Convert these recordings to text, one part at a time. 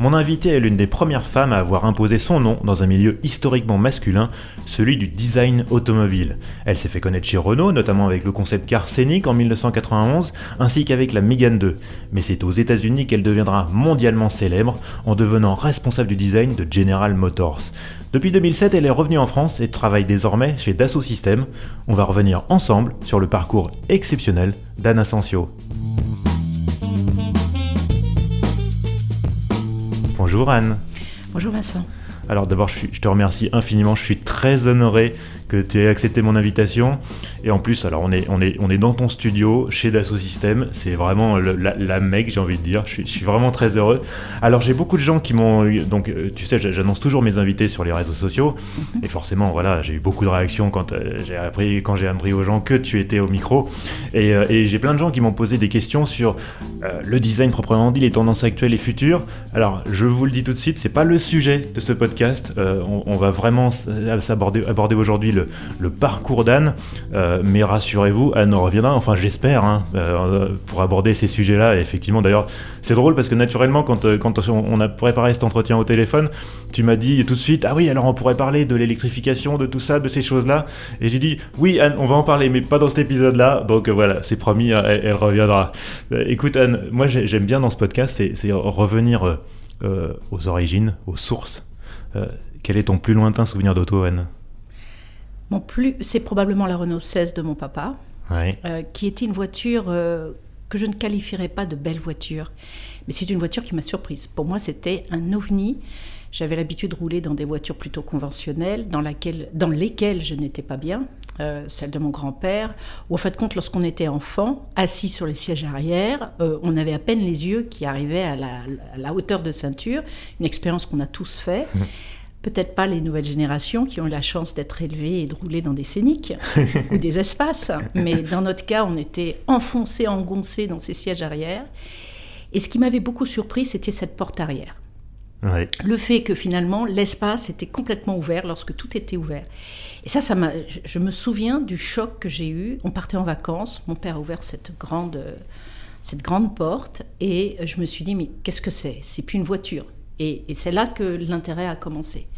Mon invité est l'une des premières femmes à avoir imposé son nom dans un milieu historiquement masculin, celui du design automobile. Elle s'est fait connaître chez Renault, notamment avec le concept car Scénic en 1991, ainsi qu'avec la Megane 2. Mais c'est aux États-Unis qu'elle deviendra mondialement célèbre en devenant responsable du design de General Motors. Depuis 2007, elle est revenue en France et travaille désormais chez Dassault Systèmes. On va revenir ensemble sur le parcours exceptionnel d'Anna Asensio. Bonjour Anne. Bonjour Vincent. Alors d'abord, je, je, te remercie infiniment. Je suis très honoré que tu aies accepté mon invitation. Et en plus, alors on est, on est, on est dans ton studio chez Dassault Systèmes. C'est vraiment la, la, mec, j'ai envie de dire. Je suis, vraiment très heureux. Alors j'ai beaucoup de gens qui m'ont. Donc euh, tu sais, j'annonce toujours mes invités sur les réseaux sociaux. Mhm. Et forcément, voilà, j'ai eu beaucoup de réactions quand euh, j'ai appris, quand j'ai appris aux gens que tu étais au micro. Et, euh, et j'ai plein de gens qui m'ont posé des questions sur le design proprement dit, les tendances actuelles et futures. Alors je vous le dis tout de suite, c'est pas le sujet de ce podcast. On, on, va vraiment s'aborder aborder aujourd'hui le le, parcours d'Anne. Euh, mais rassurez-vous, Anne reviendra, enfin j'espère, hein, euh, pour aborder ces sujets-là. effectivement, d'ailleurs, c'est drôle parce que naturellement, quand, euh, quand on a préparé cet entretien au téléphone, tu m'as dit tout de suite, ah oui, alors on pourrait parler de l'électrification, de tout ça, de ces choses-là. Et j'ai dit, oui, Anne, on va en parler, mais pas dans cet épisode-là. Donc voilà, c'est promis, elle, reviendra. écoute, Anne, moi j'aime bien dans ce podcast, c'est revenir aux origines, aux sources. quel est ton plus lointain souvenir d'auto, Anne? Plus, c'est probablement la Renault 16 de mon papa, euh, qui était une voiture euh, que je ne qualifierais pas de belle voiture, mais c'est une voiture qui m'a surprise. Pour moi, c'était un ovni. J'avais l'habitude de rouler dans des voitures plutôt conventionnelles, dans, laquelle, dans lesquelles je n'étais pas bien, euh, celle de mon grand-père, où en fait, compte, lorsqu'on était enfant, assis sur les sièges arrière, on avait à peine les yeux qui arrivaient à la, à la hauteur de ceinture, une expérience qu'on a tous fait. Peut-être pas les nouvelles générations qui ont eu la chance d'être élevées et de rouler dans des scéniques ou des espaces, mais dans notre cas, on était enfoncés, engoncés dans ces sièges arrière. Et ce qui m'avait beaucoup surpris, c'était cette porte arrière. Le fait que finalement, l'espace était complètement ouvert lorsque tout était ouvert. Et ça, ça m'a, je me souviens du choc que j'ai eu. On partait en vacances, mon père a ouvert cette grande, cette grande porte, et je me suis dit, mais qu'est-ce que c'est? C'est plus une voiture, et, c'est là que l'intérêt a commencé.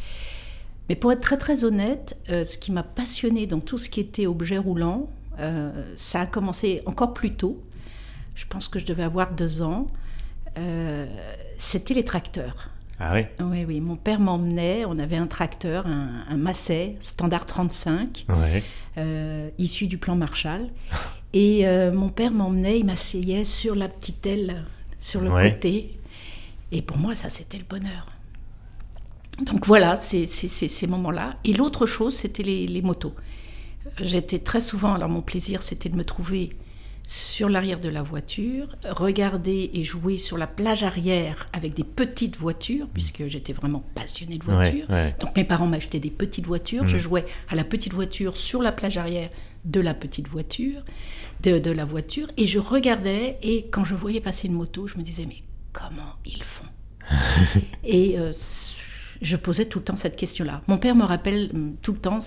Mais pour être très très honnête, euh, ce qui m'a passionné dans tout ce qui était objet roulant, euh, ça a commencé encore plus tôt. Je pense que je devais avoir deux ans. Euh, c'était les tracteurs. Ah oui Oui, oui. Mon père m'emmenait, on avait un tracteur, un, un Massey, standard 35, issu du plan Marshall. Et mon père m'emmenait, il m'asseyait sur la petite aile, sur le côté. Et pour moi, ça, c'était le bonheur. Donc voilà, c'est ces moments-là. Et l'autre chose, c'était les, motos. J'étais très souvent, alors mon plaisir, c'était de me trouver sur l'arrière de la voiture, regarder et jouer sur la plage arrière avec des petites voitures, puisque j'étais vraiment passionnée de voitures. Donc mes parents m'achetaient des petites voitures, je mm. jouais à la petite voiture sur la plage arrière de la petite voiture, de, de la voiture, et je regardais, et quand je voyais passer une moto, je me disais, mais comment ils font Et euh, je posais tout le temps cette question-là. Mon père me rappelle hum, tout le temps,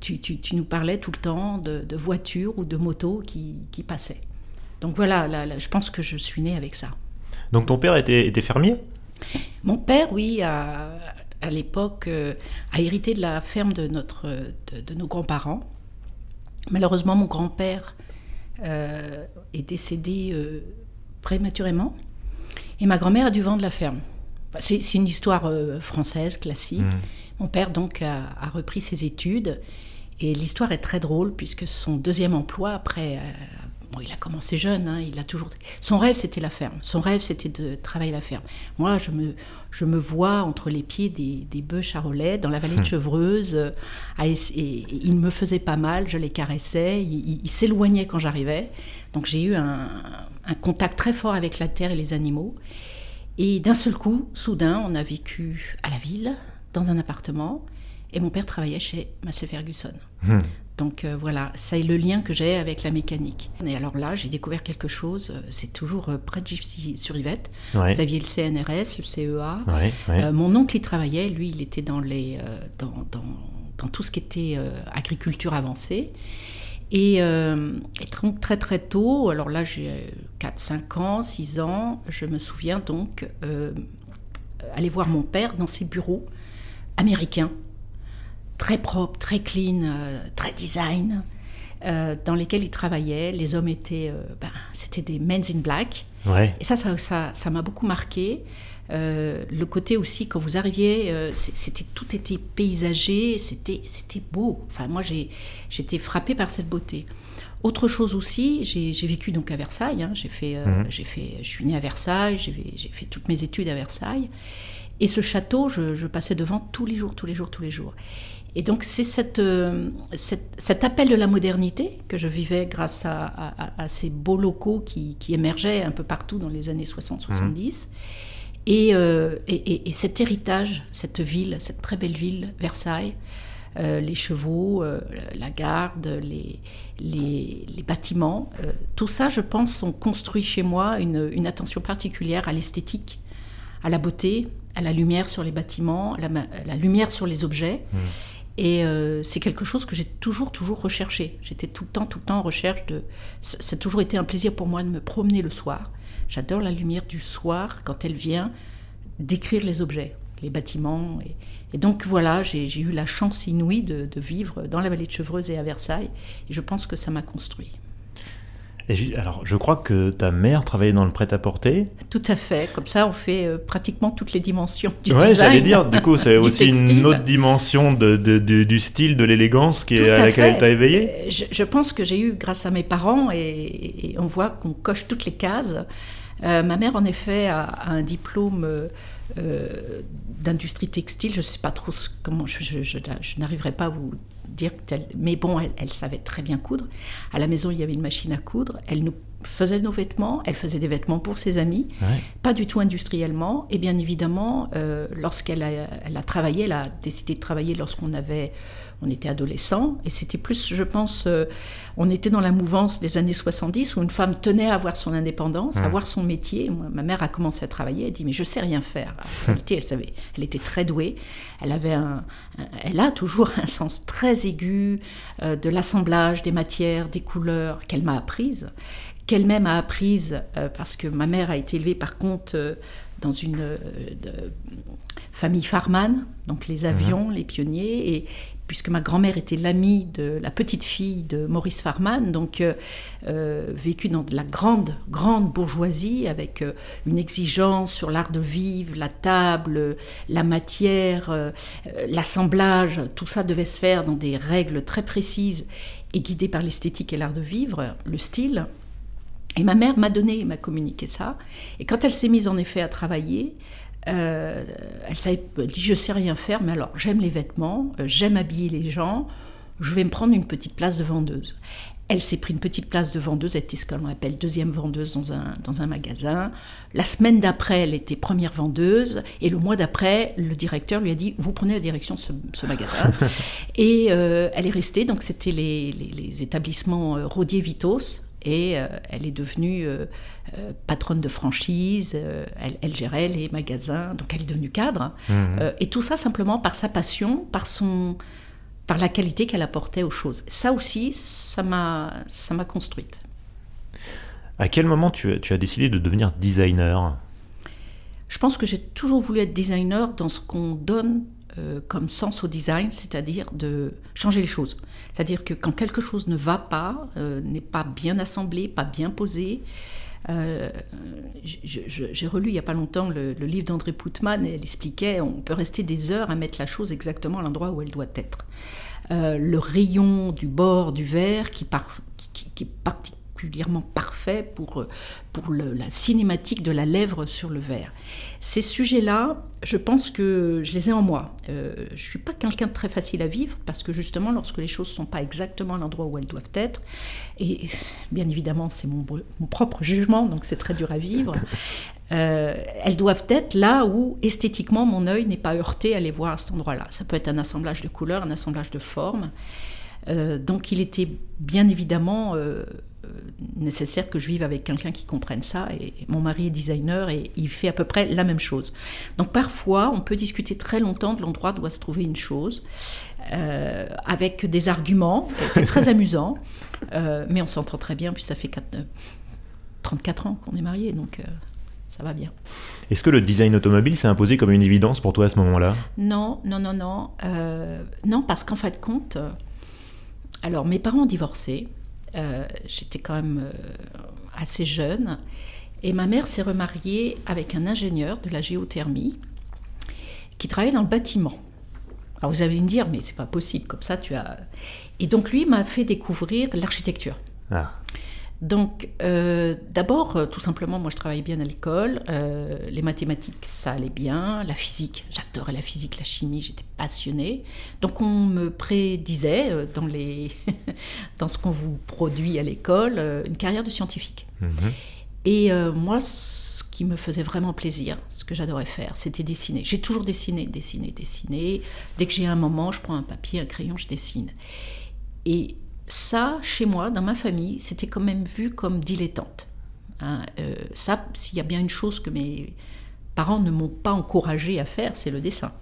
tu, tu, tu, nous parlais tout le temps de, voitures ou de motos qui, qui passaient. Donc voilà, je pense que je suis née avec ça. Donc ton père était, était fermier? Mon père, oui, à, à l'époque, euh, a hérité de la ferme de, notre, de, nos grands-parents. Malheureusement, mon grand-père euh, est décédé prématurément. Et ma grand-mère a dû vendre la ferme. C'est une histoire euh, française, classique. Mmh. Mon père, donc, a, repris ses études. Et l'histoire est très drôle, puisque son deuxième emploi, après. Euh, bon, il a commencé jeune, hein, il a toujours. Son rêve, c'était la ferme. Son rêve, c'était de travailler la ferme. Moi, je me, je me vois entre les pieds des, des bœufs charolais, dans la vallée de mmh. Chevreuse. Euh, et, il me faisait pas mal, je les caressais. Il, il s'éloignait quand j'arrivais. Donc, j'ai eu un un contact très fort avec la terre et les animaux. Et d'un seul coup, soudain, on a vécu à la ville, dans un appartement et mon père travaillait chez Massey Ferguson. Hmm. Donc euh, voilà, ça est le lien que j'ai avec la mécanique. Et alors là, j'ai découvert quelque chose, euh, c'est toujours euh, près de Gifsy-sur-Yvette. Vous aviez le CNRS, le CEA. mon oncle y travaillait, lui, il était dans, les, dans, dans, dans tout ce qui était agriculture avancée. Et, et, très très tôt, alors là j'ai 4, 5 ans, 6 ans, je me souviens donc aller voir mon père dans ses bureaux américains très propre, très clean, euh, très design, euh, dans lesquels il travaillait. Les hommes étaient, euh, ben, c'était des men in black. Et ça, ça, ça, m'a beaucoup marqué. Le côté aussi quand vous arriviez, c'était tout était paysager, c'était c'était beau. Enfin moi j'ai j'étais frappée par cette beauté. Autre chose aussi, j'ai vécu donc à Versailles. Hein. j'ai fait mhm. j'ai fait je suis née à Versailles, j'ai fait toutes mes études à Versailles. Et ce château, je, je, passais devant tous les jours, tous les jours, tous les jours. Et donc c'est euh, cette, cet appel de la modernité que je vivais grâce à, ces beaux locaux qui, émergeaient un peu partout dans les années 60-70. Mmh. Euh, et, et, cet héritage, cette ville, cette très belle ville, Versailles, euh, les chevaux, la garde, les, les, bâtiments, tout ça, je pense, ont construit chez moi une, une attention particulière à l'esthétique, à la beauté, à la lumière sur les bâtiments, la, la lumière sur les objets. Mmh. Et euh, c'est quelque chose que j'ai toujours, toujours recherché. J'étais tout le temps, tout le temps en recherche de... Ça, a toujours été un plaisir pour moi de me promener le soir. J'adore la lumière du soir quand elle vient décrire les objets, les bâtiments. Et, donc voilà, j'ai eu la chance inouïe de, de, vivre dans la vallée de Chevreuse et à Versailles. Et je pense que ça m'a construit alors, je crois que ta mère travaillait dans le prêt-à-porter. Tout à fait. Comme ça, on fait euh, pratiquement toutes les dimensions du ouais, j'allais dire. Du coup, c'est aussi une autre dimension de, du style, de l'élégance qui est, à, laquelle elle t'a éveillé. Euh, je, pense que j'ai eu, grâce à mes parents, et, on voit qu'on coche toutes les cases. Euh, ma mère, en effet, a, un diplôme d'industrie textile. Je ne sais pas trop comment. Je, je, je n'arriverai pas à vous dire mais bon, elle, savait très bien coudre. À la maison, il y avait une machine à coudre. Elle nous faisait nos vêtements, elle faisait des vêtements pour ses amis, pas du tout industriellement. Et bien évidemment, euh, lorsqu'elle a, elle a travaillé, elle a décidé de travailler lorsqu'on avait on était adolescents, et c'était plus, je pense, euh, on était dans la mouvance des années 70 où une femme tenait à avoir son indépendance, à avoir son métier. ma mère a commencé à travailler, elle dit mais je sais rien faire. En réalité, elle savait, elle était très douée. Elle avait un, elle a toujours un sens très aigu euh, de l'assemblage des matières, des couleurs qu'elle m'a apprises, qu'elle-même a apprises euh, parce que ma mère a été élevée par contre dans une famille Farman, donc les avions, mhm. les pionniers, et, puisque ma grand-mère était l'amie de la petite fille de Maurice Farman, donc euh, euh, vécu dans de la grande, grande bourgeoisie, avec euh, une exigence sur l'art de vivre, la table, la matière, l'assemblage, tout ça devait se faire dans des règles très précises et guidées par l'esthétique et l'art de vivre, le style. Et ma mère m'a donné, m'a communiqué ça. Et quand elle s'est mise en effet à travailler, euh, elle, savait, dit je sais rien faire, mais alors j'aime les vêtements, euh, j'aime habiller les gens, je vais me prendre une petite place de vendeuse. Elle s'est pris une petite place de vendeuse, elle était ce qu'on appelle deuxième vendeuse dans un, dans un magasin. La semaine d'après, elle était première vendeuse. Et le mois d'après, le directeur lui a dit, vous prenez la direction de ce, magasin. et euh, elle est restée, donc c'était les, les, établissements Rodier-Vitos, et euh, elle est devenue euh, euh, patronne de franchise, elle, gérait les magasins, donc elle est devenue cadre. Mmh. et tout ça simplement par sa passion, par, son, par la qualité qu'elle apportait aux choses. Ça aussi, ça m'a construite. À quel moment tu, tu as décidé de devenir designer? Je pense que j'ai toujours voulu être designer dans ce qu'on donne euh, comme sens au design, c'est-à-dire de changer les choses. C'est-à-dire que quand quelque chose ne va pas, euh, n'est pas bien assemblé, pas bien posé, euh, j'ai relu il n'y a pas longtemps le, livre d'André Poutman et elle expliquait on peut rester des heures à mettre la chose exactement à l'endroit où elle doit être. le rayon du bord du verre qui, par, qui, particulièrement parfait pour, pour la cinématique de la lèvre sur le verre. Ces sujets-là, je pense que je les ai en moi. Euh, je ne suis pas quelqu'un de très facile à vivre parce que justement, lorsque les choses ne sont pas exactement à l'endroit où elles doivent être, et bien évidemment, c'est mon, mon, propre jugement, donc c'est très dur à vivre, euh, elles doivent être là où esthétiquement mon œil n'est pas heurté à les voir à cet endroit-là. Ça peut être un assemblage de couleurs, un assemblage de formes. Euh, donc il était bien évidemment euh, nécessaire que je vive avec quelqu'un qui comprenne ça. Et mon mari est designer et il fait à peu près la même chose. Donc parfois, on peut discuter très longtemps de l'endroit où doit se trouver une chose, avec des arguments. C'est très amusant, mais on s'entend très bien, puis ça fait 34 ans qu'on est mariés, donc ça va bien. Est-ce que le design automobile s'est imposé comme une évidence pour toi à ce moment-là? Non, non, non, non. Euh, non, parce qu'en fait, compte, euh, alors mes parents ont divorcé. Euh, j'étais quand même assez jeune. Et ma mère s'est remariée avec un ingénieur de la géothermie qui travaillait dans le bâtiment. Alors vous allez me dire, mais c'est pas possible, comme ça tu as. Et donc lui m'a fait découvrir l'architecture. Ah. Donc, euh, d'abord, euh, tout simplement, moi je travaillais bien à l'école, euh, les mathématiques ça allait bien, la physique, j'adorais la physique, la chimie, j'étais passionnée. Donc on me prédisait dans, les dans ce qu'on vous produit à l'école une carrière de scientifique. Mhm. Et moi, ce qui me faisait vraiment plaisir, ce que j'adorais faire, c'était dessiner. J'ai toujours dessiné, dessiné, dessiné. Dès que j'ai un moment, je prends un papier, un crayon, je dessine. Et ça, chez moi, dans ma famille, c'était quand même vu comme dilettante. Hein, euh, ça, s'il y a bien une chose que mes parents ne m'ont pas encouragé à faire, c'est le dessin.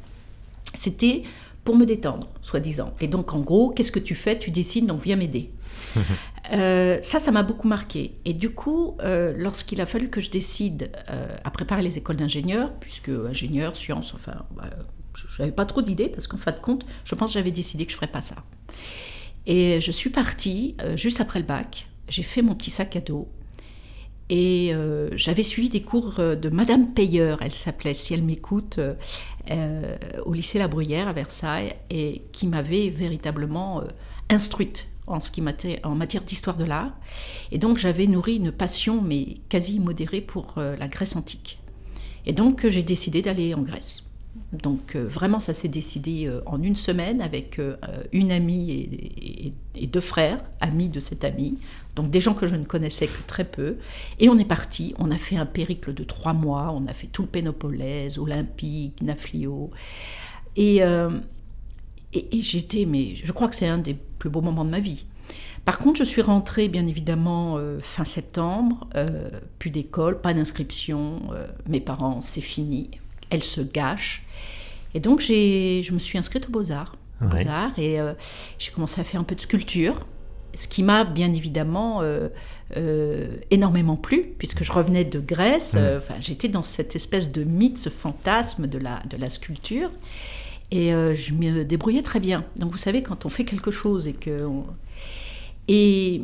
C'était pour me détendre, soi-disant. Et donc, en gros, qu'est-ce que tu fais? Tu dessines, donc viens m'aider. Euh, ça, ça m'a beaucoup marqué. Et du coup, euh, lorsqu'il a fallu que je décide à préparer les écoles d'ingénieur, puisque ingénieur, sciences, enfin, bah, je n'avais pas trop d'idées, parce qu'en fin de compte, je pense que j'avais décidé que je ne ferais pas ça. Et je suis partie euh, juste après le bac. J'ai fait mon petit sac à dos. Et euh, j'avais suivi des cours euh, de Madame Payeur, elle s'appelait, si elle m'écoute, au lycée La Bruyère à Versailles, et qui m'avait véritablement instruite en, ce qui en matière d'histoire de l'art. Et donc j'avais nourri une passion, mais quasi modérée, pour la Grèce antique. Et donc j'ai décidé d'aller en Grèce. Donc euh, vraiment, ça s'est décidé euh, en une semaine avec euh, une amie et, deux frères, amis de cette amie, donc des gens que je ne connaissais que très peu. Et on est parti, on a fait un périple de trois mois, on a fait tout le Pénopolès, Olympique, Naflio. Et, et, j'étais, mais je crois que c'est un des plus beaux moments de ma vie. Par contre, je suis rentrée bien évidemment fin septembre, plus d'école, pas d'inscription, mes parents, c'est fini, elle se gâche. Et donc, je me suis inscrite aux Beaux-Arts. Beaux-Arts et euh, j'ai commencé à faire un peu de sculpture, ce qui m'a bien évidemment euh, euh, énormément plu, puisque je revenais de Grèce. Enfin, j'étais dans cette espèce de mythe, ce fantasme de la, de la sculpture. Et je me débrouillais très bien. Donc, vous savez, quand on fait quelque chose et que. Et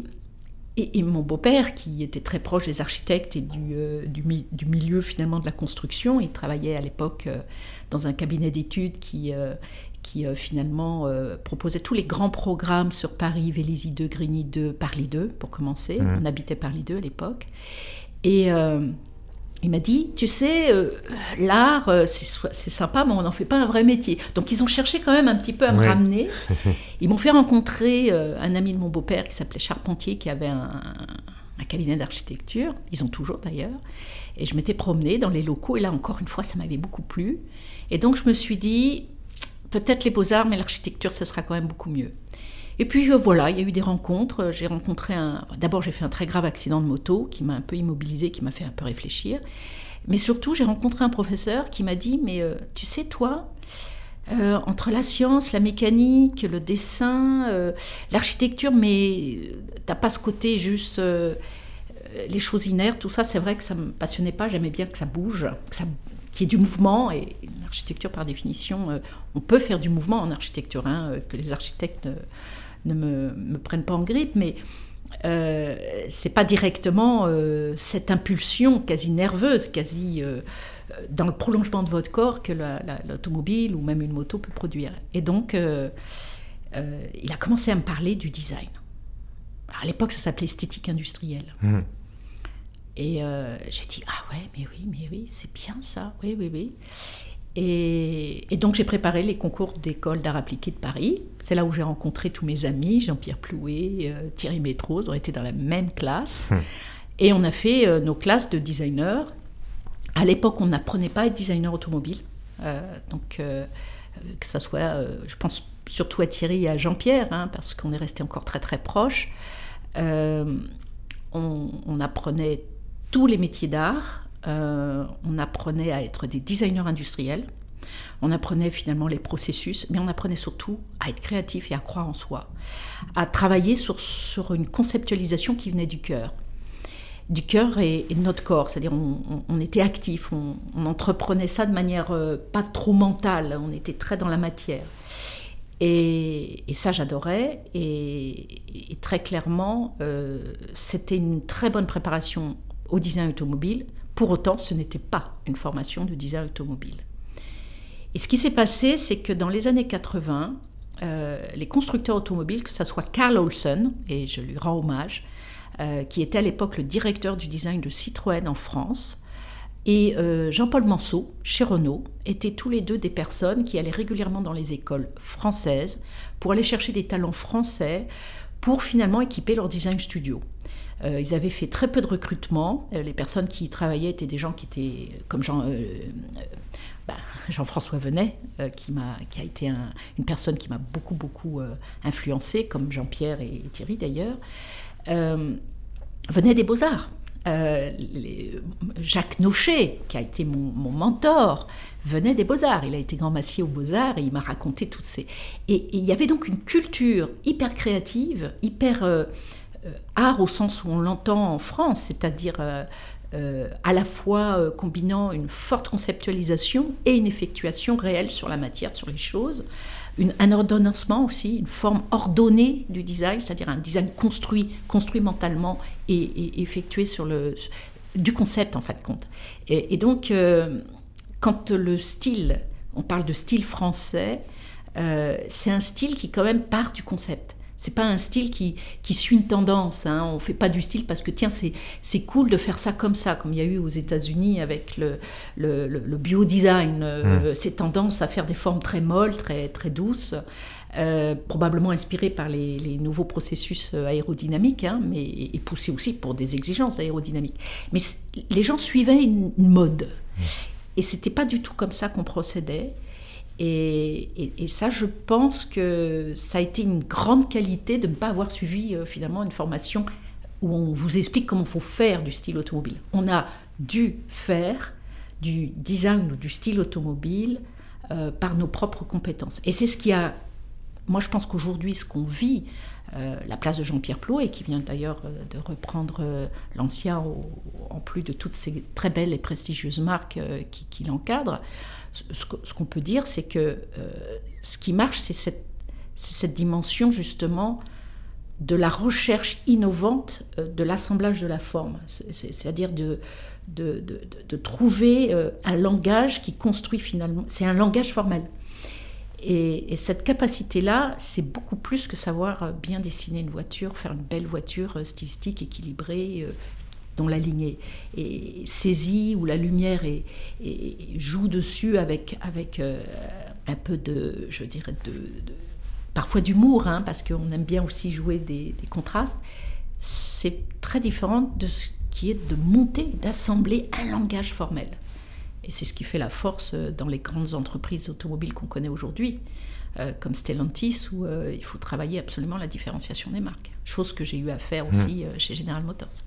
et, mon beau-père, qui était très proche des architectes et du, euh, du, milieu finalement de la construction, il travaillait à l'époque euh, dans un cabinet d'études qui, euh, qui finalement proposait tous les grands programmes sur Paris, Vélizy 2, Grigny 2, Paris 2, pour commencer. Mmh. On habitait Paris 2 à l'époque. Et il m'a dit, tu sais, euh, l'art, euh, c'est sympa, mais on n'en fait pas un vrai métier. Donc ils ont cherché quand même un petit peu à me ramener. Ils m'ont fait rencontrer euh, un ami de mon beau-père qui s'appelait Charpentier, qui avait un, cabinet d'architecture. Ils ont toujours d'ailleurs. Et je m'étais promenée dans les locaux, et là encore une fois, ça m'avait beaucoup plu. Et donc je me suis dit, peut-être les beaux-arts, mais l'architecture, ça sera quand même beaucoup mieux. Et puis euh, voilà, il y a eu des rencontres. J'ai rencontré un. D'abord, j'ai fait un très grave accident de moto qui m'a un peu immobilisé, qui m'a fait un peu réfléchir. Mais surtout, j'ai rencontré un professeur qui m'a dit Mais euh, tu sais, toi, euh, entre la science, la mécanique, le dessin, l'architecture, mais t'as pas ce côté juste les choses inertes, tout ça, c'est vrai que ça me passionnait pas. J'aimais bien que ça bouge, que ça, qu'il y ait du mouvement. Et l'architecture, par définition, on peut faire du mouvement en architecture, hein, que les architectes ne me, prennent pas en grippe, mais euh, c'est pas directement euh, cette impulsion quasi nerveuse, quasi euh, dans le prolongement de votre corps que l'automobile ou même une moto peut produire. Et donc, il a commencé à me parler du design. à l'époque, ça s'appelait esthétique industrielle. Mmh. Et j'ai dit, ah ouais, mais oui, mais oui, c'est bien ça, oui, oui, oui. Et, donc j'ai préparé les concours d'école d'art appliqué de Paris. C'est là où j'ai rencontré tous mes amis, Jean-Pierre Plouet, Thierry Métrose, on était dans la même classe. Mmh. Et on a fait nos classes de designers. À l'époque, on n'apprenait pas à être designer automobile. donc que ça soit, euh, je pense surtout à Thierry et à Jean-Pierre, hein, parce qu'on est resté encore très très proches. Euh, on, apprenait tous les métiers d'art, euh, on apprenait à être des designers industriels, on apprenait finalement les processus, mais on apprenait surtout à être créatif et à croire en soi, à travailler sur, sur une conceptualisation qui venait du cœur du cœur et, de notre corps. C'est-à-dire on, était actif, on, entreprenait ça de manière euh, pas trop mentale, on était très dans la matière. Et, ça, j'adorais. Et, très clairement, euh, c'était une très bonne préparation au design automobile. Pour autant, ce n'était pas une formation de design automobile. Et ce qui s'est passé, c'est que dans les années 80, euh, les constructeurs automobiles, que ce soit Carl Olsen, et je lui rends hommage, euh, qui était à l'époque le directeur du design de Citroën en France, et euh, Jean-Paul Manceau, chez Renault, étaient tous les deux des personnes qui allaient régulièrement dans les écoles françaises pour aller chercher des talents français pour finalement équiper leur design studio. Euh, ils avaient fait très peu de recrutement. les personnes qui y travaillaient étaient des gens qui étaient comme Jean, bah, Jean-François Venet, qui, m'a, qui a été une personne qui m'a beaucoup, beaucoup influencé, comme Jean-Pierre et Thierry d'ailleurs. Euh, venait des beaux-arts. Euh, Jacques Nochet, qui a été mon, mentor, venait des Beaux-Arts. Il a été grand massier aux Beaux-Arts et il m'a raconté toutes ces... Et, il y avait donc une culture hyper créative, hyper euh, art au sens où on l'entend en France, c'est-à-dire à la fois combinant une forte conceptualisation et une effectuation réelle sur la matière, sur les choses un ordonnancement aussi, une forme ordonnée du design, c'est-à-dire un design construit, construit mentalement et, effectué sur le du concept en fin de compte. Et, donc, euh, quand le style, on parle de style français, euh, c'est un style qui quand même part du concept. C'est pas un style qui, qui suit une tendance. Hein. On fait pas du style parce que tiens, c'est cool de faire ça comme ça, comme il y a eu aux États-Unis avec le, le, le, bio-design, euh, mmh. ces tendances à faire des formes très molles, très, très douces. Euh, probablement inspiré par les, les, nouveaux processus euh, aérodynamiques, hein, mais et poussé aussi pour des exigences aérodynamiques. Mais les gens suivaient une, une mode, mmh. et c'était pas du tout comme ça qu'on procédait. Et, ça, je pense que ça a été une grande qualité de ne pas avoir suivi euh, finalement une formation où on vous explique comment il faut faire du style automobile. On a dû faire du design ou du style automobile euh, par nos propres compétences. Et c'est ce qui a, moi je pense qu'aujourd'hui, ce qu'on vit, euh, la place de Jean-Pierre Plot, et qui vient d'ailleurs de reprendre l'ancien en plus de toutes ces très belles et prestigieuses marques qui, qui l'encadrent, ce qu'on peut dire, c'est que euh, ce qui marche, c'est cette, dimension justement de la recherche innovante euh, de l'assemblage de la forme, c'est-à-dire de, trouver euh, un langage qui construit finalement, c'est un langage formel. Et, et cette capacité-là, c'est beaucoup plus que savoir bien dessiner une voiture, faire une belle voiture stylistique, équilibrée, dont la ligne est, saisie, où la lumière est, joue dessus avec, avec euh, un peu de, je dirais, de, parfois d'humour, hein, parce qu'on aime bien aussi jouer des, contrastes, c'est très différent de ce qui est de monter, d'assembler un langage formel. Et c'est ce qui fait la force euh, dans les grandes entreprises automobiles qu'on connaît aujourd'hui, euh, comme Stellantis, où il faut travailler absolument la différenciation des marques. Chose que j'ai eu à faire aussi mmh. chez General Motors.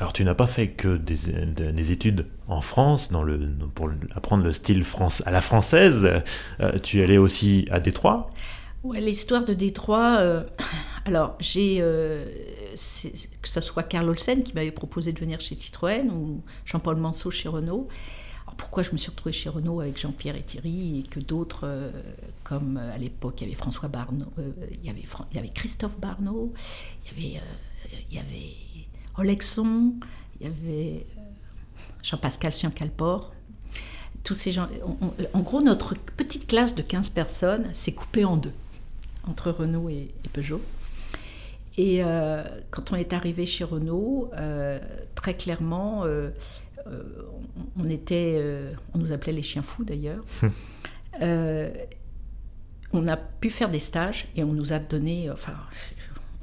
Alors tu n'as pas fait que des, études en France pour apprendre le style France, à la française. Euh, tu allé aussi à Détroit Ouais, l'histoire de Détroit. Euh, alors j'ai euh, que ce soit Carl Olsen qui m'avait proposé de venir chez Citroën ou Jean-Paul Manceau chez Renault. Alors pourquoi je me suis retrouvée chez Renault avec Jean-Pierre et Thierry et que d'autres comme à l'époque il y avait François Barneau, il y avait Christophe Barneau, il y avait Olexon, il y avait euh, Jean-Pascal Siancalport. Tous ces gens. en gros, notre petite classe de 15 personnes s'est coupée en deux, entre Renault et, Peugeot. Et quand on est arrivé chez Renault, très clairement, on était, on nous appelait les chiens fous d'ailleurs. on a pu faire des stages et on nous a donné, enfin,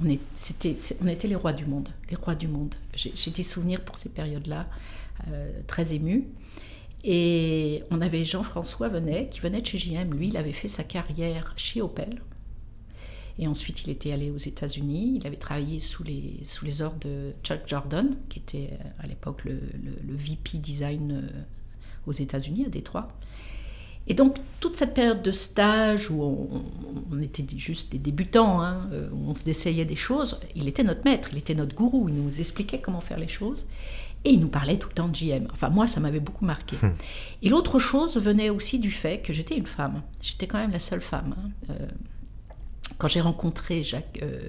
on, était les rois du monde, les rois du monde. J'ai, des souvenirs pour ces périodes-là très émus. Et on avait Jean-François Venet qui venait de chez JM. Lui, il avait fait sa carrière chez Opel. Et ensuite, il était allé aux États-Unis. Il avait travaillé sous les, ordres de Chuck Jordan, qui était euh, à l'époque le, le, VP design euh, aux États-Unis, à Détroit. Et donc, toute cette période de stage où on, était juste des débutants, hein, euh, où on se essayait des choses, il était notre maître, il était notre gourou, il nous expliquait comment faire les choses. Et il nous parlait tout le temps de JM. Enfin, moi, ça m'avait beaucoup marqué. Hmm. Et l'autre chose venait aussi du fait que j'étais une femme. J'étais quand même la seule femme. Hein. Euh, quand j'ai rencontré Jacques, euh,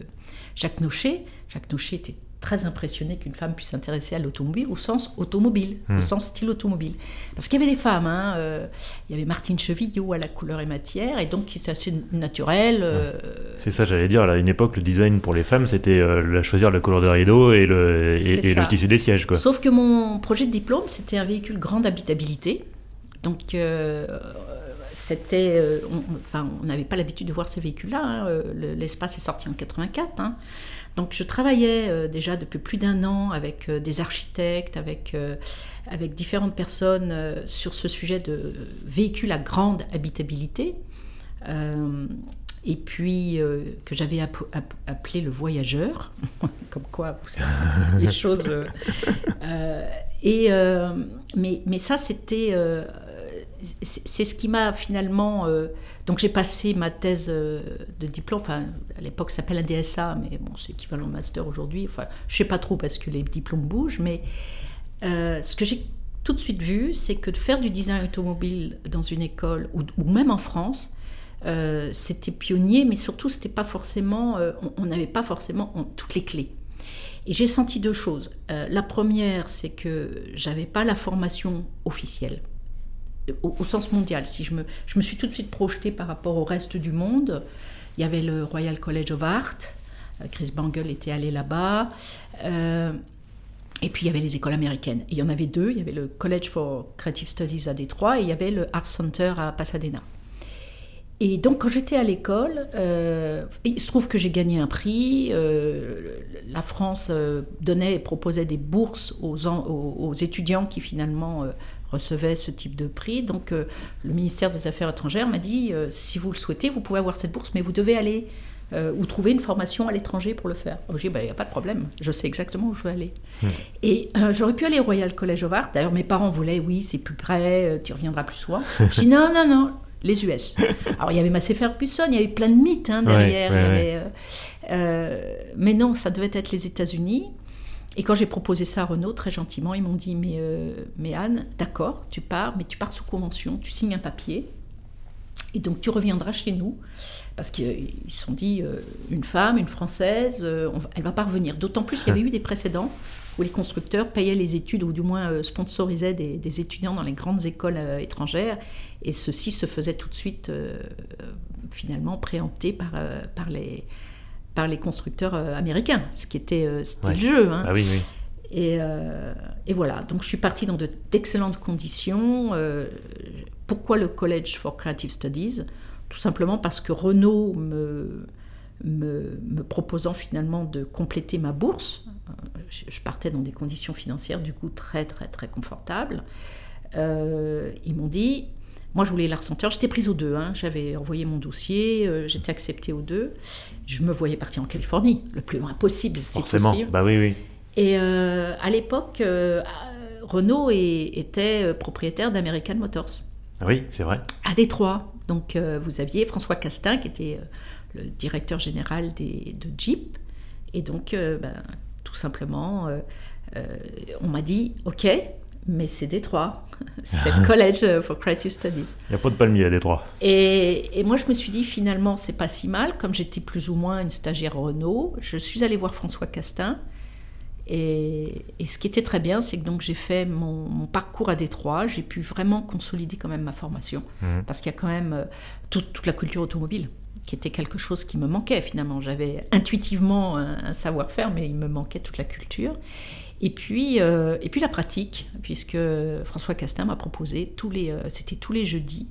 Jacques Nochet, Jacques Nochet était très impressionné qu'une femme puisse s'intéresser à l'automobile au sens automobile, au hmm. sens style automobile. Parce qu'il y avait des femmes, hein, euh, il y avait Martine Chevillot à la couleur et matière, et donc c'est assez naturel. Euh, c'est ça, j'allais dire, à une époque, le design pour les femmes, c'était euh, choisir la couleur de rideau et le, et, le tissu des sièges. Quoi. Sauf que mon projet de diplôme, c'était un véhicule grande habitabilité. Donc c'était, enfin, on n'avait pas l'habitude de voir ces véhicules-là. Hein, l'espace est sorti en 84. Hein. Donc je travaillais euh, déjà depuis plus d'un an avec euh, des architectes, avec, euh, avec différentes personnes sur ce sujet de véhicules à grande habitabilité. et puis que j'avais appelé le voyageur, comme quoi vous savez, les choses. et, mais, mais ça, c'était c'est ce qui m'a finalement. Euh, donc j'ai passé ma thèse euh, de diplôme, enfin à l'époque ça s'appelle un DSA, mais bon c'est équivalent au master aujourd'hui. Enfin je sais pas trop parce que les diplômes bougent, mais euh, ce que j'ai tout de suite vu, c'est que de faire du design automobile dans une école ou, même en France, c'était pionnier, mais surtout c'était pas forcément, on n'avait pas forcément toutes les clés. Et j'ai senti deux choses. la première, c'est que j'avais pas la formation officielle au, sens mondial. Si je me, je me suis tout de suite projetée par rapport au reste du monde. Il y avait le Royal College of Art. Euh, Chris Bangle était allé là-bas. Euh, et puis il y avait les écoles américaines. il y en avait deux. Il y avait le College for Creative Studies à Détroit et il y avait le Art Center à Pasadena. Et donc quand j'étais à l'école, euh, il se trouve que j'ai gagné un prix. la France donnait et proposait des bourses aux, aux, étudiants qui finalement recevait ce type de prix. Donc euh, le ministère des Affaires étrangères m'a dit, euh, si vous le souhaitez, vous pouvez avoir cette bourse, mais vous devez aller euh, ou trouver une formation à l'étranger pour le faire. J'ai dit, bah, il n'y a pas de problème, je sais exactement où je veux aller. Hmm. Et j'aurais pu aller au Royal College of Art. D'ailleurs, mes parents voulaient, oui, c'est plus près, tu reviendras plus souvent. J'ai dit, non, non, non, les US. Alors, il y avait Massey Ferguson, il y avait plein de mythes hein, derrière. mais non, ça devait être les États-Unis. Et quand j'ai proposé ça à Renault, très gentiment, ils m'ont dit mais, euh, mais Anne, d'accord, tu pars, mais tu pars sous convention, tu signes un papier, et donc tu reviendras chez nous. Parce qu'ils se sont dit, euh, une femme, une Française, euh, elle va pas revenir. D'autant plus qu'il y avait eu des précédents où les constructeurs payaient les études, ou du moins sponsorisaient des, des, étudiants dans les grandes écoles étrangères, et ceci se faisait tout de suite, finalement, préempté par, par les par les constructeurs euh, américains, ce qui était, euh, c'était le jeu. Hein. Ah oui, oui. Et, euh, et, voilà, donc je suis partie dans d'excellentes conditions. pourquoi le College for Creative Studies? Tout simplement parce que Renault me, me, me proposant finalement de compléter ma bourse, je, partais dans des conditions financières du coup très très très confortables. ils m'ont dit, moi, je voulais l'art J'étais prise aux deux. Hein. J'avais envoyé mon dossier, j'étais acceptée aux deux. Je me voyais partir en Californie, le plus loin possible, si possible. Bah oui, oui. Et euh, à l'époque, euh, Renault était propriétaire d'American Motors. Ah oui, c'est vrai. À Détroit. Donc, vous aviez François Castin, qui était le directeur général des, de Jeep. Et donc, ben, tout simplement, on m'a dit, OK, mais c'est Détroit. c'est le College for Creative Studies. Il n'y a pas de palmier à Détroit. Et, et, moi, je me suis dit, finalement, c'est pas si mal. Comme j'étais plus ou moins une stagiaire Renault, je suis allée voir François Castin. Et, et ce qui était très bien, c'est que donc j'ai fait mon, parcours à Détroit. J'ai pu vraiment consolider quand même ma formation. Mhm. Parce qu'il y a quand même euh, toute, toute, la culture automobile. qui était quelque chose qui me manquait finalement. J'avais intuitivement un, savoir-faire, mais il me manquait toute la culture. Et puis, euh, et puis la pratique, puisque François Castin m'a proposé, tous les, euh, c'était tous les jeudis,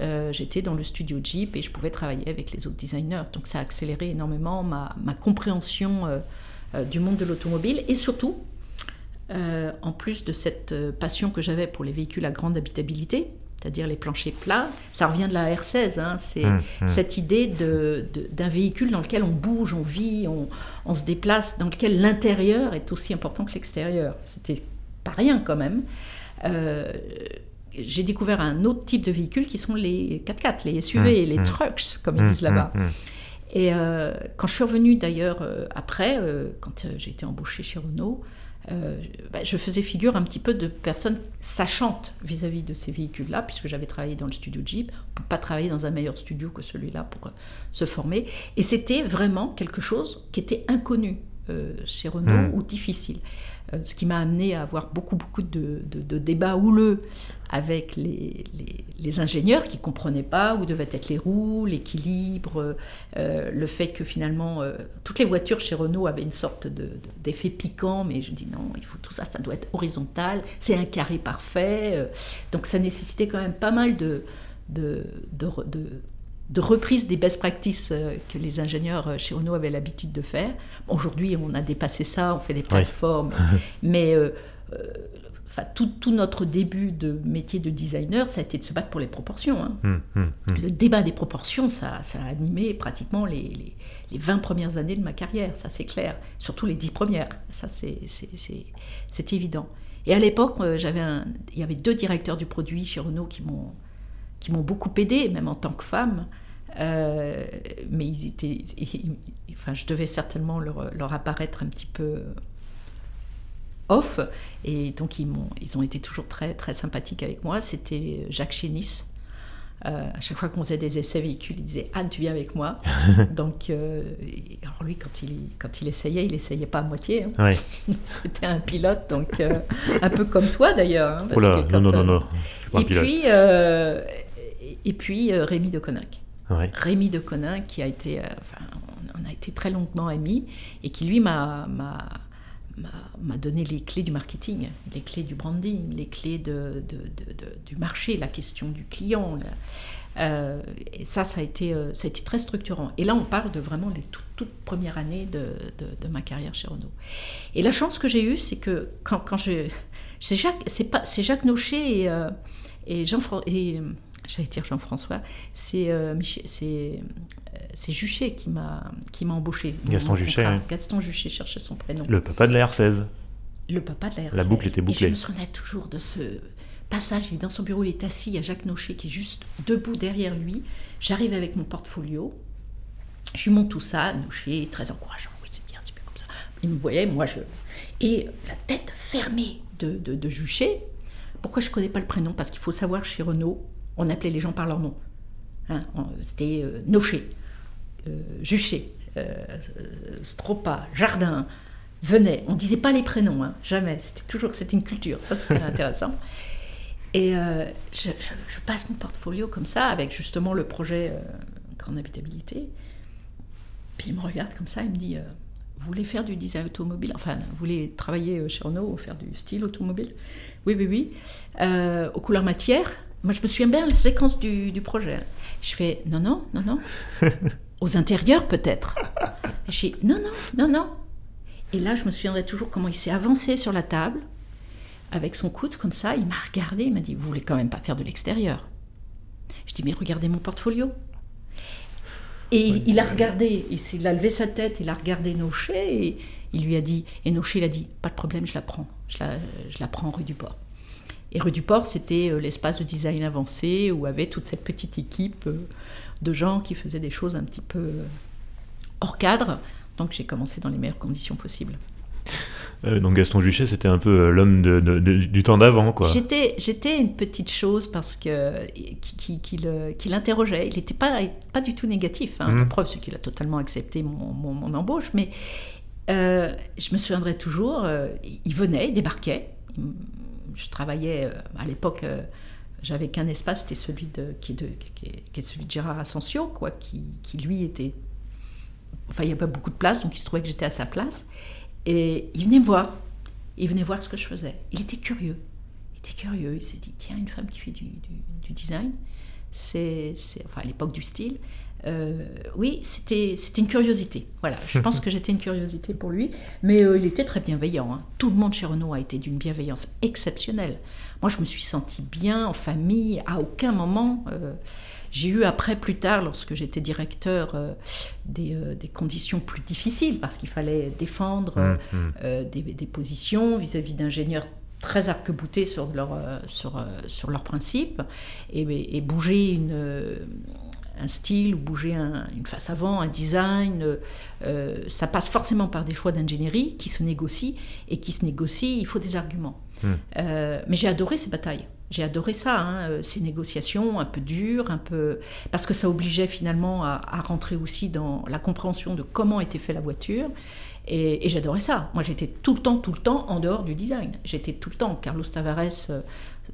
euh, j'étais dans le studio Jeep et je pouvais travailler avec les autres designers. Donc ça a accéléré énormément ma, ma compréhension du monde de l'automobile et surtout, en plus de cette passion que j'avais pour les véhicules à grande habitabilité, c'est-à-dire les planchers plats. Ça revient de la R16, hein. c'est mmh, mmh. cette idée d'un véhicule dans lequel on bouge, on vit, on, se déplace, dans lequel l'intérieur est aussi important que l'extérieur. C'était pas rien quand même. Euh, j'ai découvert un autre type de véhicule qui sont les 4x4, les SUV, mmh, les trucks, comme ils disent là-bas. Et euh, quand je suis revenue d'ailleurs euh, après, quand j'ai été embauchée chez Renault, euh, bah, je faisais figure un petit peu de personne sachante vis-à-vis de ces véhicules-là, puisque j'avais travaillé dans le studio Jeep. On ne peut pas travailler dans un meilleur studio que celui-là pour euh, se former. Et c'était vraiment quelque chose qui était inconnu euh, chez Renault hmm. ou difficile. Euh, ce qui m'a amené à avoir beaucoup, beaucoup de, débats houleux avec les, ingénieurs qui ne comprenaient pas où devaient être les roues, l'équilibre, euh, le fait que finalement euh, toutes les voitures chez Renault avaient une sorte d'effet piquant, mais je dis non, il faut tout ça, ça doit être horizontal, c'est un carré parfait. donc ça nécessitait quand même pas mal de, de, de reprise des best practices euh, que les ingénieurs euh, chez Renault avaient l'habitude de faire. Aujourd'hui, on a dépassé ça, on fait des plateformes, mais euh, enfin, tout, tout, notre début de métier de designer, ça a été de se battre pour les proportions. Hein. Hum, hum, hum. Le débat des proportions, ça, ça a animé pratiquement les, les, les, 20 premières années de ma carrière, ça c'est clair. Surtout les 10 premières, ça c'est évident. Et à l'époque, il y avait deux directeurs du produit chez Renault qui m'ont qui m'ont beaucoup aidé, même en tant que femme. Euh, mais ils étaient, enfin, je devais certainement leur, leur, apparaître un petit peu off, et donc ils, m'ont, ils ont été toujours très, très sympathiques avec moi. C'était Jacques Chénis. Euh, à chaque fois qu'on faisait des essais véhicules, il disait Anne, tu viens avec moi. donc, euh, alors lui, quand il, quand il essayait, il essayait pas à moitié. Hein. C'était un pilote, donc un peu comme toi d'ailleurs. Hein, non, non, non, non, Et puis, et puis euh, Rémi de Coninck. Rémi de Coninck qui a été, euh, enfin, on, a été très longuement amis et qui lui m'a m'a donné les clés du marketing, les clés du branding, les clés de, du marché, la question du client. Euh, et ça, ça a, été, ça a été très structurant. Et là, on parle de vraiment les toutes, premières années de, ma carrière chez Renault. Et la chance que j'ai eue, c'est que quand, quand je... C'est Jacques, Jacques Nochet et, et Jean... J'allais dire Jean-François, c'est euh, c'est euh, c'est qui m'a qui m'a embauché. Gaston Juchet. Gaston Juchet cherchait son prénom. Le papa de la R16. Le papa de la R16. La boucle était bouclée. Et je me souvenais toujours de ce passage. Il est dans son bureau, il est assis, il y a Jacques Nochet qui est juste debout derrière lui. J'arrive avec mon portfolio. Je lui montre tout ça. Nochet, très encourageant. Oui, c'est bien, c'est bien comme ça. Il me voyait, moi je. Et la tête fermée de, de, de Juchet. Pourquoi je ne connais pas le prénom? Parce qu'il faut savoir chez Renault, on appelait les gens par leur nom. Hein, c'était euh, Nocher, euh, Juchet, euh, Stropa, Jardin, Venet. On disait pas les prénoms, hein, jamais. C'était toujours, c'était une culture. Ça, c'était intéressant. Et je, passe mon portfolio comme ça, avec justement le projet Grande Habitabilité. Puis il me regarde comme ça, il me dit Vous voulez faire du design automobile? Enfin, vous voulez travailler chez Renault, faire du style automobile? Oui, oui, oui. aux couleurs matière moi, je me souviens bien la séquence du, projet. Je fais non, non, non, non. Aux intérieurs, peut-être. Je dis non, non, non, non. Et là, je me souviendrai toujours comment il s'est avancé sur la table, avec son coude comme ça. Il m'a regardé, il m'a dit Vous voulez quand même pas faire de l'extérieur? Je dis Mais regardez mon portfolio. Et il a regardé, il a levé sa tête, il a regardé Nocher, et il lui a dit Et Nocher, il a dit Pas de problème, je la prends. Je la, je la prends rue du Port. Et rue du Port, c'était euh, l'espace de design avancé où avait toute cette petite équipe euh, de gens qui faisaient des choses un petit peu euh, hors cadre. Donc j'ai commencé dans les meilleures conditions possibles. donc Gaston Juchet, c'était un peu l'homme du temps d'avant, quoi. J'étais, j'étais une petite chose parce que qui, qui, l'interrogeait. Il n'était pas, pas du tout négatif. Hein. Mmh. La preuve, c'est qu'il a totalement accepté mon, mon, embauche. Mais je me souviendrai toujours, il venait, il débarquait, je travaillais euh, à l'époque, euh, J'avais qu'un espace, c'était celui de qui, de, qui, est, celui de Gérard Asensio, quoi, qui, qui lui était. Enfin, il n'y a pas beaucoup de place, donc il se trouvait que j'étais à sa place. Et il venait me voir. Il venait voir ce que je faisais. Il était curieux. Il était curieux. Il s'est dit tiens, une femme qui fait du, du, du design, c'est, enfin à l'époque du style, euh, oui, c'était une curiosité. Voilà, je pense que j'étais une curiosité pour lui, mais euh, il était très bienveillant. Hein. Tout le monde chez Renault a été d'une bienveillance exceptionnelle. Moi, je me suis sentie bien en famille. À aucun moment, euh, j'ai eu après, plus tard, lorsque j'étais directeur, des, conditions plus difficiles parce qu'il fallait défendre mmh, mmh. Des, positions vis-à-vis d'ingénieurs très arc-boutés sur, leur, sur, sur leurs principes et, et bouger une un style ou bouger une face avant, un design. Euh, ça passe forcément par des choix d'ingénierie qui se négocient et qui se négocient, il faut des arguments. Hmm. Euh, mais j'ai adoré ces batailles. J'ai adoré ça, hein, euh, ces négociations un peu dures, un peu parce que ça obligeait finalement à, rentrer aussi dans la compréhension de comment était fait la voiture. Et, j'adorais ça. Moi, j'étais tout le temps, tout le temps en dehors du design. J'étais tout le temps. Carlos Tavares,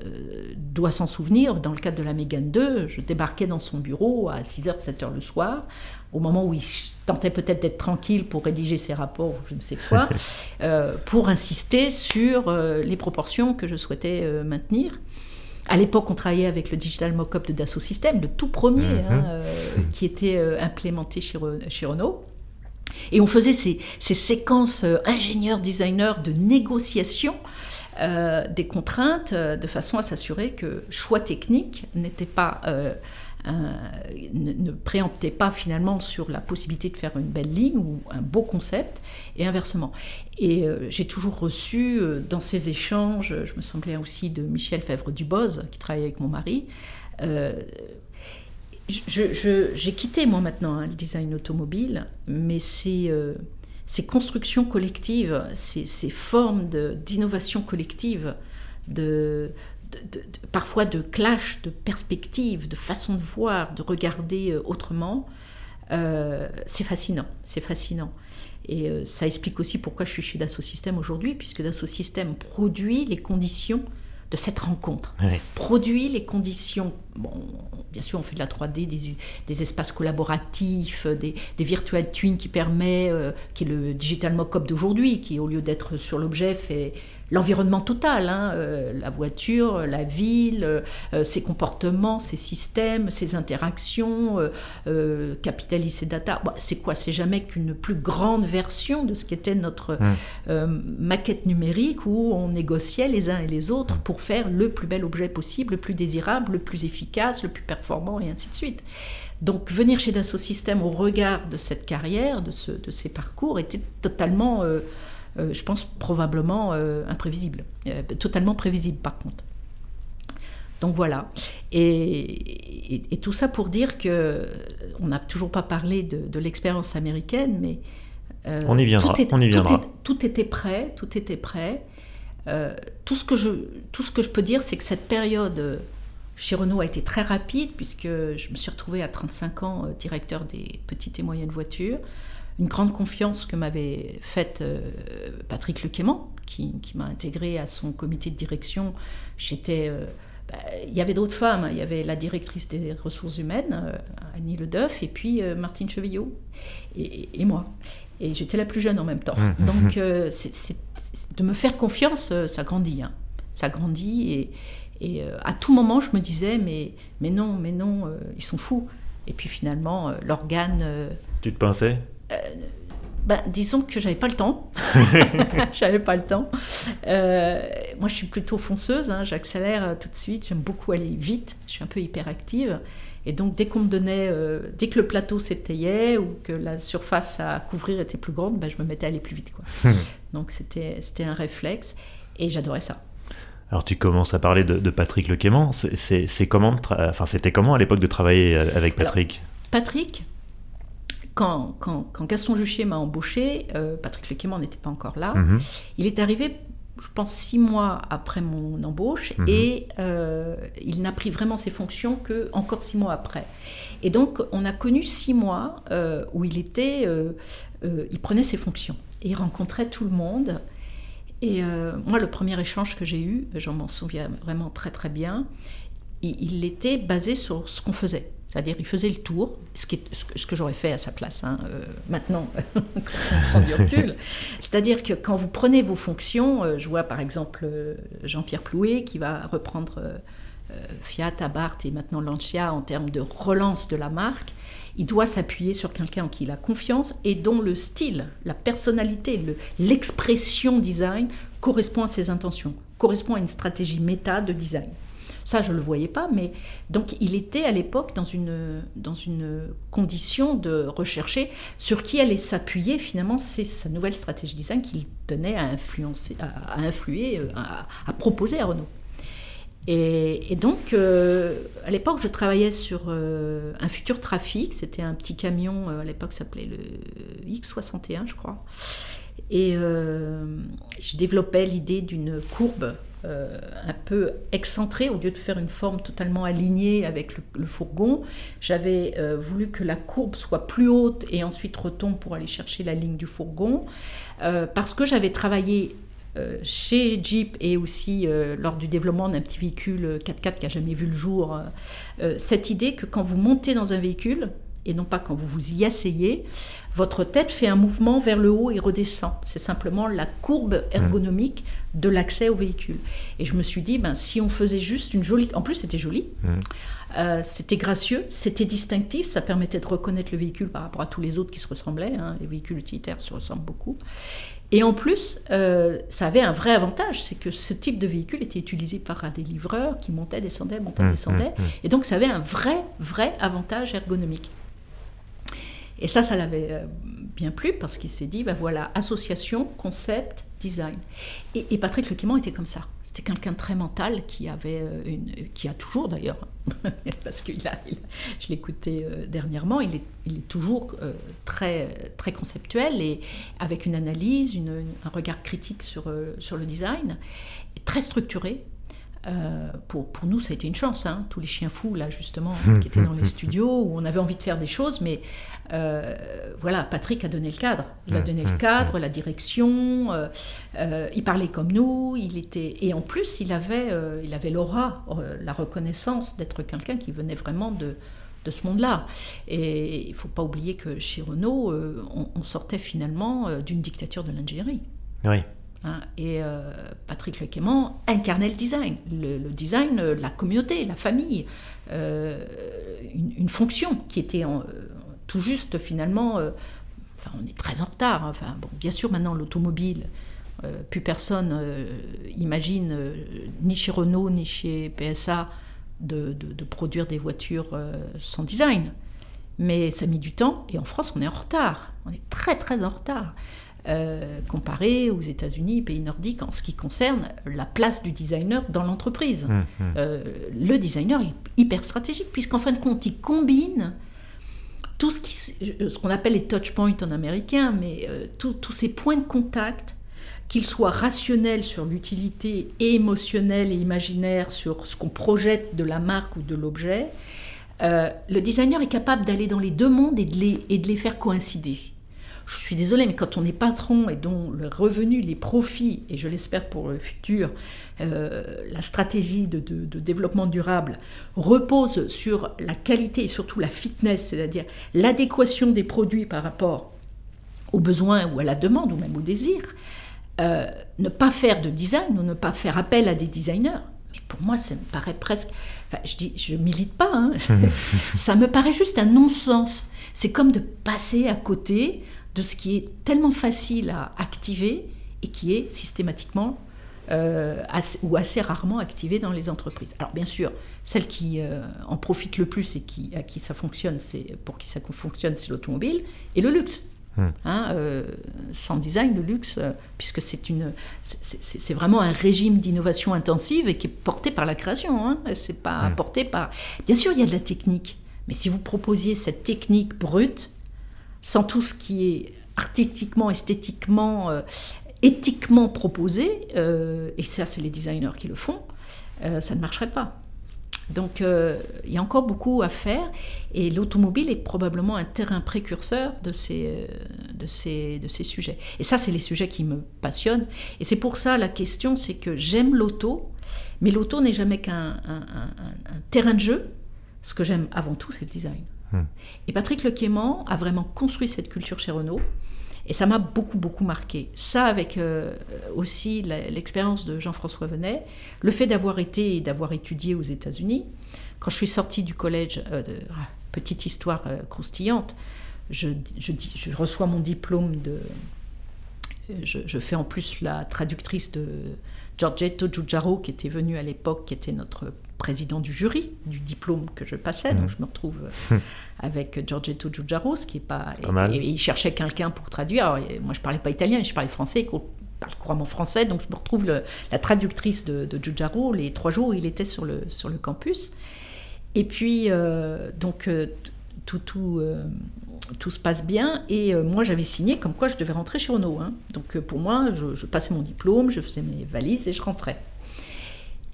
euh, doit s'en souvenir, dans le cadre de la Mégane 2, je débarquais dans son bureau à 6h, 7h le soir, au moment où il tentait peut-être d'être tranquille pour rédiger ses rapports, je ne sais quoi, euh, pour insister sur euh, les proportions que je souhaitais maintenir. À l'époque, on travaillait avec le Digital Mockup de Dassault Systèmes, le tout premier, hein, mhm. qui était implémenté chez, Renault. Et on faisait ces, ces séquences ingénieurs-designers de négociation euh, des contraintes euh, de façon à s'assurer que choix technique n'était pas euh, ne, préemptait pas finalement sur la possibilité de faire une belle ligne ou un beau concept et inversement. Et j'ai toujours reçu dans ces échanges, je me semblais aussi de Michel Fèvre-Duboz qui travaillait avec mon mari. j'ai quitté moi maintenant hein, le design automobile, mais c'est ces constructions collectives, ces, formes d'innovation collective, de, parfois de clash, de perspectives, de façon de voir, de regarder euh, autrement, euh, c'est fascinant, c'est fascinant. Et euh, ça explique aussi pourquoi je suis chez Dassault Systèmes aujourd'hui, puisque Dassault Systèmes produit les conditions de cette rencontre, produit les conditions. Bon, bien sûr, on fait de la 3D, des, espaces collaboratifs, des, des virtual twins qui permet, euh, qui est le digital mock-up d'aujourd'hui, qui au lieu d'être sur l'objet fait l'environnement total, hein, euh, la voiture, la ville, euh, ses comportements, ses systèmes, ses interactions, euh, capitalise ses data. c'est quoi? C'est jamais qu'une plus grande version de ce qu'était notre mmh. maquette numérique où on négociait les uns et les autres mmh. pour faire le plus bel objet possible, le plus désirable, le plus efficace, le plus performant et ainsi de suite. Donc venir chez Dassault Systèmes au regard de cette carrière, de, ce, de ces parcours, était totalement euh, je pense probablement euh, imprévisible, euh, totalement prévisible par contre. Donc voilà. Et, tout ça pour dire que on n'a toujours pas parlé de, l'expérience américaine, mais on y viendra. Tout, on y viendra. Tout, était prêt, tout était prêt. tout, ce que je, tout ce que je peux dire, c'est que cette période chez Renault a été très rapide, puisque je me suis retrouvée à 35 ans directeur des petites et moyennes voitures une grande confiance que m'avait faite euh, Patrick Lequément, qui, qui m'a intégré à son comité de direction. J'étais euh, bah, il y avait d'autres femmes. Il y avait la directrice des ressources humaines, euh, Annie Ledeuf, et puis Martine Chevillot, et, moi. Et j'étais la plus jeune en même temps. Mmh. Donc, de me faire confiance, ça grandit. Hein. Ça grandit. Et, et à tout moment, je me disais, mais, mais non, mais non, ils sont fous. Et puis finalement, l'organe. tu te pensais ben, disons que j'avais pas le temps. j'avais pas le temps. Euh, moi, je suis plutôt fonceuse. Hein, j'accélère euh, tout de suite. J'aime beaucoup aller vite. Je suis un peu hyperactive. Et donc, dès qu'on me donnait, dès que le plateau s'étayait ou que la surface à couvrir était plus grande, ben, je me mettais à aller plus vite. Quoi. donc, c'était, un réflexe. Et j'adorais ça. Alors tu commences à parler de, Patrick c'est, comment, enfin, c'était comment à l'époque de travailler avec Patrick? Patrick, quand, quand, Gaston Juchier m'a embauché, euh, Patrick Lequément n'était pas encore là. Mhm. Il est arrivé, je pense, six mois après mon embauche mhm. et euh, il n'a pris vraiment ses fonctions que encore six mois après. Et donc, on a connu six mois euh, où il était, il prenait ses fonctions et il rencontrait tout le monde. Et moi, le premier échange que j'ai eu, j'en m'en souviens vraiment très très bien, il, était basé sur ce qu'on faisait. C'est-à-dire, il faisait le tour, ce, que, j'aurais fait à sa place hein, euh, maintenant, du recul. C'est-à-dire que quand vous prenez vos fonctions, euh, je vois par exemple euh, Jean-Pierre Plouet qui va reprendre Fiat, Abarth et maintenant Lancia en termes de relance de la marque, il doit s'appuyer sur quelqu'un en qui il a confiance et dont le style, la personnalité, l'expression design correspond à ses intentions, correspond à une stratégie méta de design. Ça, je ne le voyais pas, mais donc il était à l'époque dans une, dans une condition de rechercher sur qui allait s'appuyer finalement, c'est sa nouvelle stratégie design qu'il tenait à influencer, à, influer, euh, à, proposer à Renault. Et, donc, euh, à l'époque, je travaillais sur euh, un futur trafic. C'était un petit camion, à l'époque, s'appelait le X61, je crois. Et je développais l'idée d'une courbe euh, un peu excentré, au lieu de faire une forme totalement alignée avec le, fourgon. J'avais euh, voulu que la courbe soit plus haute et ensuite retombe pour aller chercher la ligne du fourgon, euh, parce que j'avais travaillé chez Jeep et aussi lors du développement d'un petit véhicule 4x4 qui n'a jamais vu le jour, cette idée que quand vous montez dans un véhicule, et non pas quand vous vous y asseyez, votre tête fait un mouvement vers le haut et redescend. C'est simplement la courbe ergonomique de l'accès au véhicule. Et je me suis dit, ben, si on faisait juste une jolie... En plus, c'était joli. Mmh. Euh, c'était gracieux, c'était distinctif, ça permettait de reconnaître le véhicule par rapport à tous les autres qui se ressemblaient. Hein. Les véhicules utilitaires se ressemblent beaucoup. Et en plus, euh, ça avait un vrai avantage, c'est que ce type de véhicule était utilisé par des livreurs qui montaient, descendaient, montaient, mmh, descendaient. Mmh, et donc, ça avait un vrai, vrai avantage ergonomique. Et ça, ça l'avait euh, bien plu parce qu'il s'est dit, ben voilà, association, concept, design. Et, Patrick Lequimont était comme ça. C'était quelqu'un de très mental qui avait euh, une, qui a toujours d'ailleurs, parce que a, je l'écoutais euh, dernièrement, il est, il est toujours très, très conceptuel et avec une analyse, un regard critique sur, sur le design, très structuré, euh, pour, pour, nous, ça a été une chance, hein. tous les chiens fous, là, justement, qui étaient dans les studios, où on avait envie de faire des choses, mais euh, voilà, Patrick a donné le cadre. Il a donné le cadre, la direction, euh, il parlait comme nous, il était... Et en plus, il avait il avait l'aura, la reconnaissance d'être quelqu'un qui venait vraiment de, de ce monde-là. Et il ne faut pas oublier que chez Renault, on, on, sortait finalement d'une dictature de l'ingénierie. Oui. Hein, et euh, Patrick Lequément incarnait le design. Le, design, euh, la communauté, la famille, euh, une, fonction qui était tout juste finalement. enfin, on est très en retard. Hein. Enfin, bon, bien sûr, maintenant l'automobile, plus personne imagine, ni chez Renault, ni chez PSA, de, de produire des voitures sans design. Mais ça mis du temps et en France, on est en retard. On est très très en retard. Euh, comparé aux États-Unis, pays nordiques, en ce qui concerne la place du designer dans l'entreprise. Mmh, mmh. Euh, le designer est hyper stratégique, puisqu'en fin de compte, il combine tout ce, qu'on appelle les touch points en américain, mais euh, tous ces points de contact, qu'ils soient rationnels sur l'utilité et émotionnels et imaginaires sur ce qu'on projette de la marque ou de l'objet, le designer est capable d'aller dans les deux mondes et de les, et de les faire coïncider je suis désolée, mais quand on est patron et dont le revenu, les profits, et je l'espère pour le futur, euh, la stratégie de, développement durable repose sur la qualité et surtout la fitness, c'est-à-dire l'adéquation des produits par rapport aux besoins ou à la demande ou même au désir, euh, ne pas faire de design ou ne pas faire appel à des designers, mais pour moi, ça me paraît presque. Enfin, je dis, je milite pas, hein. ça me paraît juste un non-sens. C'est comme de passer à côté de ce qui est tellement facile à activer et qui est systématiquement euh, ou assez rarement activé dans les entreprises. Alors bien sûr, celle qui euh, en profite le plus et qui, à qui ça fonctionne, c'est pour qui ça fonctionne, c'est l'automobile et le luxe. Hmm. Hein, euh, sans design, le luxe, puisque c'est une, c'est vraiment un régime d'innovation intensive et qui est porté par la création. Hein, c'est pas hmm. porté par. Bien sûr, il y a de la technique, mais si vous proposiez cette technique brute, sans tout ce qui est artistiquement, esthétiquement, euh, éthiquement proposé, euh, et ça c'est les designers qui le font, euh, ça ne marcherait pas. Donc il y a encore beaucoup à faire et l'automobile est probablement un terrain précurseur de ces, de ces, de ces sujets. Et ça, c'est les sujets qui me passionnent. Et c'est pour ça la question, c'est que j'aime l'auto, Mais l'auto n'est jamais qu'un terrain de jeu. Ce que j'aime avant tout, c'est le design. Hmm. Et Patrick Lequaimant a vraiment construit cette culture chez Renault. Et ça m'a beaucoup, beaucoup marqué. Ça, avec euh, aussi l'expérience de Jean-François Venet, le fait d'avoir été et d'avoir étudié aux États-Unis. Quand je suis sortie du collège, euh, de, ah, petite histoire euh, croustillante, je, reçois mon diplôme de. Je, je, fais en plus la traductrice de Giorgetto Giugiaro, qui était venu à l'époque, qui était notre président du jury du diplôme que je passais. Donc mmh. je me retrouve euh, mmh. avec Giorgetto Giugiaro, ce qui est pas. et, il cherchait quelqu'un pour traduire. moi, je parlais pas italien, je parlais français. Je parle couramment français, donc je me retrouve la traductrice de, de Giugiaro. Les trois jours, il était sur le, sur le campus. Et puis, euh, donc, euh, tout, tout, tout, se passe bien. Et moi, j'avais signé comme quoi je devais rentrer chez Renault. Hein. Donc, pour moi, je, je, passais mon diplôme, je faisais mes valises et je rentrais.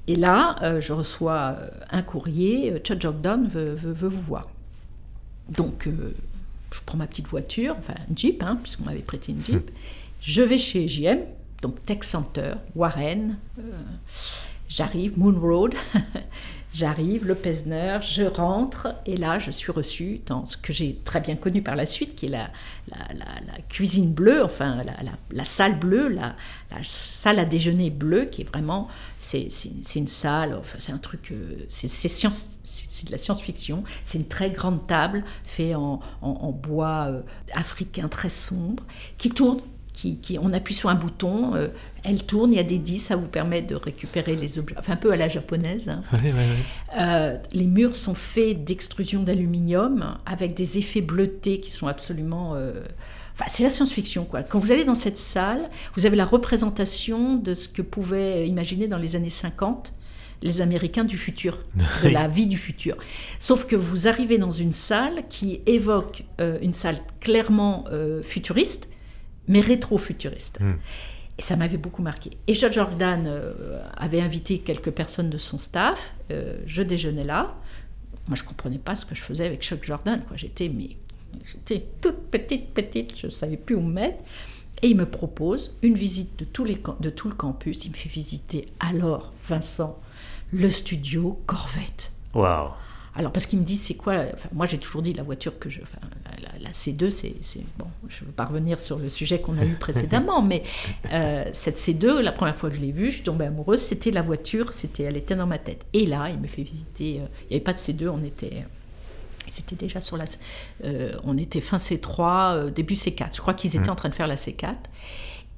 Et là, euh, je reçois euh, un courrier, euh, Chad Jordan veut, veut, vous voir. Donc, je prends ma petite voiture, enfin un Jeep, hein, puisqu'on m'avait prêté une Jeep. Je vais chez JM, donc Tech Center, Warren. J'arrive, Moon Road. J'arrive, le Pesner, je rentre, et là, je suis reçue dans ce que j'ai très bien connu par la suite, qui est la, cuisine bleue, enfin, la, salle bleue, la, salle à déjeuner bleue, qui est vraiment, c'est une salle, enfin, c'est un truc, euh, c'est de la science-fiction. C'est une très grande table faite en, en, bois euh, africain très sombre, qui tourne qui, on appuie sur un bouton, euh, elle tourne, il y a des disques, ça vous permet de récupérer les objets, enfin un peu à la japonaise. Hein. Euh, les murs sont faits d'extrusion d'aluminium avec des effets bleutés qui sont absolument... Euh, enfin, c'est la science-fiction, quoi. Quand vous allez dans cette salle, vous avez la représentation de ce que pouvaient imaginer dans les années 50 les Américains du futur, de la vie du futur. Sauf que vous arrivez dans une salle qui évoque une salle clairement futuriste, mais rétro-futuriste. Hmm. Et ça m'avait beaucoup marqué. Et George Jordan euh, avait invité quelques personnes de son staff. Euh, je déjeunais là. Moi, je ne comprenais pas ce que je faisais avec Chuck Jordan. J'étais, mais j'étais toute petite, petite. Je ne savais plus où me mettre. Et il me propose une visite de, tous les, de tout le campus. Il me fait visiter alors, Vincent, le studio Corvette. Waouh alors, parce qu'il me dit, c'est quoi Moi, j'ai toujours dit la voiture que je. Enfin, la, C2, c'est. Bon, je ne veux pas revenir sur le sujet qu'on a eu précédemment, mais euh, cette C2, la première fois que je l'ai vue, je suis tombée amoureuse, c'était la voiture, c'était, elle était dans ma tête. Et là, il me fait visiter. Euh, il n'y avait pas de C2, on était. C'était déjà sur la. Euh, on était fin C3, début C4. Je crois qu'ils étaient mmh. en train de faire la C4.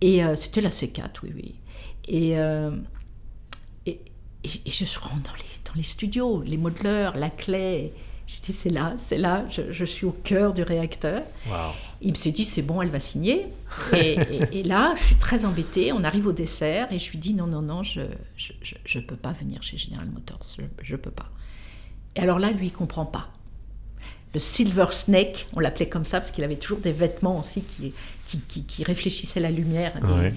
Et c'était la C4, oui, oui. Et, et, et, je rentre dans les dans les studios, les modeleurs, la clé. J'ai dit, c'est là, c'est là, je, suis au cœur du réacteur. Il me s'est dit, c'est bon, elle va signer. Et, là, je suis très embêtée. On arrive au dessert et je lui dis, non, non, non, je ne peux pas venir chez General Motors. Je ne peux pas. Et alors là, lui, il comprend pas. Le Silver Snake, on l'appelait comme ça parce qu'il avait toujours des vêtements aussi qui, qui, qui, réfléchissaient la lumière,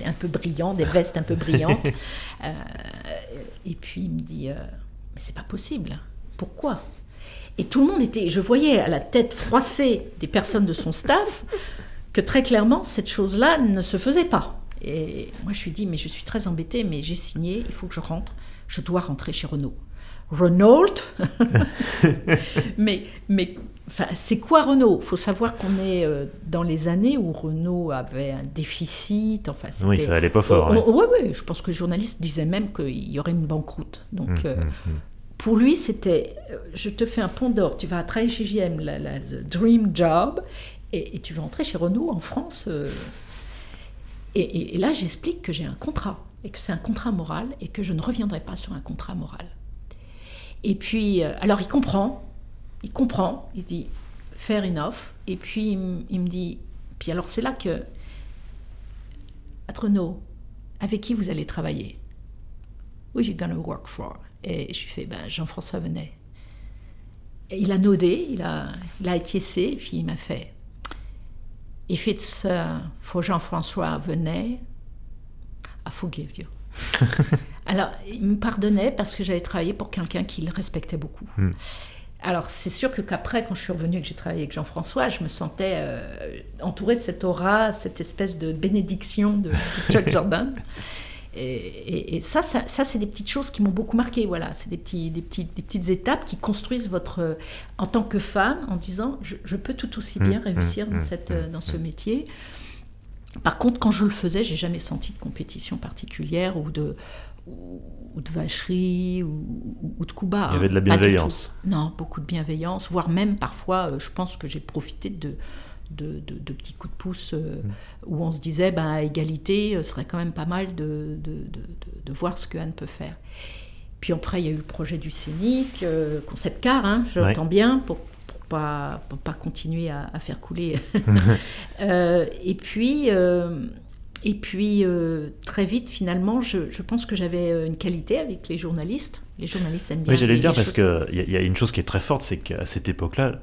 un peu brillants, des vestes un peu brillantes. Euh, et puis il me dit, euh, c'est pas possible. Pourquoi? Et tout le monde était, je voyais à la tête froissée des personnes de son staff que très clairement cette chose-là ne se faisait pas. Et moi je lui dis, mais je suis très embêtée, mais j'ai signé, il faut que je rentre, je dois rentrer chez Renault. Renault Mais, mais enfin, c'est quoi Renault? Il faut savoir qu'on est euh, dans les années où Renault avait un déficit. Enfin, oui, ça allait pas fort. Oui, oh, oui, je pense que les journalistes disaient même qu'il y aurait une banqueroute. Donc, hum, euh, hum, hum. Pour lui, c'était euh, je te fais un pont d'or, tu vas travailler chez JM, la, dream job, et, tu vas entrer chez Renault en France. et là, j'explique que j'ai un contrat, et que c'est un contrat moral, et que je ne reviendrai pas sur un contrat moral. Et puis, euh, alors il comprend, il comprend, il dit fair enough. Et puis il, me dit, puis alors c'est là que, Renault, avec qui vous allez travailler? Who you gonna work for? Et je lui fais, ben, Jean-François Venet. Et il a nodé, il a, il a acquiescé, puis il m'a fait, If it's uh, for Jean-François Venet, I forgive you. Alors, il me pardonnait parce que j'avais travaillé pour quelqu'un qu'il respectait beaucoup. Hmm. Alors, c'est sûr que qu'après, quand je suis revenue et que j'ai travaillé avec Jean-François, je me sentais euh, entourée de cette aura, cette espèce de bénédiction de, Chuck Jordan. Et, ça, ça, c'est des petites choses qui m'ont beaucoup marqué. Voilà, c'est des, petits, des, petites, des petites étapes qui construisent votre. en tant que femme, en disant je, peux tout aussi bien mmh, réussir dans, cette, dans ce métier. Par contre, quand je le faisais, j'ai jamais senti de compétition particulière ou de, ou, de vacherie ou, de couba. Il y avait de la bienveillance. Non, beaucoup de bienveillance, voire même parfois, euh, je pense que j'ai profité de, de, de, petits coups de pouce euh, mm. où on se disait, ben, à égalité, euh, ce serait quand même pas mal de, de voir ce que Anne peut faire. Puis après, il y a eu le projet du scénic, concept car, hein, j'entends bien, pour pas, pour pas continuer à, faire couler. Euh, et puis, euh, et puis euh, très vite, finalement, je, je pense que j'avais une qualité avec les journalistes. Les journalistes aiment bien. Oui, j'allais dire parce qu'il y, y, a une chose qui est très forte, c'est qu'à cette époque-là,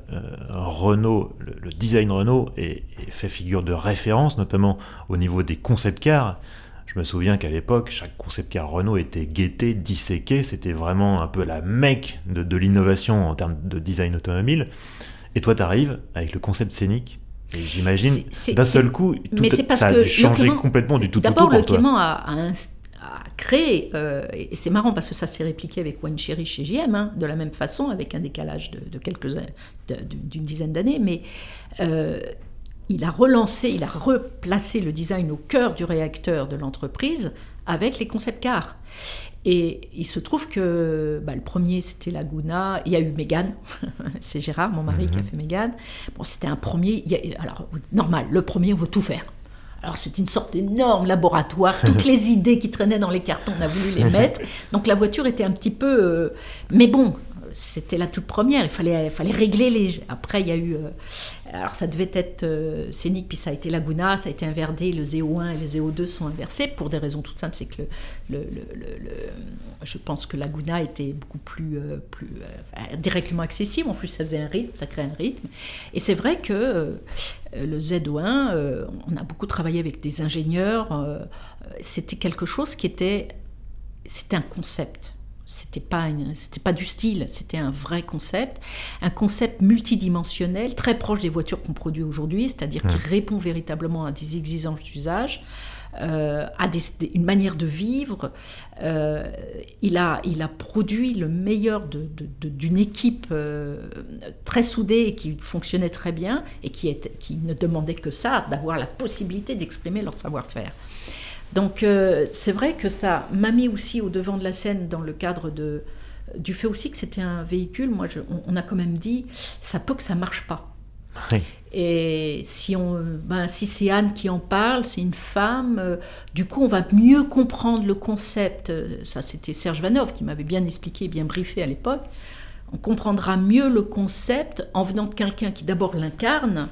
Renault, le, design Renault est, est, fait figure de référence, notamment au niveau des concept cars. Je me souviens qu'à l'époque, chaque concept car Renault était guetté, disséqué. C'était vraiment un peu la mecque de, l'innovation en termes de design automobile. Et toi, tu arrives avec le concept scénique. Et j'imagine, d'un seul coup, tout, ça a dû changer complètement du tout D'abord, le Clément a, créé, euh, et c'est marrant parce que ça s'est répliqué avec One Cherry chez JM, hein, de la même façon, avec un décalage de, quelques d'une dizaine d'années, mais euh, il a relancé, il a replacé le design au cœur du réacteur de l'entreprise avec les concept cars. Et il se trouve que bah, le premier, c'était Laguna. Il y a eu Mégane. c'est Gérard, mon mari, qui a mhm. fait Mégane. Bon, c'était un premier. alors, normal, le premier, on veut tout faire. Alors, c'est une sorte d'énorme laboratoire. Toutes les idées qui traînaient dans les cartons, on a voulu les mettre. Donc, la voiture était un petit peu. Euh, mais bon, c'était la toute première. Il fallait, il fallait régler les. Après, il y a eu. Euh, alors, ça devait être euh, scénique, puis ça a été Laguna, ça a été inversé. Le ZO1 et le ZO2 sont inversés pour des raisons toutes simples. C'est que le, je pense que Laguna était beaucoup plus, euh, plus directement accessible. En plus, ça faisait un rythme, ça crée un rythme. Et c'est vrai que le ZO1, on a beaucoup travaillé avec des ingénieurs. c'était quelque chose qui était. C'était un concept c'était pas c'était pas du style, c'était un vrai concept, un concept multidimensionnel très proche des voitures qu'on produit aujourd'hui, c'est-à-dire qui répond véritablement à des exigences d'usage. Euh, à une manière de vivre. Euh, il, a, il a produit le meilleur d'une équipe euh, très soudée et qui fonctionnait très bien et qui, qui ne demandait que ça, d'avoir la possibilité d'exprimer leur savoir-faire. Donc euh, c'est vrai que ça m'a mis aussi au devant de la scène dans le cadre de, du fait aussi que c'était un véhicule. Moi, on, a quand même dit, ça peut que ça marche pas. Et si, on, ben, si c'est Anne qui en parle, c'est une femme, euh, du coup on va mieux comprendre le concept. Ça c'était Serge Vanov qui m'avait bien expliqué, bien briefé à l'époque. On comprendra mieux le concept en venant de quelqu'un qui d'abord l'incarne,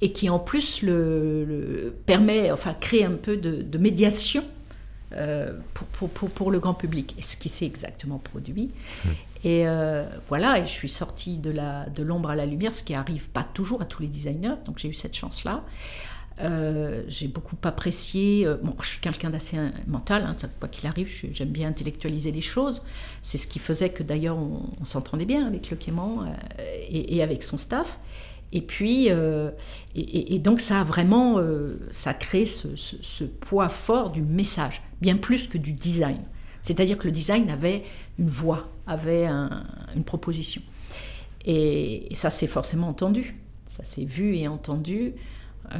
et qui en plus le, permet, enfin crée un peu de, médiation euh, pour, pour, pour, le grand public, et ce qui s'est exactement produit. Mmh. Et euh, voilà, et je suis sortie de, la, de l'ombre à la lumière, ce qui arrive pas toujours à tous les designers, donc j'ai eu cette chance-là. Euh, j'ai beaucoup apprécié. bon, je suis quelqu'un d'assez mental, hein, quoi qu'il arrive, j'aime bien intellectualiser les choses. C'est ce qui faisait que d'ailleurs on, s'entendait bien avec le Clément et, et, avec son staff. Et puis, euh, et, donc ça a vraiment, euh, ça crée ce, poids fort du message, bien plus que du design. C'est-à-dire que le design avait une voix, avait une proposition. Et, ça s'est forcément entendu, ça s'est vu et entendu. Euh,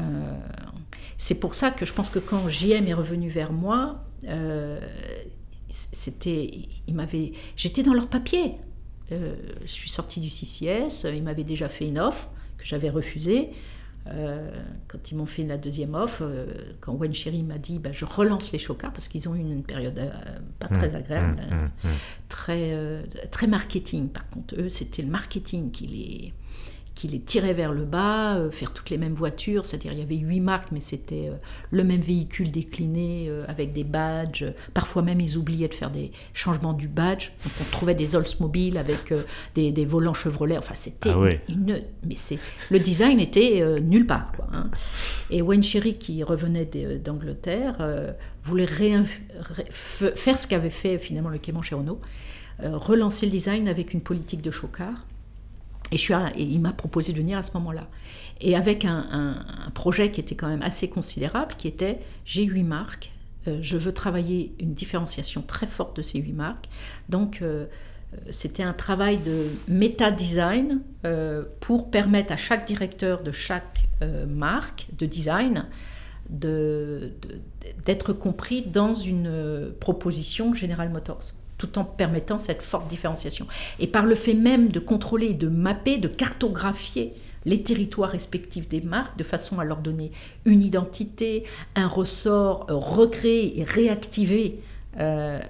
c'est pour ça que je pense que quand JM est revenu vers moi, c'était, il m'avait, j'étais dans leur papier. je suis sortie du CCS, ils m'avaient déjà fait une offre j'avais refusé. Euh, quand ils m'ont fait la deuxième offre, euh, quand Wen Chéri m'a dit bah, je relance les chocards parce qu'ils ont eu une période euh, pas très mmh, agréable, mmh, mmh, très, très marketing. Par contre, eux, c'était le marketing qui les, qui les tirait vers le bas, euh, faire toutes les mêmes voitures, c'est-à-dire il y avait huit marques, mais c'était euh, le même véhicule décliné euh, avec des badges. Parfois même ils oubliaient de faire des changements du badge, donc on trouvait des Oldsmobile avec des, des, volants Chevrolet. Enfin c'était ah une, mais c'est le design était nulle part. Quoi, hein. Et Wayne Cherry qui revenait d'Angleterre voulait faire ce qu'avait fait finalement le Clément chez Renault, relancer le design avec une politique de chocard et, il m'a proposé de venir à ce moment-là. Et avec un, projet qui était quand même assez considérable, qui était j'ai huit marques, je veux travailler une différenciation très forte de ces huit marques. Donc, c'était un travail de méta-design pour permettre à chaque directeur de chaque marque de design d'être compris dans une proposition General Motors tout en permettant cette forte différenciation. Et par le fait même de contrôler, de mapper, de cartographier les territoires respectifs des marques de façon à leur donner une identité, un ressort, euh, recréer et réactiver euh,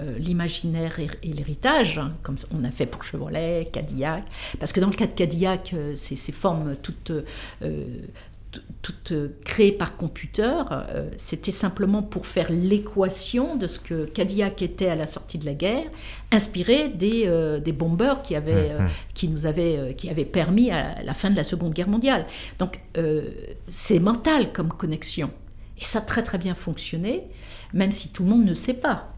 euh, l'imaginaire et, l'héritage, hein, comme on a fait pour Chevrolet, Cadillac, parce que dans le cas de Cadillac, ces, ces formes toutes toutes euh, créées par computer, euh, c'était simplement pour faire l'équation de ce que Cadillac était à la sortie de la guerre, inspiré des, euh, des bombers qui, avaient, mmh, mmh. qui nous avaient, qui avaient permis à la fin de la Seconde Guerre mondiale. Donc c'est mental comme connexion. Et ça a très très bien fonctionné, même si tout le monde ne sait pas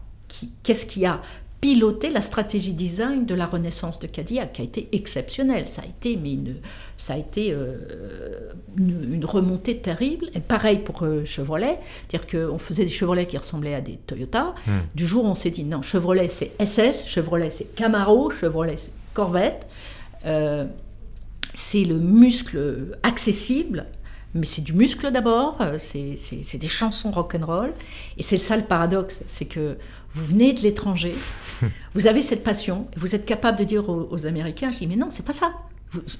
qu'est-ce qui a piloté la stratégie design de la renaissance de Cadillac, qui a été exceptionnelle. Ça a été, mais une, ça a été euh, une, remontée terrible. Et pareil pour euh, Chevrolet, c'est-à-dire qu'on faisait des Chevrolets qui ressemblaient à des Toyota. Hmm. Du jour, on s'est dit non, Chevrolet c'est SS, Chevrolet c'est Camaro, Chevrolet c'est Corvette. Euh, c'est le muscle accessible mais c'est du muscle d'abord, c'est des chansons rock'n'roll. Et c'est ça le paradoxe, c'est que vous venez de l'étranger, vous avez cette passion, vous êtes capable de dire aux, Américains, je dis, mais non, c'est pas ça.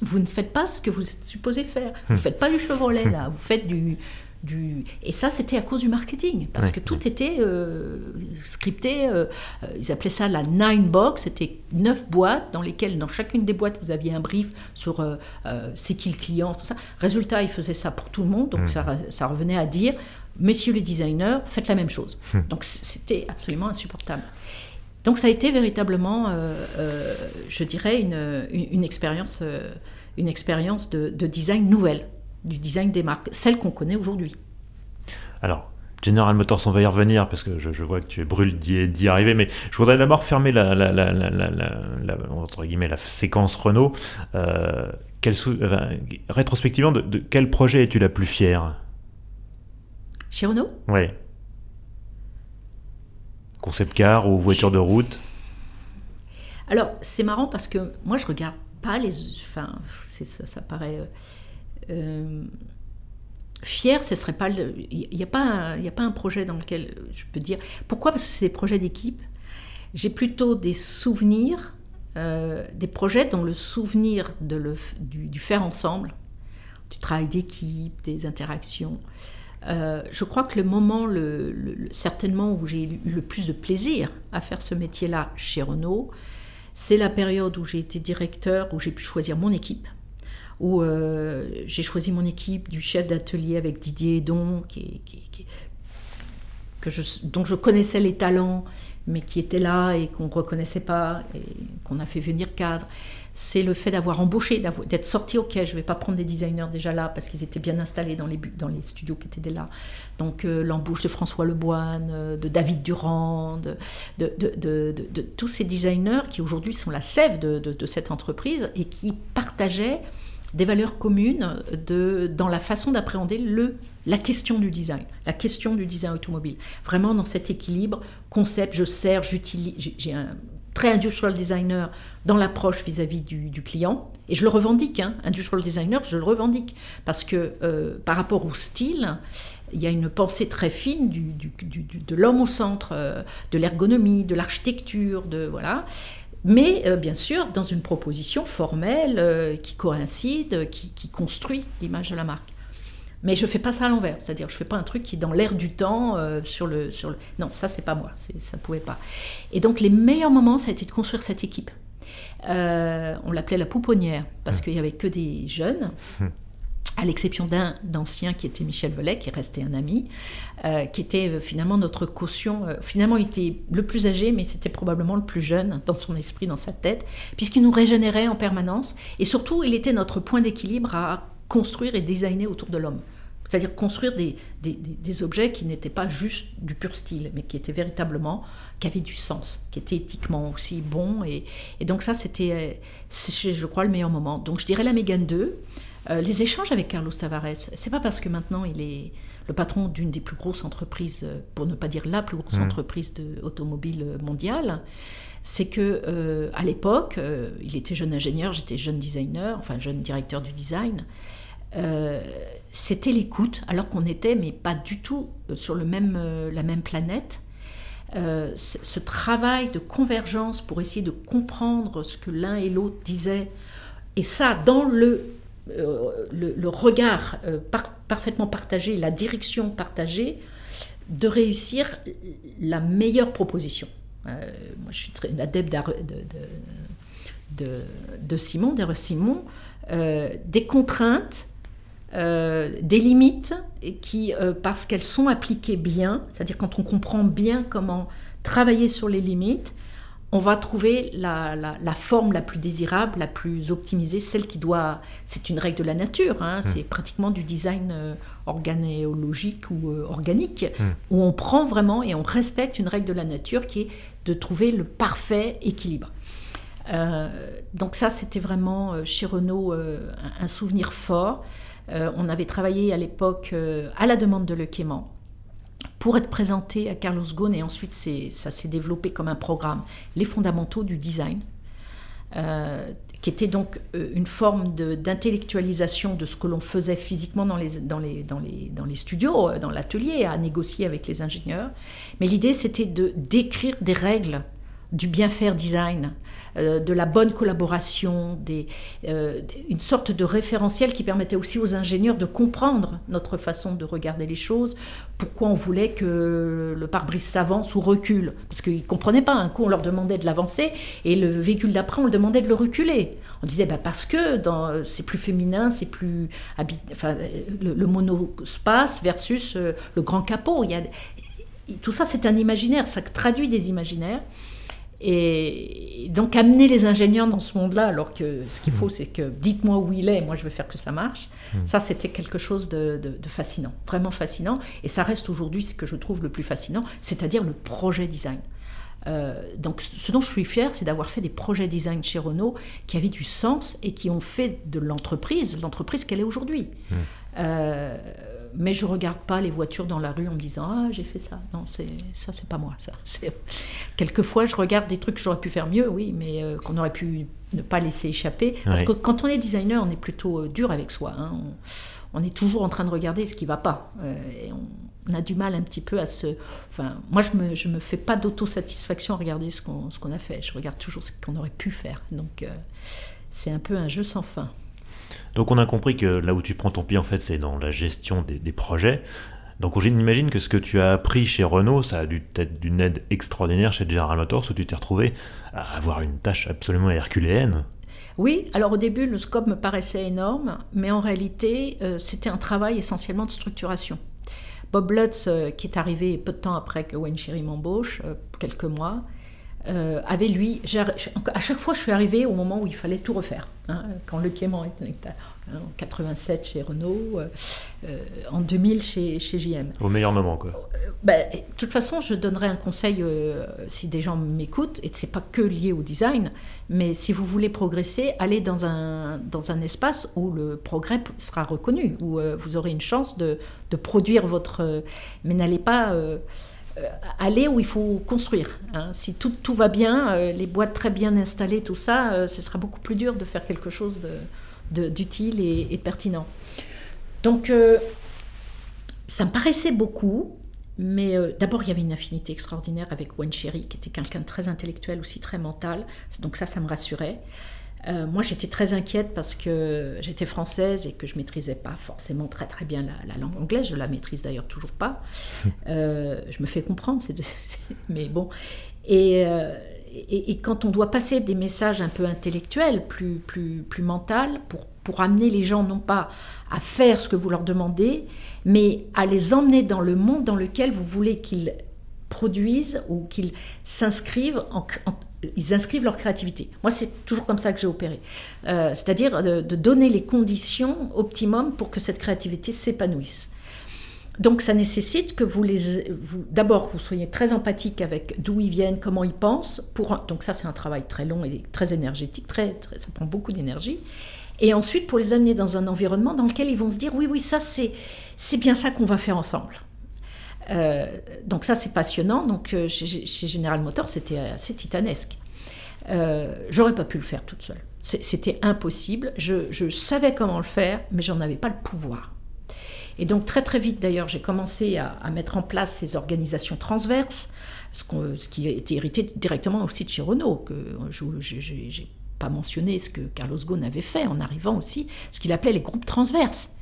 Vous, ne faites pas ce que vous êtes supposé faire. Vous ne faites pas du Chevrolet, là. Vous faites du... du... Et ça, c'était à cause du marketing, parce que tout était euh, scripté. Euh, ils appelaient ça la nine box. C'était neuf boîtes dans lesquelles, dans chacune des boîtes, vous aviez un brief sur euh, c'est qui le client, tout ça. Résultat, ils faisaient ça pour tout le monde, donc mmh. ça, ça revenait à dire messieurs les designers, faites la même chose. Mmh. Donc c'était absolument insupportable. Donc ça a été véritablement, euh, euh, je dirais, une, une, expérience, euh, une expérience de, design nouvelle, du design des marques, celle qu'on connaît aujourd'hui. Alors, General Motors, on va y revenir parce que je, vois que tu es brûle d'y arriver, mais je voudrais d'abord fermer la, la, la, la, entre guillemets, la séquence Renault. Quel rétrospectivement, de, de, quel projet es-tu la plus fière? Chez Renault? Oui. Concept car ou voiture de route? Alors, c'est marrant parce que moi, je regarde pas les. Enfin, ça, ça, paraît. Euh, fier, ce serait pas. Il n'y a, pas a pas un projet dans lequel je peux dire. Pourquoi? Parce que c'est des projets d'équipe. J'ai plutôt des souvenirs, euh, des projets dont le souvenir de le, du, faire ensemble, du travail d'équipe, des interactions, euh, je crois que le moment, certainement, où j'ai eu le plus de plaisir à faire ce métier-là chez Renault, c'est la période où j'ai été directeur, où j'ai pu choisir mon équipe, où euh, j'ai choisi mon équipe du chef d'atelier avec Didier Edon, que dont je connaissais les talents, mais qui était là et qu'on ne reconnaissait pas, et qu'on a fait venir cadre c'est le fait d'avoir embauché, d'être sorti, ok, je ne vais pas prendre des designers déjà là parce qu'ils étaient bien installés dans les, studios qui étaient là. Donc euh, l'embauche de François Leboine, euh, de David Durand, de, tous ces designers qui aujourd'hui sont la sève de, cette entreprise et qui partageaient des valeurs communes de, dans la façon d'appréhender le, la question du design, la question du design automobile. Vraiment dans cet équilibre, concept, je sers, j'utilise, j'ai un très industrial designer dans l'approche vis-à-vis du, client. Et je le revendique, hein, industrial designer, je le revendique. Parce que euh, par rapport au style, il y a une pensée très fine du, de l'homme au centre, euh, de l'ergonomie, de l'architecture, de voilà. Mais euh, bien sûr, dans une proposition formelle qui coïncide, qui, qui construit l'image de la marque. Mais je ne fais pas ça à l'envers, c'est-à-dire je ne fais pas un truc qui est dans l'air du temps euh, sur, le, sur le... Non, ça c'est pas moi, ça ne pouvait pas. Et donc les meilleurs moments, ça a été de construire cette équipe. Euh, on l'appelait la pouponnière, parce mmh. qu'il n'y avait que des jeunes. Mmh. À l'exception d'un d'ancien qui était Michel Volet, qui est resté un ami, euh, qui était finalement notre caution. finalement, il était le plus âgé, mais c'était probablement le plus jeune dans son esprit, dans sa tête, puisqu'il nous régénérait en permanence. Et surtout, il était notre point d'équilibre à construire et designer autour de l'homme. C'est-à-dire construire des, des, objets qui n'étaient pas juste du pur style, mais qui étaient véritablement, qui avaient du sens, qui étaient éthiquement aussi bons. Et, et donc ça, c'était, je crois, le meilleur moment. Donc je dirais la Mégane 2. Euh, les échanges avec Carlos Tavares, c'est pas parce que maintenant il est le patron d'une des plus grosses entreprises, pour ne pas dire la plus grosse mmh. entreprise de, automobile mondiale, c'est que à l'époque, il était jeune ingénieur, j'étais jeune designer, enfin jeune directeur du design. c'était l'écoute, alors qu'on était, mais pas du tout sur le même, la même planète. Euh, ce travail de convergence pour essayer de comprendre ce que l'un et l'autre disaient, et ça dans le, euh, le, regard euh, parfaitement partagé, la direction partagée, de réussir la meilleure proposition. moi, je suis très adepte de, de, Simon, Simon, des contraintes euh, des limites qui, euh, parce qu'elles sont appliquées bien, c'est-à-dire quand on comprend bien comment travailler sur les limites, on va trouver la, forme la plus désirable, la plus optimisée, celle qui doit... C'est une règle de la nature, hein, hmm. c'est pratiquement du design euh, organéologique ou organique, hmm. où on prend vraiment et on respecte une règle de la nature qui est de trouver le parfait équilibre. donc ça, c'était vraiment chez Renault un, souvenir fort. Euh, on avait travaillé à l'époque euh, à la demande de Le Quément pour être présenté à Carlos Ghosn et ensuite ça s'est développé comme un programme, les fondamentaux du design, euh, qui était donc une forme d'intellectualisation de, ce que l'on faisait physiquement dans les, dans les, dans les, dans studios, l'atelier, à négocier avec les ingénieurs. Mais l'idée, c'était de d'écrire des règles du bien faire design, euh, de la bonne collaboration, euh, une sorte de référentiel qui permettait aussi aux ingénieurs de comprendre notre façon de regarder les choses, pourquoi on voulait que le pare-brise s'avance ou recule. Parce qu'ils ne comprenaient pas. Un coup, on leur demandait de l'avancer et le véhicule d'après, on le demandait de le reculer. On disait bah, parce que c'est plus féminin, c'est plus. Enfin, le, monospace versus euh, le grand capot. Il y a, tout ça, c'est un imaginaire, ça traduit des imaginaires. Et donc amener les ingénieurs dans ce monde-là, alors que ce qu'il faut, mm. c'est que dites-moi où il est, moi je vais faire que ça marche. Mm. Ça, c'était quelque chose de, fascinant, vraiment fascinant. Et ça reste aujourd'hui ce que je trouve le plus fascinant, c'est-à-dire le projet design. Euh, donc ce dont je suis fier, c'est d'avoir fait des projets design chez Renault qui avaient du sens et qui ont fait de l'entreprise l'entreprise qu'elle est aujourd'hui. Mm. Euh, mais je regarde pas les voitures dans la rue en me disant ah j'ai fait ça. Non, c'est ça c'est pas moi ça. Quelquefois je regarde des trucs que j'aurais pu faire mieux, oui, mais euh, qu'on aurait pu ne pas laisser échapper. Parce que quand on est designer, on est plutôt euh, dur avec soi. Hein. On, est toujours en train de regarder ce qui va pas. Euh, on, a du mal un petit peu à se. Enfin, moi je me je me fais pas d'autosatisfaction à regarder ce qu'on ce qu'on a fait. Je regarde toujours ce qu'on aurait pu faire. Donc c'est un peu un jeu sans fin. Donc on a compris que là où tu prends ton pied en fait c'est dans la gestion des, projets. Donc j'imagine que ce que tu as appris chez Renault, ça a dû être d'une aide extraordinaire chez General Motors où tu t'es retrouvé à avoir une tâche absolument herculéenne. Oui, alors au début le scope me paraissait énorme, mais en réalité euh, c'était un travail essentiellement de structuration. Bob Lutz, euh, qui est arrivé peu de temps après que Wayne m'embauche, euh, quelques mois, euh, avait lui, à chaque fois je suis arrivée au moment où il fallait tout refaire. Hein, quand le Clément était en 87 chez Renault, euh, euh, en 2000 chez, chez JM. Au meilleur moment quoi. Ben, de toute façon, je donnerai un conseil si des gens m'écoutent, et c'est pas que lié au design, mais si vous voulez progresser, allez dans un, dans un espace où le progrès sera reconnu, où vous aurez une chance de, de produire votre... mais n'allez pas euh, aller où il faut construire. Hein. Si tout, tout, va bien, euh, les boîtes très bien installées, tout ça, euh, ce sera beaucoup plus dur de faire quelque chose d'utile de, et, et, pertinent. Donc, ça me paraissait beaucoup, mais d'abord, il y avait une affinité extraordinaire avec Wen qui était quelqu'un de très intellectuel, aussi très mental. Donc ça, ça me rassurait. Euh, moi, j'étais très inquiète parce que j'étais française et que je maîtrisais pas forcément très très bien la, langue anglaise. Je la maîtrise d'ailleurs toujours pas. Euh, je me fais comprendre, mais bon. Euh, et, et, quand on doit passer des messages un peu intellectuels, plus plus plus mental, pour pour amener les gens non pas à faire ce que vous leur demandez, mais à les emmener dans le monde dans lequel vous voulez qu'ils produisent ou qu'ils s'inscrivent en, ils inscrivent leur créativité. Moi, c'est toujours comme ça que j'ai opéré. Euh, c'est-à-dire de, donner les conditions optimum pour que cette créativité s'épanouisse. donc ça nécessite que vous les, d'abord vous soyez très empathique avec d'où ils viennent, comment ils pensent. Donc ça c'est un travail très long et très énergétique, ça prend beaucoup d'énergie. Et ensuite pour les amener dans un environnement dans lequel ils vont se dire oui oui ça c'est bien ça qu'on va faire ensemble. Euh, donc ça c'est passionnant. Donc euh, chez, General Motors c'était assez titanesque. Euh, j'aurais pas pu le faire toute seule. C'était impossible. Je, savais comment le faire, mais j'en avais pas le pouvoir. Et donc très très vite d'ailleurs, j'ai commencé à, mettre en place ces organisations transverses, ce, ce, qui été hérité directement aussi de chez Renault, que je n'ai pas mentionné ce que Carlos Ghosn avait fait en arrivant aussi, ce qu'il appelait les groupes transverses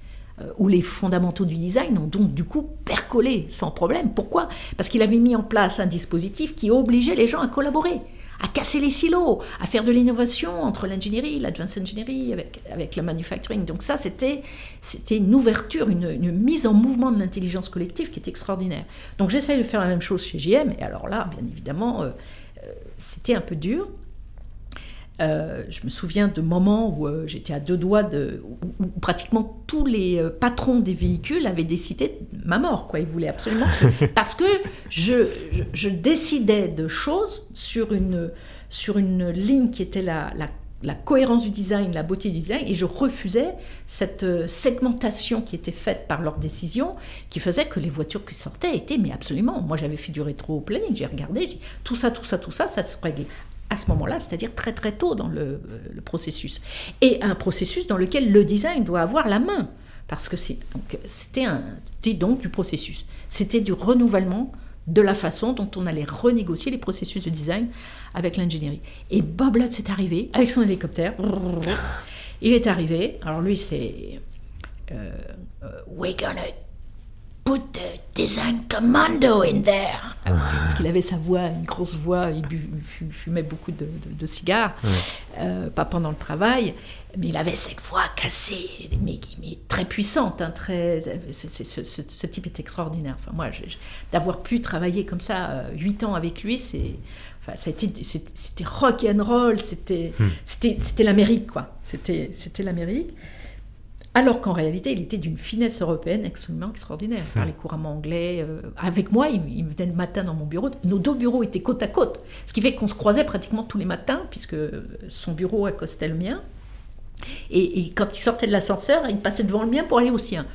où les fondamentaux du design ont donc du coup percolé sans problème. Pourquoi? Parce qu'il avait mis en place un dispositif qui obligeait les gens à collaborer à casser les silos, à faire de l'innovation entre l'ingénierie, l'advanced engineering, avec, avec le manufacturing. Donc ça, c'était, c'était une ouverture, une, mise en mouvement de l'intelligence collective qui est extraordinaire. Donc j'essaye de faire la même chose chez JM, et alors là, bien évidemment, euh, euh, c'était un peu dur. Euh, je me souviens de moments où euh, j'étais à deux doigts de. où, pratiquement tous les euh, patrons des véhicules avaient décidé ma mort, quoi. Ils voulaient absolument. parce que je, je, décidais de choses sur une, sur une ligne qui était la, la, la, cohérence du design, la beauté du design, et je refusais cette segmentation qui était faite par leurs décisions, qui faisait que les voitures qui sortaient étaient, mais absolument. Moi, j'avais fait du rétro-planning, j'ai regardé, j'ai dit tout ça, tout ça, tout ça, ça se règle à ce moment-là, c'est-à-dire très très tôt dans le, processus. Et un processus dans lequel le design doit avoir la main. Parce que c'était un donc du processus. C'était du renouvellement de la façon dont on allait renégocier les processus de design avec l'ingénierie. Et Bob Lutz est arrivé avec son hélicoptère. Il est arrivé. Alors lui, c'est euh, euh, We're gonna Put the design commando in there. Ah Parce qu'il avait sa voix, une grosse voix, il fumait beaucoup de, cigares, euh, pas pendant le travail, mais il avait cette voix cassée, mais, très puissante. Hein, très, ce, type est extraordinaire. Enfin, moi, d'avoir pu travailler comme ça euh, huit ans avec lui, c'est. Enfin, c'était rock and roll, c'était c'était l'Amérique, quoi. C'était l'Amérique. Alors qu'en réalité, il était d'une finesse européenne absolument extraordinaire. Il parlait hmm. couramment anglais. Euh, avec moi, il, venait le matin dans mon bureau. Nos deux bureaux étaient côte à côte. Ce qui fait qu'on se croisait pratiquement tous les matins, puisque son bureau accostait le mien. Et, quand il sortait de l'ascenseur, il passait devant le mien pour aller au sien.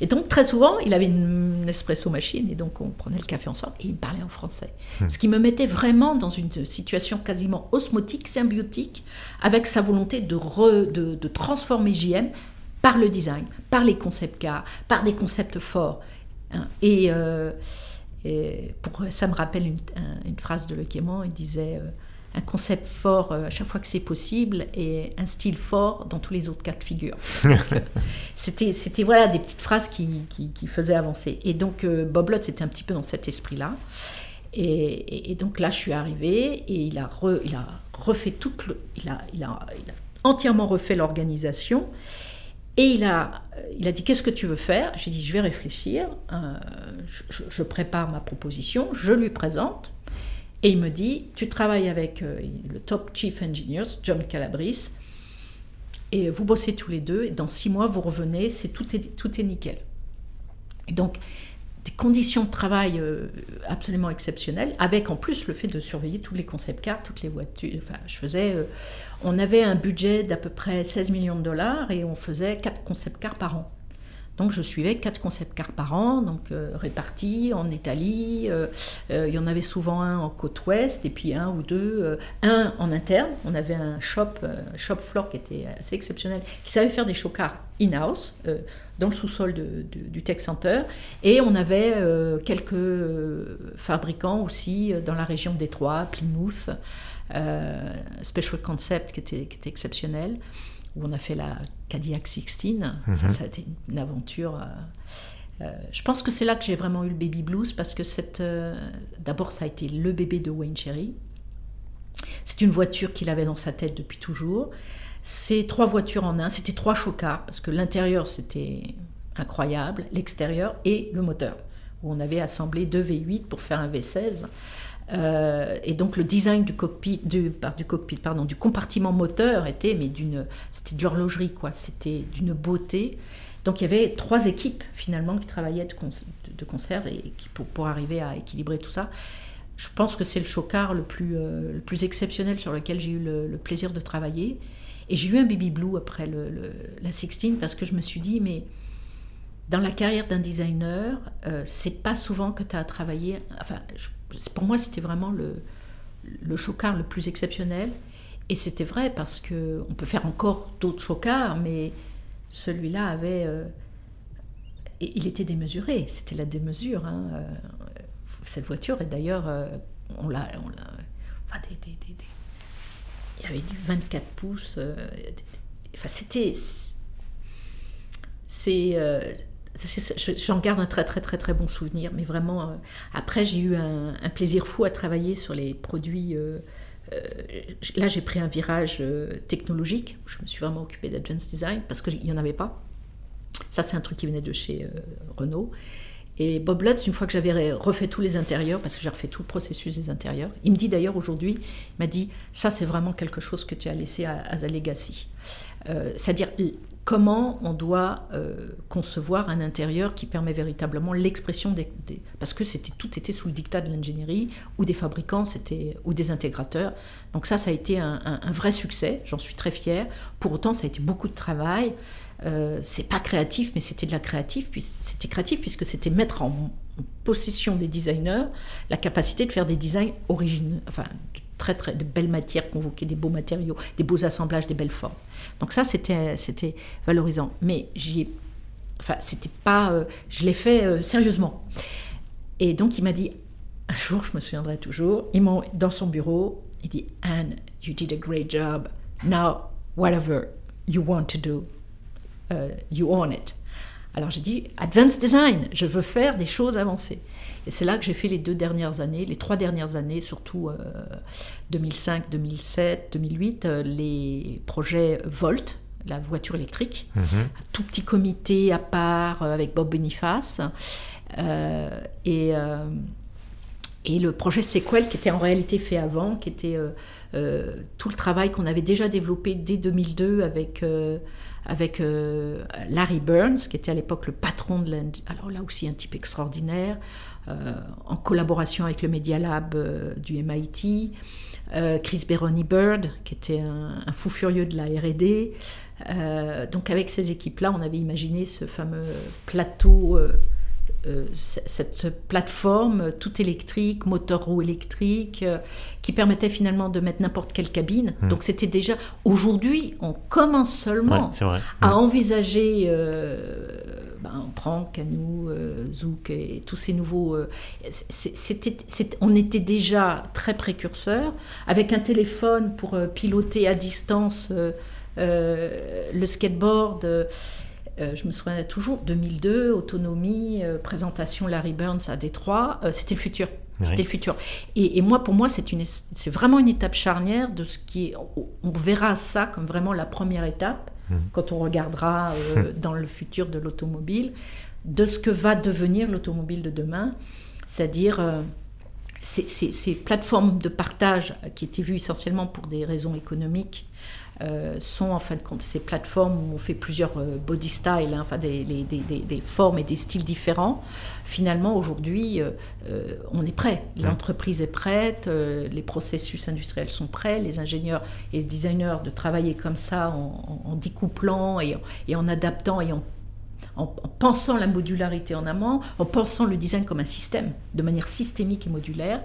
Et donc, très souvent, il avait une, espresso machine, et donc on prenait le café ensemble, et il parlait en français. Hmm. Ce qui me mettait vraiment dans une situation quasiment osmotique, symbiotique, avec sa volonté de, de, de transformer JM par le design, par les concepts cars, par des concepts forts. Hein. Euh, et, pour, ça me rappelle une, phrase de Le Quément, il disait euh, un concept fort euh, à chaque fois que c'est possible et un style fort dans tous les autres cas de figure. c'était, c'était voilà des petites phrases qui, qui, faisaient avancer. Et donc Bob Lott, c'était un petit peu dans cet esprit-là. Et, donc là, je suis arrivée et il a, il a refait toute il, a, il, a, il a entièrement refait l'organisation. Et il a, il a dit Qu'est-ce que tu veux faire? J'ai dit Je vais réfléchir, euh, je, prépare ma proposition, je lui présente. Et il me dit Tu travailles avec euh, le top chief engineer, John Calabris, et vous bossez tous les deux, et dans six mois, vous revenez, c'est tout, est, tout est nickel. Donc, des conditions de travail euh, absolument exceptionnelles, avec en plus le fait de surveiller tous les concept cars, toutes les voitures. Enfin, je faisais on avait un budget d'à peu près 16 millions de dollars et on faisait 4 concept cars par an. Donc je suivais 4 concept cars par an, donc euh, répartis en Italie. Euh, euh, il y en avait souvent un en côte ouest et puis un ou deux, un en interne. On avait un shop, shop floor qui était assez exceptionnel, qui savait faire des show cars in-house dans le sous-sol du Tech Center. Et on avait quelques fabricants aussi dans la région de Détroit, Plymouth. Euh, Special Concept qui était, qui était exceptionnel, où on a fait la Cadillac 16. Ça, mhm. ça a été une aventure. Euh, euh, je pense que c'est là que j'ai vraiment eu le baby blues parce que cette, d'abord ça a été le bébé de Wayne Cherry. C'est une voiture qu'il avait dans sa tête depuis toujours. C'est trois voitures en un, c'était trois chocards parce que l'intérieur c'était incroyable, l'extérieur et le moteur où on avait assemblé deux V8 pour faire un V16. Euh, et donc le design du cockpit, du, du cockpit, pardon, du compartiment moteur était, mais d'une, c'était de l'horlogerie quoi. C'était d'une beauté. Donc il y avait trois équipes finalement qui travaillaient de, de, conserve et qui, pour, arriver à équilibrer tout ça. Je pense que c'est le chocard le plus, euh, le plus exceptionnel sur lequel j'ai eu le, plaisir de travailler. Et j'ai eu un baby blue après la 16 parce que je me suis dit, mais dans la carrière d'un designer, euh, c'est pas souvent que tu as travaillé. Enfin, pour moi, c'était vraiment le, le chocard le plus exceptionnel. Et c'était vrai parce que on peut faire encore d'autres chocards, mais celui-là avait. Euh, il était démesuré, c'était la démesure. Hein. Euh, cette voiture, et d'ailleurs, euh, on l'a. Enfin, il y avait du 24 pouces. enfin, c'était. C'est. J'en garde un très très très très bon souvenir, mais vraiment, après j'ai eu un, plaisir fou à travailler sur les produits euh, là, j'ai pris un virage euh, technologique. Je me suis vraiment occupée d'advanced design parce qu'il n'y en avait pas. Ça, c'est un truc qui venait de chez euh, Renault. Et Bob Lutz, une fois que j'avais refait tous les intérieurs, parce que j'ai refait tout le processus des intérieurs, il me dit d'ailleurs aujourd'hui, il m'a dit, ça c'est vraiment quelque chose que tu as laissé à, à Legacy. C'est-à-dire comment on doit euh, concevoir un intérieur qui permet véritablement l'expression des, parce que c'était tout était sous le dictat de l'ingénierie ou des fabricants c'était ou des intégrateurs. Donc ça ça a été un, vrai succès j'en suis très fière. Pour autant ça a été beaucoup de travail. Euh, c'est pas créatif mais c'était de la créative puis c'était créatif puisque c'était mettre en, possession des designers la capacité de faire des designs originaux enfin très très de belles matières convoquer des beaux matériaux des beaux assemblages des belles formes donc ça, c'était, c'était valorisant. Mais j'y Enfin, c'était pas... Euh, je l'ai fait euh, sérieusement. Et donc, il m'a dit, un jour, je me souviendrai toujours, il m'a, dans son bureau, il dit, Anne, you did a great job. Now, whatever you want to do, uh, you own it. Alors j'ai dit, advanced design, je veux faire des choses avancées. Et c'est là que j'ai fait les deux dernières années, les trois dernières années, surtout 2005, 2007, 2008, les projets Volt, la voiture électrique, mhm. un tout petit comité à part euh, avec Bob Boniface. Euh, et, euh, et le projet Sequel, qui était en réalité fait avant, qui était tout le travail qu'on avait déjà développé dès 2002 avec avec Larry Burns, qui était à l'époque le patron de l'Inde. Alors là aussi, un type extraordinaire. Euh, en collaboration avec le Media Lab euh, du MIT, euh, Chris Beroni Bird, qui était un, fou furieux de la RD. donc avec ces équipes-là, on avait imaginé ce fameux plateau cette, plateforme toute électrique, moteur roue électrique, qui permettait finalement de mettre n'importe quelle cabine. Hmm. Donc c'était déjà aujourd'hui, on commence seulement à hmm. envisager ben, on prend Canoe, euh, Zouk et tous ces nouveaux. Euh, c'était, on était déjà très précurseurs, avec un téléphone pour euh, piloter à distance le skateboard. je me souviens toujours, 2002, autonomie, présentation Larry Burns à Détroit, c'était le futur. C'était le futur. Et, moi, pour moi, c'est, une, c'est vraiment une étape charnière de ce qui est. On verra ça comme vraiment la première étape Mmh. quand on regardera euh, dans le futur de l'automobile, de ce que va devenir l'automobile de demain, c'est-à-dire euh, ces, plateformes de partage qui étaient vues essentiellement pour des raisons économiques euh, sont en fin de compte ces plateformes où on fait plusieurs body styles, hein, enfin des, des, formes et des styles différents. Finalement, aujourd'hui, on est prêt. Mmh. L'entreprise est prête, les processus industriels sont prêts, les ingénieurs et les designers de travailler comme ça en, découplant et, et, en adaptant et en en, pensant la modularité en amont, en pensant le design comme un système, de manière systémique et modulaire,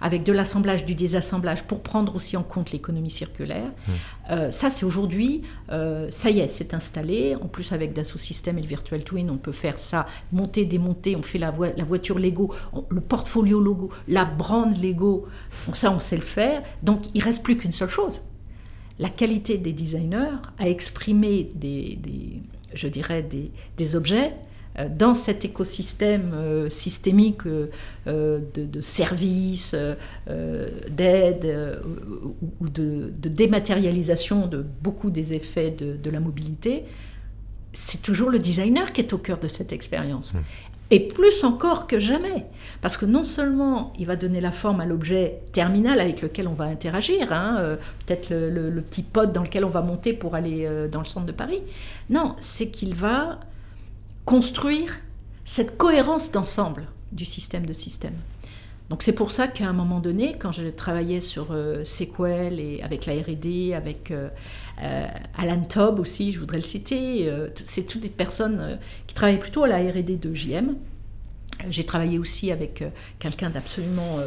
avec de l'assemblage, du désassemblage, pour prendre aussi en compte l'économie circulaire. Mmh. Euh, ça, c'est aujourd'hui, euh, ça y est, c'est installé. En plus, avec Dassault Systèmes et le Virtual Twin, on peut faire ça, monter, démonter, on fait la, la voiture Lego, le portfolio Lego, la brand Lego. Ça, on sait le faire. Donc, il reste plus qu'une seule chose. La qualité des designers à exprimer des je dirais, des, objets euh, dans cet écosystème euh, systémique euh, de, services, d'aide ou de, dématérialisation de beaucoup des effets de, la mobilité, c'est toujours le designer qui est au cœur de cette expérience. Mmh. Et plus encore que jamais. Parce que non seulement il va donner la forme à l'objet terminal avec lequel on va interagir, hein, euh, peut-être le, petit pod dans lequel on va monter pour aller euh, dans le centre de Paris. Non, c'est qu'il va construire cette cohérence d'ensemble du système de système. Donc c'est pour ça qu'à un moment donné, quand je travaillais sur euh, Sequel et avec la R&D, avec euh, euh, Alan Tobb aussi, je voudrais le citer, c'est toutes des personnes qui travaillaient plutôt à la R&D de JM. J'ai travaillé aussi avec quelqu'un d'absolument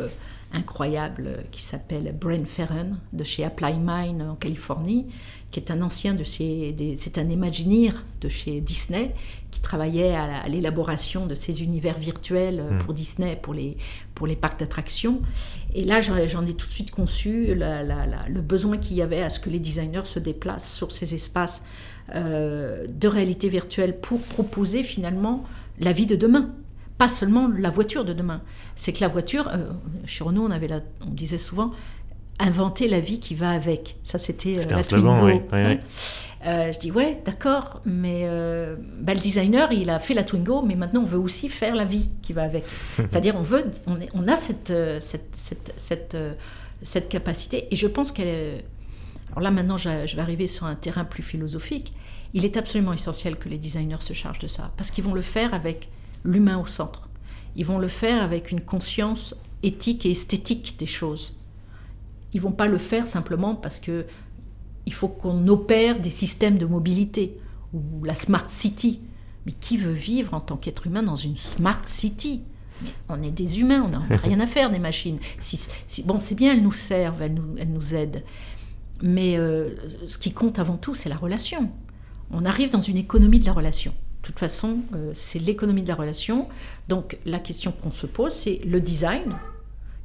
incroyable qui s'appelle Brent Ferren de chez Apply Mine en Californie, qui est un ancien de chez, c'est un Imagineer de chez Disney qui travaillait à l'élaboration de ces univers virtuels hmm. pour Disney, pour les, pour les parcs d'attractions. Et là, j'en ai tout de suite conçu le besoin qu'il y avait à ce que les designers se déplacent sur ces espaces euh, de réalité virtuelle pour proposer finalement la vie de demain pas seulement la voiture de demain. C'est que la voiture, euh, chez Renault, on, avait on disait souvent inventer la vie qui va avec. Ça, c'était euh, la Twingo. Oui. Euh, je dis ouais, d'accord, mais bah, le designer, il a fait la Twingo, mais maintenant on veut aussi faire la vie qui va avec. C'est-à-dire on veut, on, est, on a cette cette, cette, cette, cette, capacité, et je pense qu'elle est... Alors là maintenant, je vais arriver sur un terrain plus philosophique. Il est absolument essentiel que les designers se chargent de ça, parce qu'ils vont le faire avec l'humain au centre. Ils vont le faire avec une conscience éthique et esthétique des choses. Ils vont pas le faire simplement parce que il faut qu'on opère des systèmes de mobilité ou la smart city. Mais qui veut vivre en tant qu'être humain dans une smart city? Mais on est des humains, on n'a rien à faire des machines. Si, bon, c'est bien, elles nous servent, elles nous, elles nous aident. Mais euh, ce qui compte avant tout, c'est la relation. On arrive dans une économie de la relation. De toute façon, euh, c'est l'économie de la relation. Donc la question qu'on se pose, c'est le design,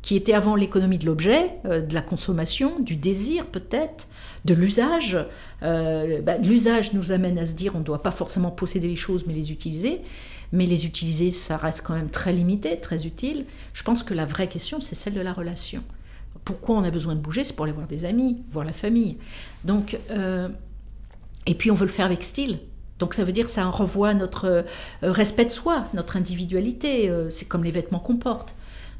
qui était avant l'économie de l'objet, euh, de la consommation, du désir peut-être, de l'usage. Euh, bah, l'usage nous amène à se dire on ne doit pas forcément posséder les choses, mais les utiliser. Mais les utiliser, ça reste quand même très limité, très utile. Je pense que la vraie question, c'est celle de la relation. Pourquoi on a besoin de bouger? C'est pour aller voir des amis, voir la famille. Donc, et puis on veut le faire avec style. Donc ça veut dire que ça revoit notre euh, respect de soi, notre individualité, euh, c'est comme les vêtements qu'on porte.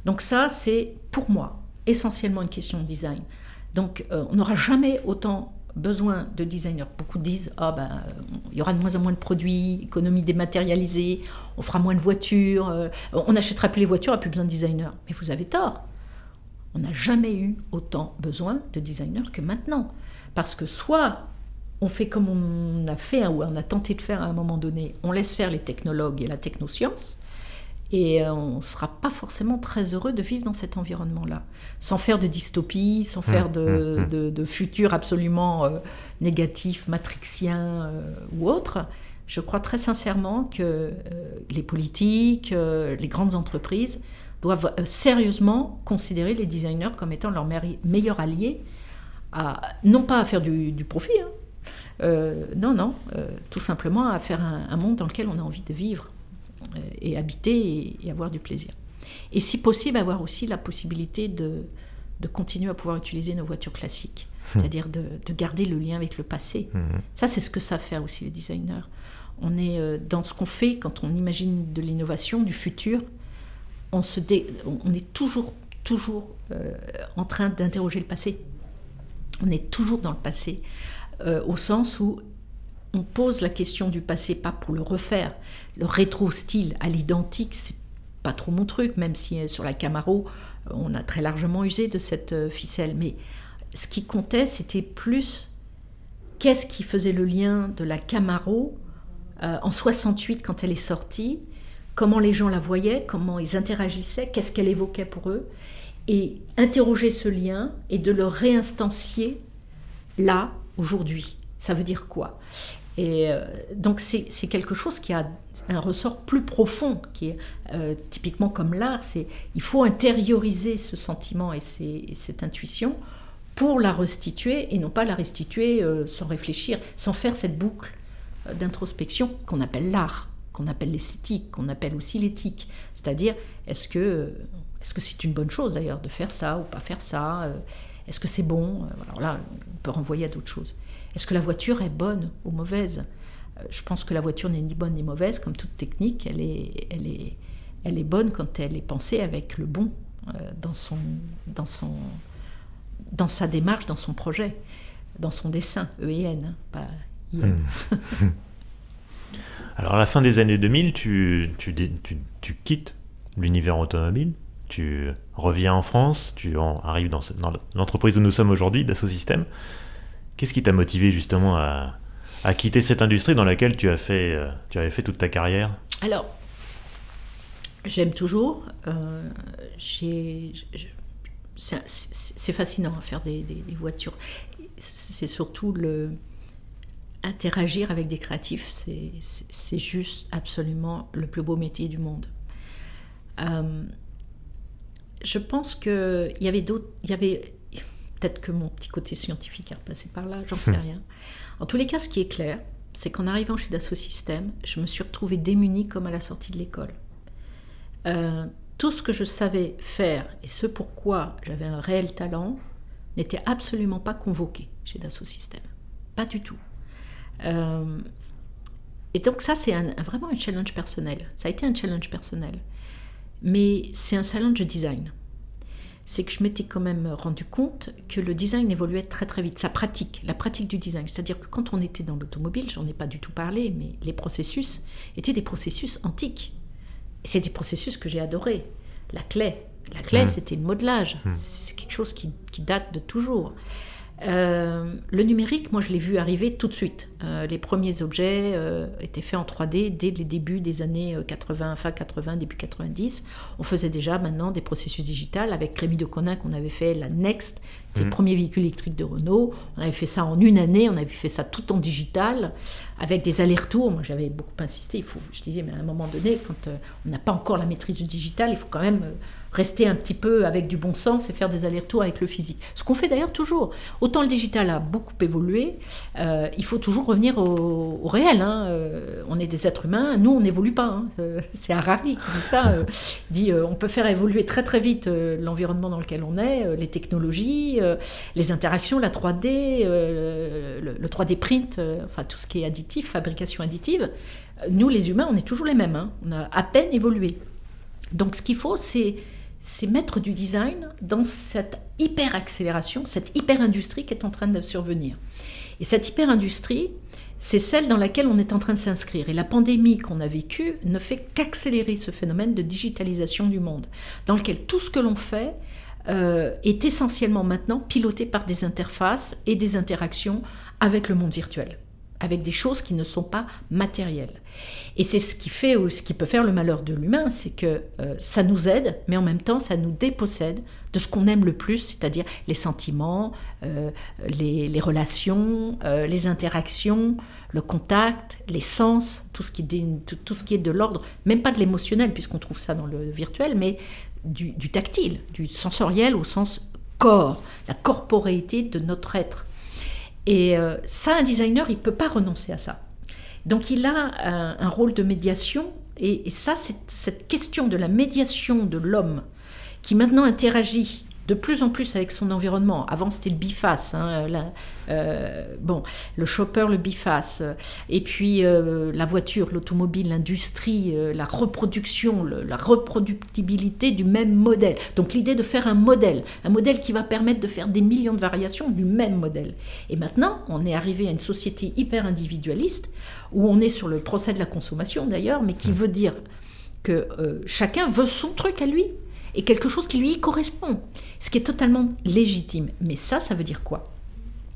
Donc ça, c'est pour moi essentiellement une question de design. Donc euh, on n'aura jamais autant besoin de designers. Beaucoup disent ah ben il y aura de moins en moins de produits, économie dématérialisée, on fera moins de voitures, on achètera plus les voitures, on n'a plus besoin de designers. Mais vous avez tort. On n'a jamais eu autant besoin de designers que maintenant. Parce que soit on fait comme on a fait ou on a tenté de faire à un moment donné. On laisse faire les technologues et la technoscience. Et euh, on ne sera pas forcément très heureux de vivre dans cet environnement-là, sans faire de dystopie, sans mmh, faire de, mmh, mmh. futur absolument euh, négatif, matrixien euh, ou autre. Je crois très sincèrement que les politiques, les grandes entreprises doivent sérieusement considérer les designers comme étant leur meilleur allié, à, non pas à faire du, du profit, hein, non, non, tout simplement à faire un, monde dans lequel on a envie de vivre et habiter et, avoir du plaisir. Et si possible, avoir aussi la possibilité de, de continuer à pouvoir utiliser nos voitures classiques, hum. c'est-à-dire de, de, garder le lien avec le passé. Hum. Ça, c'est ce que savent faire aussi les designers. On est dans ce qu'on fait quand on imagine de l'innovation, du futur. On, se on est toujours, toujours en train d'interroger le passé. On est toujours dans le passé. Euh, au sens où on pose la question du passé pas pour le refaire. Le rétro-style à l'identique, c'est pas trop mon truc, même si euh, sur la Camaro, euh, on a très largement usé de cette ficelle. Mais ce qui comptait, c'était plus qu'est-ce qui faisait le lien de la Camaro en 68 quand elle est sortie, comment les gens la voyaient, comment ils interagissaient, qu'est-ce qu'elle évoquait pour eux, et interroger ce lien et de le réinstancier là aujourd'hui. Ça veut dire quoi? Et euh, donc c'est quelque chose qui a un ressort plus profond, qui est euh, typiquement comme l'art. Il faut intérioriser ce sentiment et, cette intuition pour la restituer et non pas la restituer euh, sans réfléchir, sans faire cette boucle d'introspection qu'on appelle l'art, qu'on appelle l'esthétique, qu'on appelle aussi l'éthique. C'est-à-dire, est-ce que est-ce que c'est une bonne chose d'ailleurs de faire ça ou pas faire ça est-ce que c'est bon? Alors là, on peut renvoyer à d'autres choses. Est-ce que la voiture est bonne ou mauvaise? Euh, Je pense que la voiture n'est ni bonne ni mauvaise, comme toute technique. Elle est, elle est, elle est bonne quand elle est pensée avec le bon euh, dans, son, dans, son, dans sa démarche, dans son projet, dans son dessin, E et N, hein, pas I. Hmm. Alors à la fin des années 2000, tu, tu, tu, tu quittes l'univers automobile, tu reviens en France, tu en, arrives dans, l'entreprise où nous sommes aujourd'hui, Dassault. Qu'est-ce qui t'a motivé justement à, quitter cette industrie dans laquelle tu as fait, euh, tu avais fait toute ta carrière? Alors, j'aime toujours. Euh, c'est fascinant à faire des, voitures. C'est surtout le interagir avec des créatifs, c'est juste absolument le plus beau métier du monde. Euh, je pense qu'il y avait d'autres. Y avait. Peut-être que mon petit côté scientifique est repassé par là, j'en sais hmm. rien. En tous les cas, ce qui est clair, c'est qu'en arrivant chez Dassault Systèmes, je me suis retrouvée démunie comme à la sortie de l'école. Euh, tout ce que je savais faire et ce pourquoi j'avais un réel talent n'était absolument pas convoqué chez Dassault Systèmes. Pas du tout. Euh, et donc ça, c'est vraiment un challenge personnel. Ça a été un challenge personnel. Mais c'est un challenge de design. C'est que je m'étais quand même rendu compte que le design évoluait très très vite. Sa pratique, la pratique du design. C'est-à-dire que quand on était dans l'automobile, j'en ai pas du tout parlé, mais les processus étaient des processus antiques. C'est des processus que j'ai adorés. La clé, la clé, mmh. c'était le modelage. Mmh. C'est quelque chose qui, qui, date de toujours. Euh, le numérique, moi je l'ai vu arriver tout de suite. Euh, les premiers objets euh, étaient faits en 3D dès les débuts des années 80, fin 80, début 90. On faisait déjà maintenant des processus digitales avec Rémi de Conin qu'on avait fait la Next, c'est le mhm. premier véhicule électrique de Renault. On avait fait ça en une année, on avait fait ça tout en digital, avec des allers-retours. Moi j'avais beaucoup insisté, il faut, je disais, mais à un moment donné, quand on n'a pas encore la maîtrise du digital, il faut quand même rester un petit peu avec du bon sens et faire des allers-retours avec le physique. Ce qu'on fait d'ailleurs toujours. Autant le digital a beaucoup évolué, euh, il faut toujours revenir au, réel. Hein. Euh, on est des êtres humains, nous on n'évolue pas. Hein. Euh, c'est Harari qui dit ça. dit on peut faire évoluer très très vite l'environnement dans lequel on est, les technologies, les interactions, la 3D, le, 3D print, enfin tout ce qui est additif, fabrication additive. Nous les humains, on est toujours les mêmes. Hein. On a à peine évolué. Donc ce qu'il faut, c'est c'est mettre du design dans cette hyper-accélération, cette hyper-industrie qui est en train de survenir. Et cette hyper-industrie, c'est celle dans laquelle on est en train de s'inscrire. Et la pandémie qu'on a vécue ne fait qu'accélérer ce phénomène de digitalisation du monde, dans lequel tout ce que l'on fait euh, est essentiellement maintenant piloté par des interfaces et des interactions avec le monde virtuel avec des choses qui ne sont pas matérielles. Et c'est ce qui fait ou ce qui peut faire le malheur de l'humain, c'est que euh, ça nous aide, mais en même temps ça nous dépossède de ce qu'on aime le plus, c'est-à-dire les sentiments, euh, les, relations, euh, les interactions, le contact, les sens, tout ce qui, est de l'ordre, même pas de l'émotionnel puisqu'on trouve ça dans le virtuel, mais du, du tactile, du sensoriel au sens corps, la corporéité de notre être. Et ça, un designer, il ne peut pas renoncer à ça. Donc il a un, rôle de médiation, et, ça, c'est cette question de la médiation de l'homme qui maintenant interagit de plus en plus avec son environnement. Avant, c'était le biface. Hein, euh, bon, le chopper, le biface. Et puis euh, la voiture, l'automobile, l'industrie, euh, la reproduction, la reproductibilité du même modèle. Donc l'idée de faire un modèle, un modèle qui va permettre de faire des millions de variations du même modèle. Et maintenant, on est arrivé à une société hyper individualiste, où on est sur le procès de la consommation d'ailleurs, mais qui mmh. veut dire que chacun veut son truc à lui et quelque chose qui lui correspond, ce qui est totalement légitime. Mais ça, ça veut dire quoi?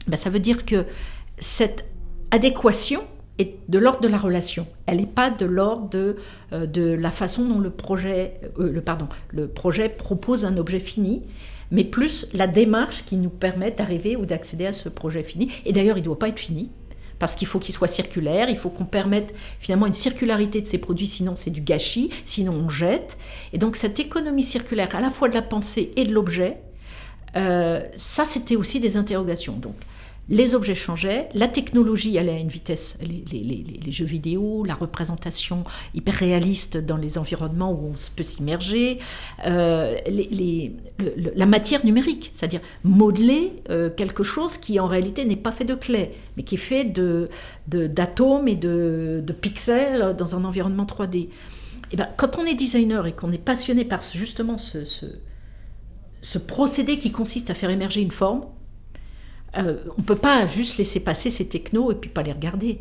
Ben, Ça veut dire que cette adéquation est de l'ordre de la relation. Elle n'est pas de l'ordre de, euh, de la façon dont le projet, euh, le, pardon, le projet propose un objet fini, mais plus la démarche qui nous permet d'arriver ou d'accéder à ce projet fini. Et d'ailleurs, il ne doit pas être fini parce qu'il faut qu'il soit circulaire, il faut qu'on permette finalement une circularité de ces produits, sinon c'est du gâchis, sinon on jette. Et donc cette économie circulaire, à la fois de la pensée et de l'objet, euh, ça c'était aussi des interrogations. Donc les objets changeaient, la technologie allait à une vitesse, les, jeux vidéo, la représentation hyper réaliste dans les environnements où on peut s'immerger, euh, la matière numérique, c'est-à-dire modeler euh, quelque chose qui en réalité n'est pas fait de clés, mais qui est fait de, d'atomes et de, pixels dans un environnement 3D. Et eh ben, quand on est designer et qu'on est passionné par justement ce, ce procédé qui consiste à faire émerger une forme, euh, on ne peut pas juste laisser passer ces technos et puis pas les regarder.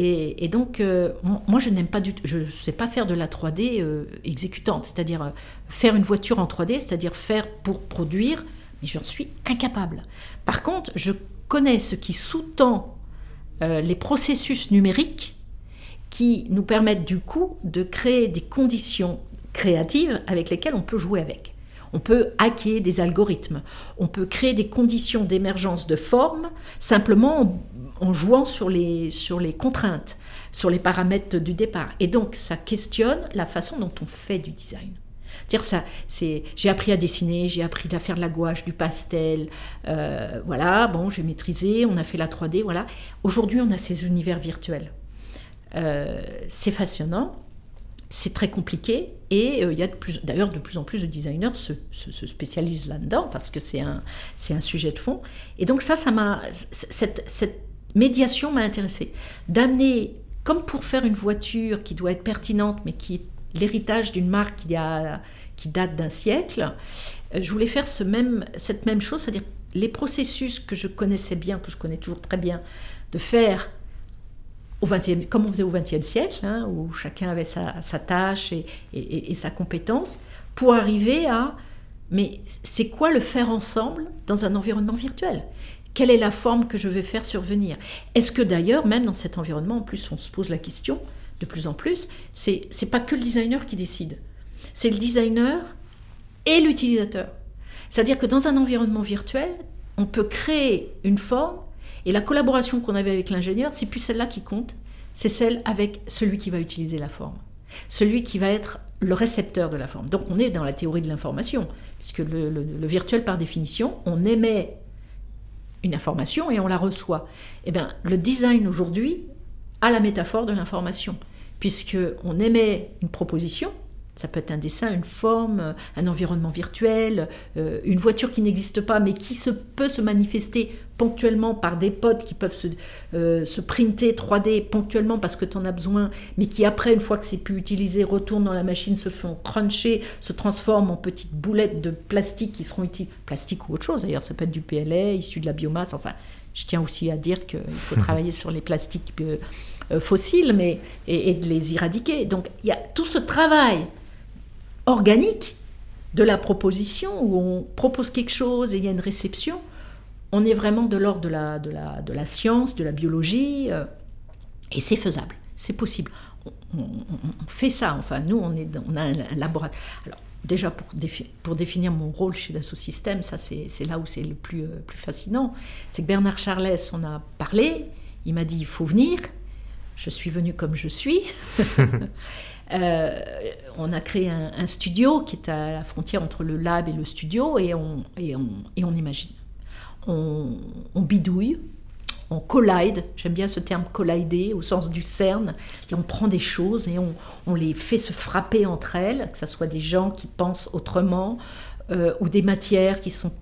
Et, donc, euh, moi, je n'aime pas du je ne sais pas faire de la 3D euh, exécutante, c'est-à-dire faire une voiture en 3D, c'est-à-dire faire pour produire, mais j'en suis incapable. Par contre, je connais ce qui sous-tend les processus numériques qui nous permettent du coup de créer des conditions créatives avec lesquelles on peut jouer avec. On peut hacker des algorithmes, on peut créer des conditions d'émergence de formes simplement en jouant sur les, sur les contraintes, sur les paramètres du départ. Et donc, ça questionne la façon dont on fait du design. Dire ça, c'est, j'ai appris à dessiner, j'ai appris à faire de la gouache, du pastel, euh, voilà, bon, j'ai maîtrisé, on a fait la 3D, voilà. Aujourd'hui, on a ces univers virtuels. Euh, c'est fascinant, c'est très compliqué, et euh, il y a d'ailleurs de plus en plus de designers se, se, spécialisent là-dedans parce que c'est un, un sujet de fond. Et donc ça, ça cette, cette médiation m'a intéressée. D'amener, comme pour faire une voiture qui doit être pertinente, mais qui est l'héritage d'une marque qui, a, qui date d'un siècle, euh, je voulais faire ce même, cette même chose, c'est-à-dire les processus que je connaissais bien, que je connais toujours très bien, de faire au 20 comme on faisait au XXe siècle, hein, où chacun avait sa, tâche et, et, sa compétence, pour arriver à mais c'est quoi le faire ensemble dans un environnement virtuel? Quelle est la forme que je vais faire survenir? Est-ce que d'ailleurs, même dans cet environnement, en plus, on se pose la question de plus en plus, c'est pas que le designer qui décide, c'est le designer et l'utilisateur. C'est-à-dire que dans un environnement virtuel, on peut créer une forme et la collaboration qu'on avait avec l'ingénieur, c'est plus celle-là qui compte, c'est celle avec celui qui va utiliser la forme, celui qui va être le récepteur de la forme. Donc on est dans la théorie de l'information, puisque le, le virtuel par définition, on émet une information et on la reçoit. Eh bien, le design aujourd'hui a la métaphore de l'information, puisque on émet une proposition, ça peut être un dessin, une forme, un environnement virtuel, euh, une voiture qui n'existe pas, mais qui se, peut se manifester ponctuellement par des pods qui peuvent se, euh, se printer 3D ponctuellement parce que tu en as besoin, mais qui après, une fois que c'est pu utiliser, retournent dans la machine, se font cruncher, se transforment en petites boulettes de plastique qui seront utiles, plastique ou autre chose d'ailleurs, ça peut être du PLA, issu de la biomasse, enfin, je tiens aussi à dire qu'il faut travailler sur les plastiques euh, fossiles mais, et, et de les éradiquer. Donc il y a tout ce travail organique de la proposition, où on propose quelque chose et il y a une réception, on est vraiment de l'ordre de la, de, la, de la science, de la biologie, euh, et c'est faisable, c'est possible. On, fait ça, enfin, nous, on, est, on a un, laboratoire. Alors, déjà, pour, pour, définir mon rôle chez Dassault Systèmes, ça, c'est là où c'est le plus, euh, plus fascinant, c'est que Bernard Charles, on a parlé, il m'a dit, il faut venir, je suis venu comme je suis. Euh, on a créé un, studio qui est à la frontière entre le lab et le studio et on, imagine. On, bidouille, on collide, j'aime bien ce terme collider au sens du CERN, et on prend des choses et on, on, les fait se frapper entre elles, que ce soit des gens qui pensent autrement euh, ou des matières qui ne sont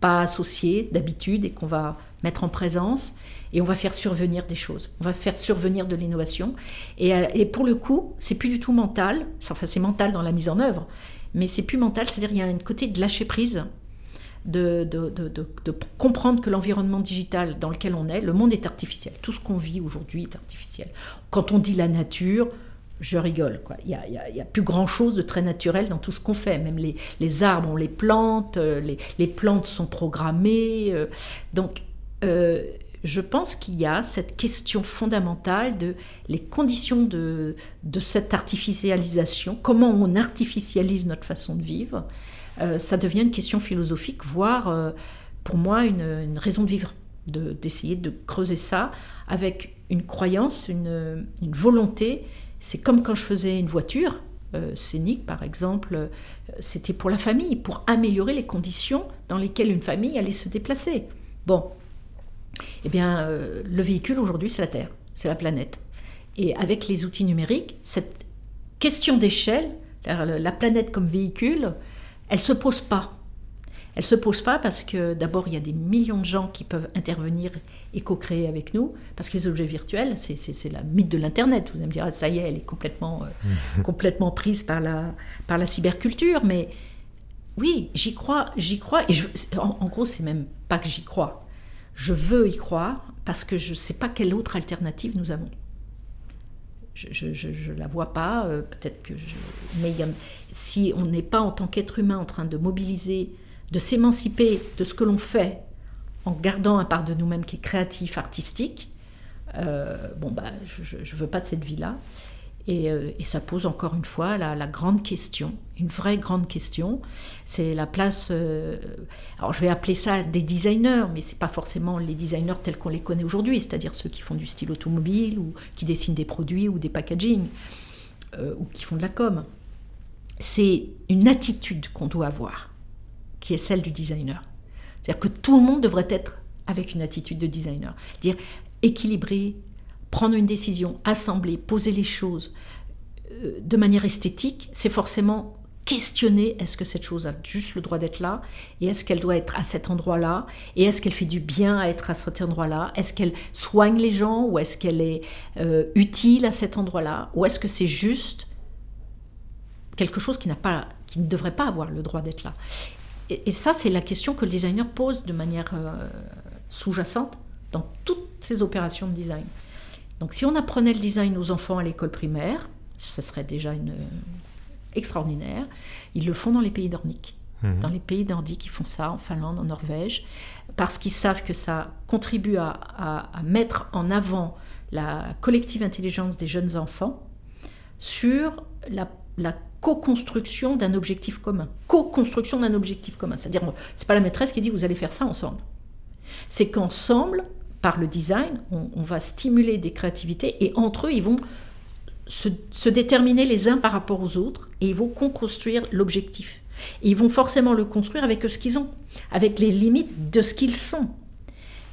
pas associées d'habitude et qu'on va mettre en présence et on va faire survenir des choses. On va faire survenir de l'innovation. Et, euh, pour le coup, c'est plus du tout mental. Enfin, c'est mental dans la mise en œuvre, mais c'est plus mental. C'est-à-dire il y a un côté de lâcher prise. De, de, de, comprendre que l'environnement digital dans lequel on est, le monde est artificiel. Tout ce qu'on vit aujourd'hui est artificiel. Quand on dit la nature, je rigole. Quoi. Il n'y a, plus grand-chose de très naturel dans tout ce qu'on fait. Même les, les, arbres, on les plante, euh, les, les plantes sont programmées. Euh. donc, je pense qu'il y a cette question fondamentale de les conditions de, cette artificialisation, comment on artificialise notre façon de vivre. Euh, ça devient une question philosophique, voire euh, pour moi une, raison de vivre, d'essayer de, creuser ça avec une croyance, une, volonté. C'est comme quand je faisais une voiture euh, scénique, par exemple, c'était pour la famille, pour améliorer les conditions dans lesquelles une famille allait se déplacer. Bon, eh bien, euh, le véhicule aujourd'hui, c'est la Terre, c'est la planète. Et avec les outils numériques, cette question d'échelle, la planète comme véhicule, elle ne se pose pas. Elle ne se pose pas parce que d'abord, il y a des millions de gens qui peuvent intervenir et co-créer avec nous, parce que les objets virtuels, c'est la mythe de l'Internet. Vous allez me dire, ah, ça y est, elle est complètement, euh, complètement prise par la, par la cyberculture, mais oui, j'y crois, j'y crois, et en, en, gros, c'est même pas que j'y crois, je veux y croire parce que je ne sais pas quelle autre alternative nous avons. Je ne la vois pas, euh, peut-être que je... Mais si on n'est pas en tant qu'être humain en train de mobiliser, de s'émanciper de ce que l'on fait en gardant un part de nous-mêmes qui est créatif, artistique, euh, bon, bah, je ne veux pas de cette vie-là. Euh, et, ça pose encore une fois la, grande question, une vraie grande question. C'est la place. Euh, alors je vais appeler ça des designers, mais c'est pas forcément les designers tels qu'on les connaît aujourd'hui, c'est-à-dire ceux qui font du style automobile ou qui dessinent des produits ou des packaging ou qui font de la com. C'est une attitude qu'on doit avoir, qui est celle du designer. C'est-à-dire que tout le monde devrait être avec une attitude de designer. Dire équilibré, prendre une décision, assembler, poser les choses euh, de manière esthétique, c'est forcément questionner est-ce que cette chose a juste le droit d'être là? Et est-ce qu'elle doit être à cet endroit-là? Et est-ce qu'elle fait du bien à être à cet endroit-là? Est-ce qu'elle soigne les gens ou est-ce qu'elle est euh, utile à cet endroit-là? Ou est-ce que c'est juste quelque chose qui n'a pas qui ne devrait pas avoir le droit d'être là? Et, ça c'est la question que le designer pose de manière euh, sous-jacente dans toutes ces opérations de design. Donc si on apprenait le design aux enfants à l'école primaire, ce serait déjà une, euh, extraordinaire. Ils le font dans les pays nordiques. Mhm. Dans les pays nordiques, ils font ça, en Finlande, en Norvège, parce qu'ils savent que ça contribue à, mettre en avant la collective intelligence des jeunes enfants sur la, la co-construction d'un objectif commun. Co-construction d'un objectif commun. C'est-à-dire, c'est pas la maîtresse qui dit vous allez faire ça ensemble. C'est qu'ensemble, par le design, on, va stimuler des créativités et entre eux, ils vont se, déterminer les uns par rapport aux autres et ils vont construire l'objectif. Et ils vont forcément le construire avec ce qu'ils ont, avec les limites de ce qu'ils sont.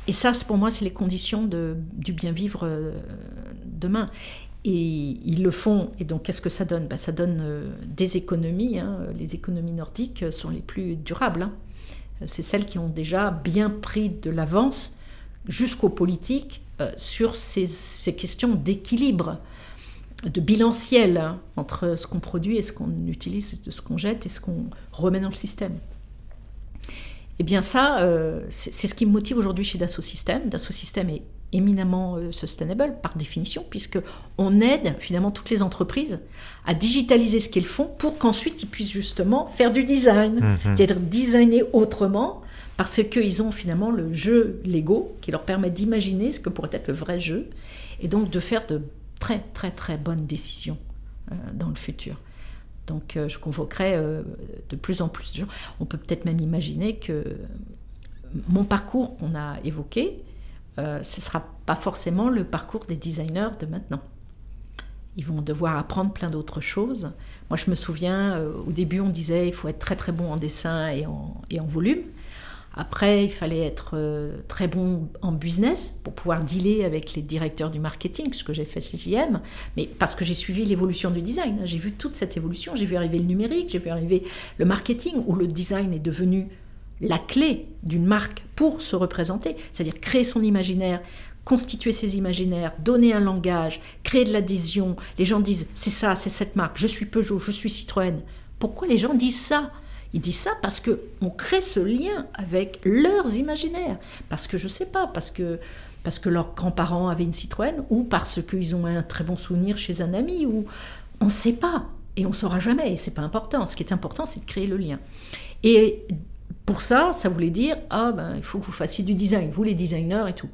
Et ça, pour moi, c'est les conditions de, du bien vivre euh, demain. Et ils le font. Et donc, qu'est-ce que ça donne? Ben, Ça donne euh, des économies. Hein. Les économies nordiques sont les plus durables. Hein. C'est celles qui ont déjà bien pris de l'avance jusqu'aux politiques euh, sur ces, questions d'équilibre, de bilanciel hein, entre ce qu'on produit et ce qu'on utilise, ce qu'on jette et ce qu'on remet dans le système. Eh bien ça, euh, c'est ce qui me motive aujourd'hui chez Dassault Systèmes. Dassault Systèmes est éminemment euh, sustainable par définition, puisque on aide finalement toutes les entreprises à digitaliser ce qu'elles font pour qu'ensuite ils puissent justement faire du design, mmh. c'est-à-dire designer autrement parce qu'ils ont finalement le jeu Lego qui leur permet d'imaginer ce que pourrait être le vrai jeu et donc de faire de très très très bonnes décisions euh, dans le futur. Donc euh, je convoquerai euh, de plus en plus de gens. On peut peut-être même imaginer que mon parcours qu'on a évoqué, ce ne sera pas forcément le parcours des designers de maintenant. Ils vont devoir apprendre plein d'autres choses. Moi, je me souviens, au début, on disait il faut être très très bon en dessin et et en volume. Après, il fallait être euh, très bon en business pour pouvoir dealer avec les directeurs du marketing, ce que j'ai fait chez JM, mais parce que j'ai suivi l'évolution du design. J'ai vu toute cette évolution, j'ai vu arriver le numérique, j'ai vu arriver le marketing, où le design est devenu la clé d'une marque pour se représenter, c'est-à-dire créer son imaginaire, constituer ses imaginaires, donner un langage, créer de l'adhésion. Les gens disent c'est ça, c'est cette marque, je suis Peugeot, je suis Citroën. Pourquoi les gens disent ça? Ils disent ça parce que on crée ce lien avec leurs imaginaires. Parce que je sais pas, parce que parce que leurs grands-parents avaient une Citroën ou parce qu'ils ont un très bon souvenir chez un ami ou on ne sait pas et on saura jamais et c'est pas important. Ce qui est important, c'est de créer le lien. Et pour ça, ça voulait dire ah ben il faut que vous fassiez du design, vous les designers et tout.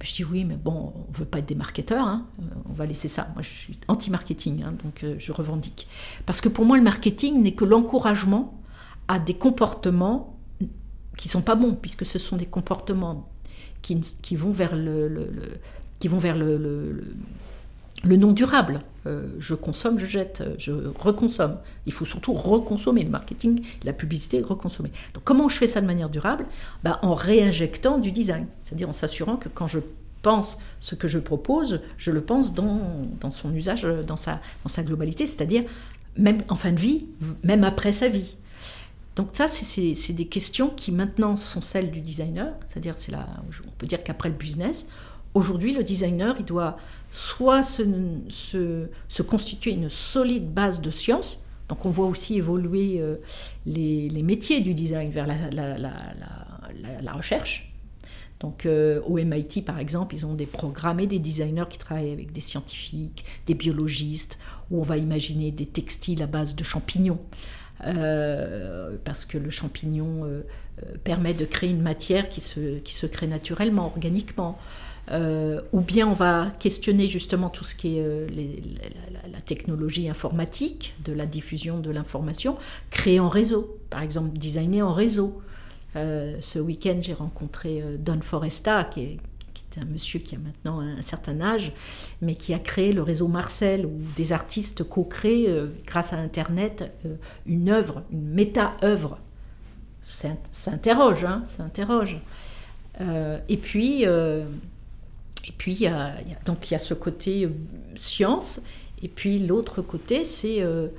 Je dis oui, mais bon, on veut pas être des marketeurs, hein. euh, on va laisser ça. Moi, je suis anti-marketing, hein, donc euh, je revendique. Parce que pour moi, le marketing n'est que l'encouragement à des comportements qui sont pas bons, puisque ce sont des comportements qui, qui vont vers le, qui vont vers le, le, non durable. Euh, je consomme, je jette, je reconsomme. Il faut surtout reconsommer le marketing, la publicité, reconsommer. Donc comment je fais ça de manière durable? Ben, En réinjectant du design, c'est-à-dire en s'assurant que quand je pense ce que je propose, je le pense dans, dans son usage, dans sa, dans sa globalité, c'est-à-dire même en fin de vie, même après sa vie. Donc ça, c'est des questions qui maintenant sont celles du designer, c'est-à-dire c'est là, on peut dire qu'après le business, aujourd'hui le designer, il doit soit se, constituer une solide base de science, donc on voit aussi évoluer euh, les, métiers du design vers la recherche, Donc euh, au MIT par exemple, ils ont des programmes et des designers qui travaillent avec des scientifiques, des biologistes, où on va imaginer des textiles à base de champignons. Euh, parce que le champignon euh, permet de créer une matière qui se, qui se crée naturellement, organiquement. ou bien on va questionner justement tout ce qui est la, technologie informatique, de la diffusion de l'information, créer en réseau, par exemple designer en réseau. Euh, ce week-end, j'ai rencontré euh, Don Foresta, qui est, un monsieur qui a maintenant un, certain âge, mais qui a créé le réseau Marcel, où des artistes co-créent, euh, grâce à Internet, une œuvre, une méta-œuvre. Ça interroge, hein, ça interroge. et puis, et puis il y a, donc il y a ce côté science, et puis l'autre côté, c'est le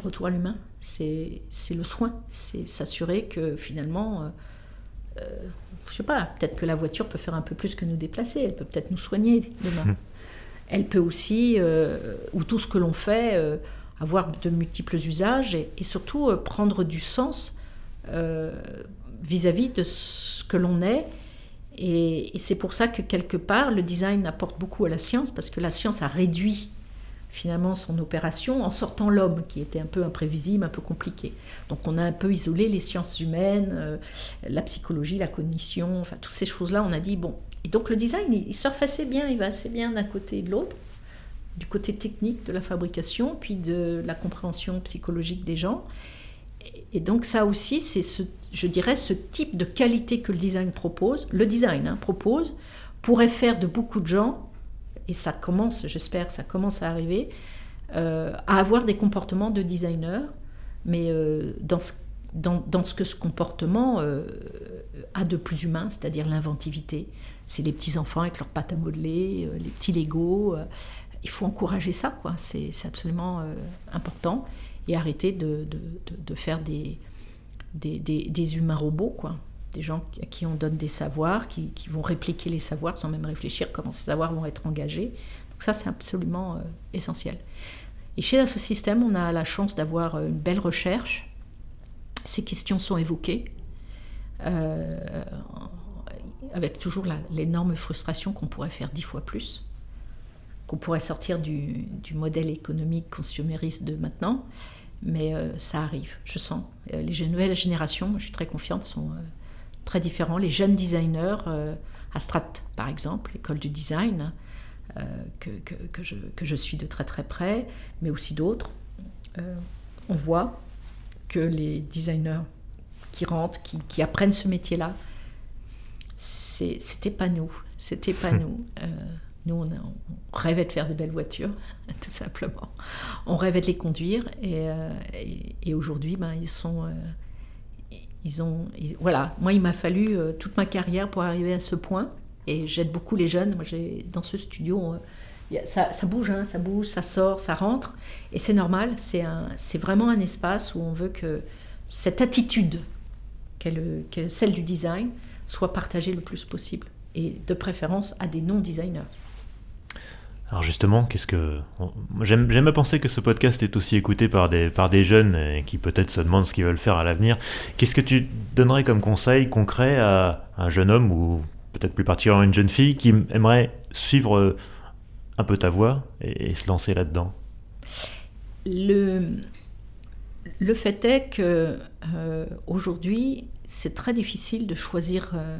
retour à l'humain, c'est le soin, c'est s'assurer que finalement, euh, euh, je sais pas, peut-être que la voiture peut faire un peu plus que nous déplacer, elle peut peut-être nous soigner demain. Hum. Elle peut aussi, euh, ou tout ce que l'on fait, avoir de multiples usages et, surtout prendre du sens vis-à-vis de ce que l'on est. et c'est pour ça que quelque part, le design apporte beaucoup à la science, parce que la science a réduit finalement son opération en sortant l'homme, qui était un peu imprévisible, un peu compliqué. Donc on a un peu isolé les sciences humaines, euh, la psychologie, la cognition, enfin toutes ces choses-là, on a dit, bon. Et donc le design, il, surfe assez bien, il va assez bien d'un côté et de l'autre, du côté technique de la fabrication, puis de la compréhension psychologique des gens. Et donc ça aussi, c'est ce, je dirais, ce type de qualité que le design propose, le design hein, propose, pourrait faire de beaucoup de gens et ça commence, j'espère, ça commence à arriver, euh, à avoir des comportements de designer, mais euh, dans, ce, dans, dans, ce que ce comportement euh, a de plus humain, c'est-à-dire l'inventivité. C'est les petits enfants avec leurs pâtes à modeler, les petits Lego. il faut encourager ça, quoi. C'est absolument important. Et arrêter de, de, de, faire des, des, des, des humains robots, quoi des gens à qui on donne des savoirs, qui, qui, vont répliquer les savoirs sans même réfléchir comment ces savoirs vont être engagés. Donc ça, c'est absolument euh, essentiel. Et chez ce système, on a la chance d'avoir euh, une belle recherche. Ces questions sont évoquées, euh, avec toujours l'énorme frustration qu'on pourrait faire dix fois plus, qu'on pourrait sortir du, du, modèle économique consumériste de maintenant. Mais ça arrive, je sens. les nouvelles générations, je suis très confiante, sont très différents. Les jeunes designers, euh, à Strat par exemple, école du design, euh, que, que, que, je, que, je, suis de très très près, mais aussi d'autres, euh, on voit que les designers qui rentrent, qui, qui apprennent ce métier-là, c'était pas nous, c'était pas nous. nous, on, on, rêvait de faire des belles voitures, tout simplement. On rêvait de les conduire, et, et, et aujourd'hui, ben, ils sont ils ont, voilà, moi, il m'a fallu euh, toute ma carrière pour arriver à ce point. Et j'aide beaucoup les jeunes. Moi, dans ce studio, euh, ça, bouge, hein, ça bouge, ça sort, ça rentre. Et c'est normal. C'est vraiment un espace où on veut que cette attitude, celle du design, soit partagée le plus possible. Et de préférence à des non-designers. Alors justement, qu'est-ce que j'aime à penser que ce podcast est aussi écouté par des par des jeunes qui peut-être se demandent ce qu'ils veulent faire à l'avenir. Qu'est-ce que tu donnerais comme conseil concret à un jeune homme ou peut-être plus particulièrement une jeune fille qui aimerait suivre un peu ta voie et, se lancer là-dedans? Le le fait est que euh, aujourd'hui, c'est très difficile de choisir euh,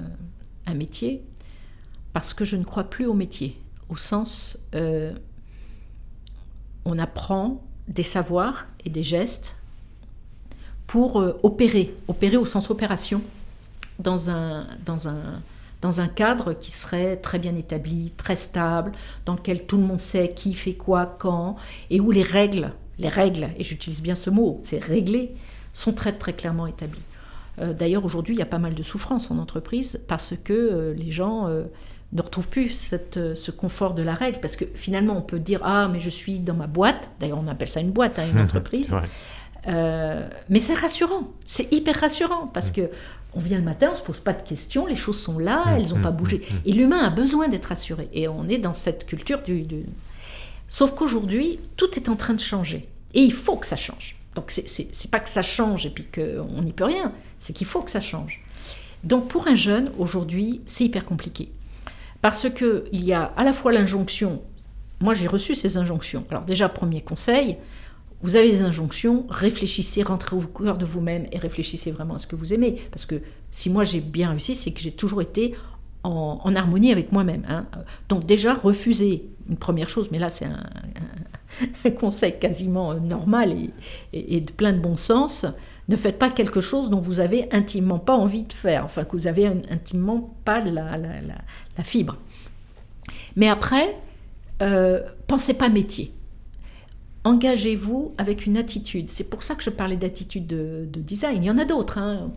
un métier parce que je ne crois plus au métier au sens euh, on apprend des savoirs et des gestes pour euh, opérer, opérer au sens opération, dans un, dans, un, dans un cadre qui serait très bien établi, très stable, dans lequel tout le monde sait qui fait quoi, quand, et où les règles, les règles, et j'utilise bien ce mot, c'est réglé, sont très très clairement établies. Euh, d'ailleurs, aujourd'hui, il y a pas mal de souffrance en entreprise parce que les gens ne retrouve plus cette, euh, ce confort de la règle, parce que finalement on peut dire ah mais je suis dans ma boîte, d'ailleurs on appelle ça une boîte, hein, une entreprise, euh, mais c'est rassurant, c'est hyper rassurant parce mm. que on vient le matin, on se pose pas de questions, les choses sont là, mm, elles n'ont mm, pas bougé, et l'humain a besoin d'être assuré, et on est dans cette culture du, du... sauf qu'aujourd'hui tout est en train de changer, et il faut que ça change. Donc c'est pas que ça change et puis qu'on n'y peut rien, c'est qu'il faut que ça change. Donc pour un jeune, aujourd'hui, c'est hyper compliqué. Parce qu'il y a à la fois l'injonction, moi j'ai reçu ces injonctions. Alors déjà, premier conseil, vous avez des injonctions, réfléchissez, rentrez au cœur de vous-même et réfléchissez vraiment à ce que vous aimez. Parce que si moi j'ai bien réussi, c'est que j'ai toujours été en, harmonie avec moi-même. Hein. Donc déjà, refusez une première chose, mais là c'est un, conseil quasiment normal et, de plein de bon sens. Ne faites pas quelque chose dont vous avez intimement pas envie de faire, enfin que vous avez intimement pas la, fibre. Mais après, euh, pensez pas métier engagez-vous avec une attitude. C'est pour ça que je parlais d'attitude de, design. Il y en a d'autres. Hein.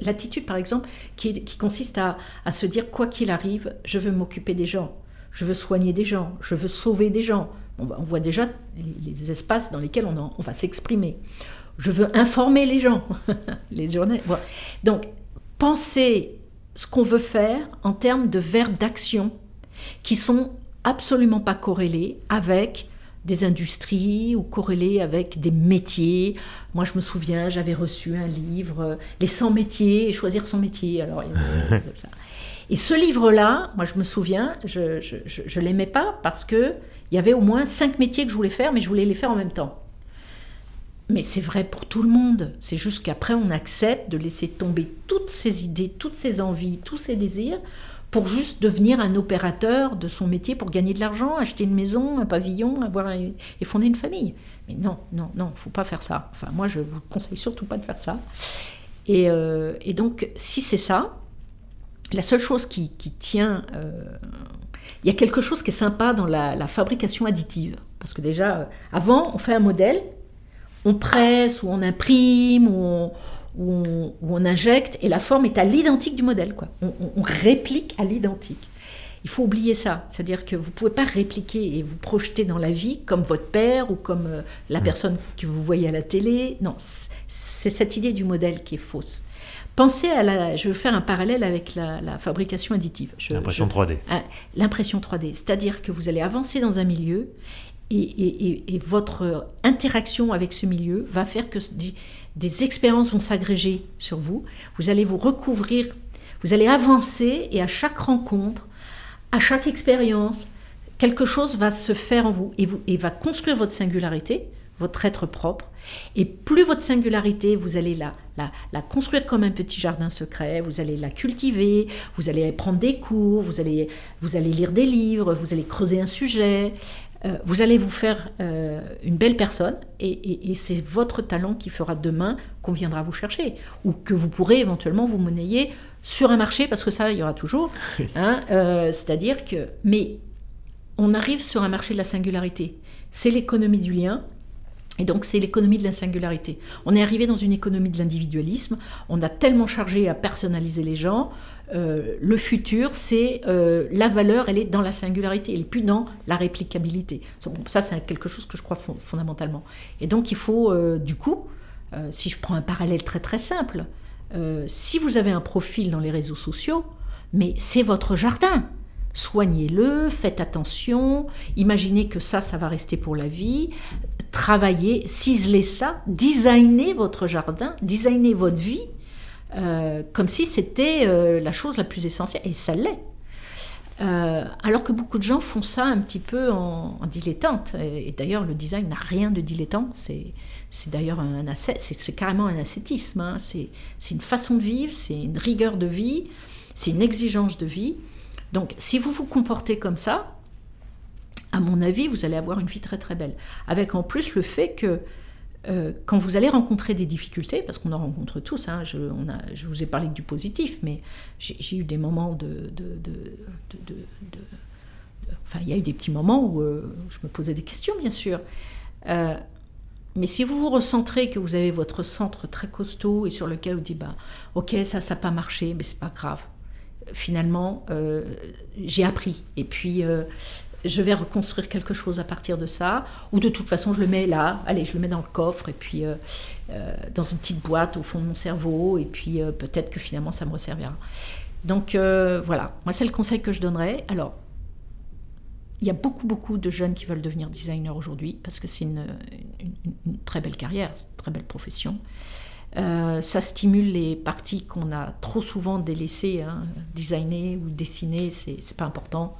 L'attitude, par exemple, qui, consiste à, se dire, quoi qu'il arrive, je veux m'occuper des gens, je veux soigner des gens, je veux sauver des gens. Bah, on voit déjà les, espaces dans lesquels on, on va s'exprimer. Je veux informer les gens, les journées. Donc, pensez ce qu'on veut faire en termes de verbes d'action qui sont absolument pas corrélés avec des industries ou corrélées avec des métiers. Moi, je me souviens, j'avais reçu un livre, euh, Les 100 métiers, et choisir son métier. Alors, Et ce livre-là, moi, je me souviens, je ne l'aimais pas parce qu'il y avait au moins cinq métiers que je voulais faire, mais je voulais les faire en même temps. Mais c'est vrai pour tout le monde. C'est juste qu'après, on accepte de laisser tomber toutes ces idées, toutes ces envies, tous ces désirs pour juste devenir un opérateur de son métier pour gagner de l'argent, acheter une maison, un pavillon, avoir et fonder une famille. Mais non, non, non, faut pas faire ça. Enfin, moi, je vous conseille surtout pas de faire ça. Et, euh, donc, si c'est ça, la seule chose qui, tient, euh, il y a quelque chose qui est sympa dans la, fabrication additive. Parce que déjà, euh, avant, on fait un modèle, on presse ou on imprime ou on, injecte et la forme est à l'identique du modèle. Quoi. On, réplique à l'identique. Il faut oublier ça, c'est-à-dire que vous ne pouvez pas répliquer et vous projeter dans la vie comme votre père ou comme euh, la mm. personne que vous voyez à la télé. Non, c'est cette idée du modèle qui est fausse. Pensez à la. Je veux faire un parallèle avec la, fabrication additive. L'impression 3D. Ah, l'impression 3D. C'est-à-dire que vous allez avancer dans un milieu et, votre interaction avec ce milieu va faire que des expériences vont s'agréger sur vous, vous allez vous recouvrir, vous allez avancer et à chaque rencontre, à chaque expérience, quelque chose va se faire en vous et, vous, et va construire votre singularité, votre être propre. Et plus votre singularité, vous allez la, la, la, construire comme un petit jardin secret, vous allez la cultiver, vous allez prendre des cours, vous allez, vous allez lire des livres, vous allez creuser un sujet, euh, vous allez vous faire euh, une belle personne et, c'est votre talent qui fera demain qu'on viendra vous chercher ou que vous pourrez éventuellement vous monnayer sur un marché parce que ça il y aura toujours. Hein, euh, c'est-à-dire que mais on arrive sur un marché de la singularité. C'est l'économie du lien. Et donc c'est l'économie de la singularité. On est arrivé dans une économie de l'individualisme, on a tellement chargé à personnaliser les gens, euh, le futur, c'est euh, la valeur, elle est dans la singularité, elle n'est plus dans la réplicabilité. ça, c'est quelque chose que je crois fondamentalement. Et donc, il faut, euh, du coup, si je prends un parallèle très très simple, si vous avez un profil dans les réseaux sociaux, mais c'est votre jardin. Soignez-le, faites attention, imaginez que ça, ça va rester pour la vie, travaillez, ciselez ça, designez votre jardin, designez votre vie euh, comme si c'était euh, la chose la plus essentielle, et ça l'est. Euh, alors que beaucoup de gens font ça un petit peu en, dilettante. Et, d'ailleurs, le design n'a rien de dilettant. C'est, d'ailleurs un c'est, carrément un ascétisme. Hein. C'est, une façon de vivre, c'est une rigueur de vie, c'est une exigence de vie. Donc, si vous vous comportez comme ça, à mon avis, vous allez avoir une vie très très belle. Avec en plus le fait que euh, quand vous allez rencontrer des difficultés, parce qu'on en rencontre tous, hein, je, vous ai parlé du positif, mais j'ai eu des moments de, Enfin, il y a eu des petits moments où euh, je me posais des questions, bien sûr. Euh, mais si vous vous recentrez, que vous avez votre centre très costaud et sur lequel vous dites, bah, ok, ça, ça n'a pas marché, mais c'est pas grave. Finalement, j'ai appris. Et puis, je vais reconstruire quelque chose à partir de ça, ou de toute façon je le mets là, allez, je le mets dans le coffre, et puis euh, euh, dans une petite boîte au fond de mon cerveau, et puis euh, peut-être que finalement ça me resservira. Donc voilà, moi c'est le conseil que je donnerais. Alors, il y a beaucoup, beaucoup de jeunes qui veulent devenir designers aujourd'hui, parce que c'est une, très belle carrière, c'est une très belle profession. Euh, ça stimule les parties qu'on a trop souvent délaissées. Hein. Designer ou dessiner, c'est pas important.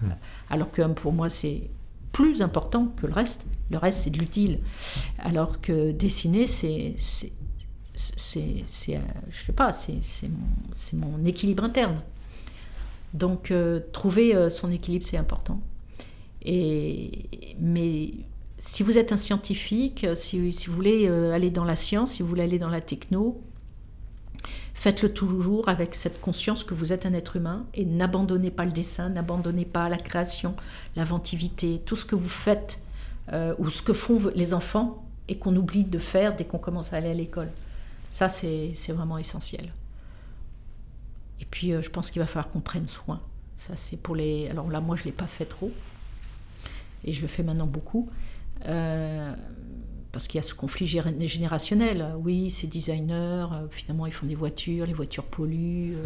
Hmm. Alors que pour moi, c'est plus important que le reste. Le reste, c'est de l'utile. Alors que dessiner, c'est. C'est, euh, je sais pas, c'est mon, mon, équilibre interne. Donc, euh, trouver son équilibre, c'est important. Et, mais si vous êtes un scientifique, si, vous voulez euh, aller dans la science, si vous voulez aller dans la techno, faites-le toujours avec cette conscience que vous êtes un être humain et n'abandonnez pas le dessin, n'abandonnez pas la création, l'inventivité, tout ce que vous faites euh, ou ce que font les enfants et qu'on oublie de faire dès qu'on commence à aller à l'école. Ça, c'est vraiment essentiel. Et puis, euh, je pense qu'il va falloir qu'on prenne soin. Ça, c'est pour les. Alors là, moi, je ne l'ai pas fait trop. Et je le fais maintenant beaucoup. Euh, parce qu'il y a ce conflit générationnel. Oui, ces designers, euh, finalement, ils font des voitures, les voitures polluent,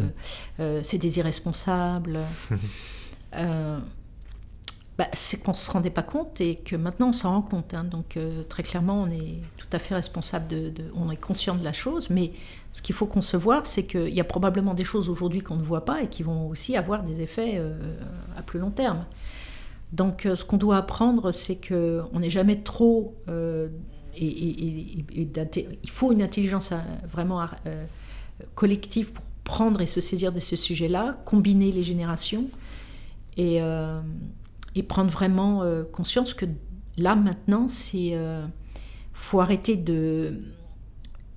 euh, c'est des irresponsables. bah, c'est qu'on ne se rendait pas compte et que maintenant on s'en rend compte. Hein. Donc très clairement, on est tout à fait responsable, de, on est conscient de la chose, mais ce qu'il faut concevoir, c'est qu'il y a probablement des choses aujourd'hui qu'on ne voit pas et qui vont aussi avoir des effets à plus long terme. Donc, euh, ce qu'on doit apprendre, c'est qu'on n'est jamais trop. Euh, et, il faut une intelligence euh, vraiment collective pour prendre et se saisir de ce sujet-là, combiner les générations et, et prendre vraiment conscience que là, maintenant, c'est. faut arrêter de.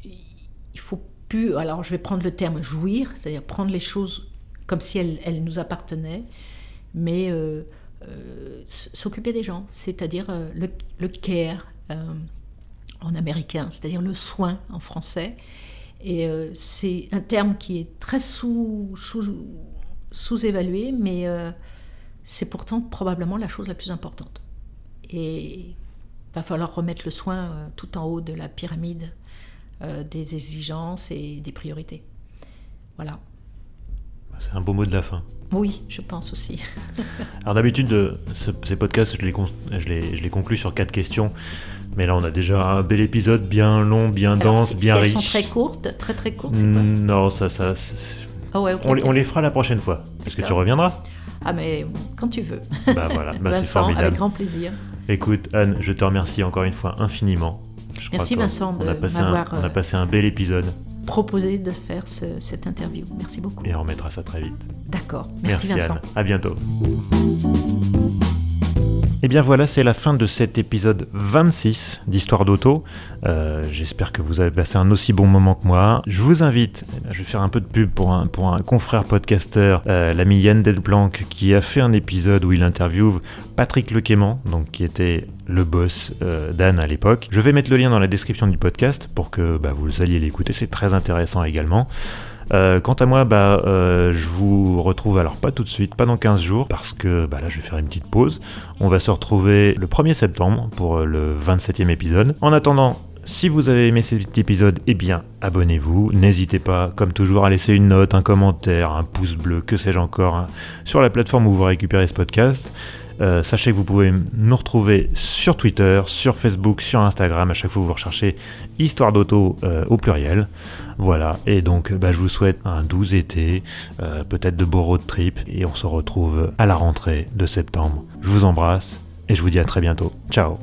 Il faut plus. Alors, je vais prendre le terme jouir, c'est-à-dire prendre les choses comme si elles, nous appartenaient, mais euh, s'occuper des gens, c'est-à-dire euh, le, care euh, en américain, c'est-à-dire le soin en français. Et c'est un terme qui est très sous, sous, évalué mais c'est pourtant probablement la chose la plus importante. Et il va falloir remettre le soin tout en haut de la pyramide des exigences et des priorités. Voilà. C'est un beau mot de la fin. Oui, je pense aussi. Alors d'habitude, euh, ces podcasts, je les, je, les, je les conclus sur quatre questions. Mais là, on a déjà un bel épisode bien long, bien dense, bien riche. Elles sont très courtes, très très courtes. non, ça, ça. Ah ouais, on, on, les fera la prochaine fois. Est-ce que tu reviendras Ah mais quand tu veux. Bah voilà, bah, c'est formidable. Avec grand plaisir. Écoute Anne, je te remercie encore une fois infiniment. Merci Vincent on, a passé un, on a passé un bel épisode proposer de faire cette interview. Merci beaucoup. Et on remettra ça très vite. D'accord. Merci, Merci Vincent. À bientôt. Et eh bien voilà, c'est la fin de cet épisode 26 d'Histoire d'auto. Euh, j'espère que vous avez passé un aussi bon moment que moi. Je vous invite, eh je vais faire un peu de pub pour un, confrère podcasteur, euh, l'ami Yann Delblanc, qui a fait un épisode où il interviewe Patrick Lequément, donc qui était le boss euh, d'Anne à l'époque. Je vais mettre le lien dans la description du podcast pour que bah, vous alliez l'écouter, c'est très intéressant également. Euh, quant à moi, bah, euh, je vous retrouve alors pas tout de suite, pas dans 15 jours, parce que bah, là je vais faire une petite pause. On va se retrouver le 1er septembre pour le 27e épisode. En attendant, si vous avez aimé cet épisode, eh bien abonnez-vous. N'hésitez pas, comme toujours, à laisser une note, un commentaire, un pouce bleu, que sais-je encore, hein, sur la plateforme où vous récupérez ce podcast. Euh, sachez que vous pouvez nous retrouver sur Twitter, sur Facebook, sur Instagram, à chaque fois vous recherchez Histoire d'auto euh, au pluriel. Voilà, et donc bah, je vous souhaite un doux été, euh, peut-être de beaux road trip, et on se retrouve à la rentrée de septembre. Je vous embrasse et je vous dis à très bientôt. Ciao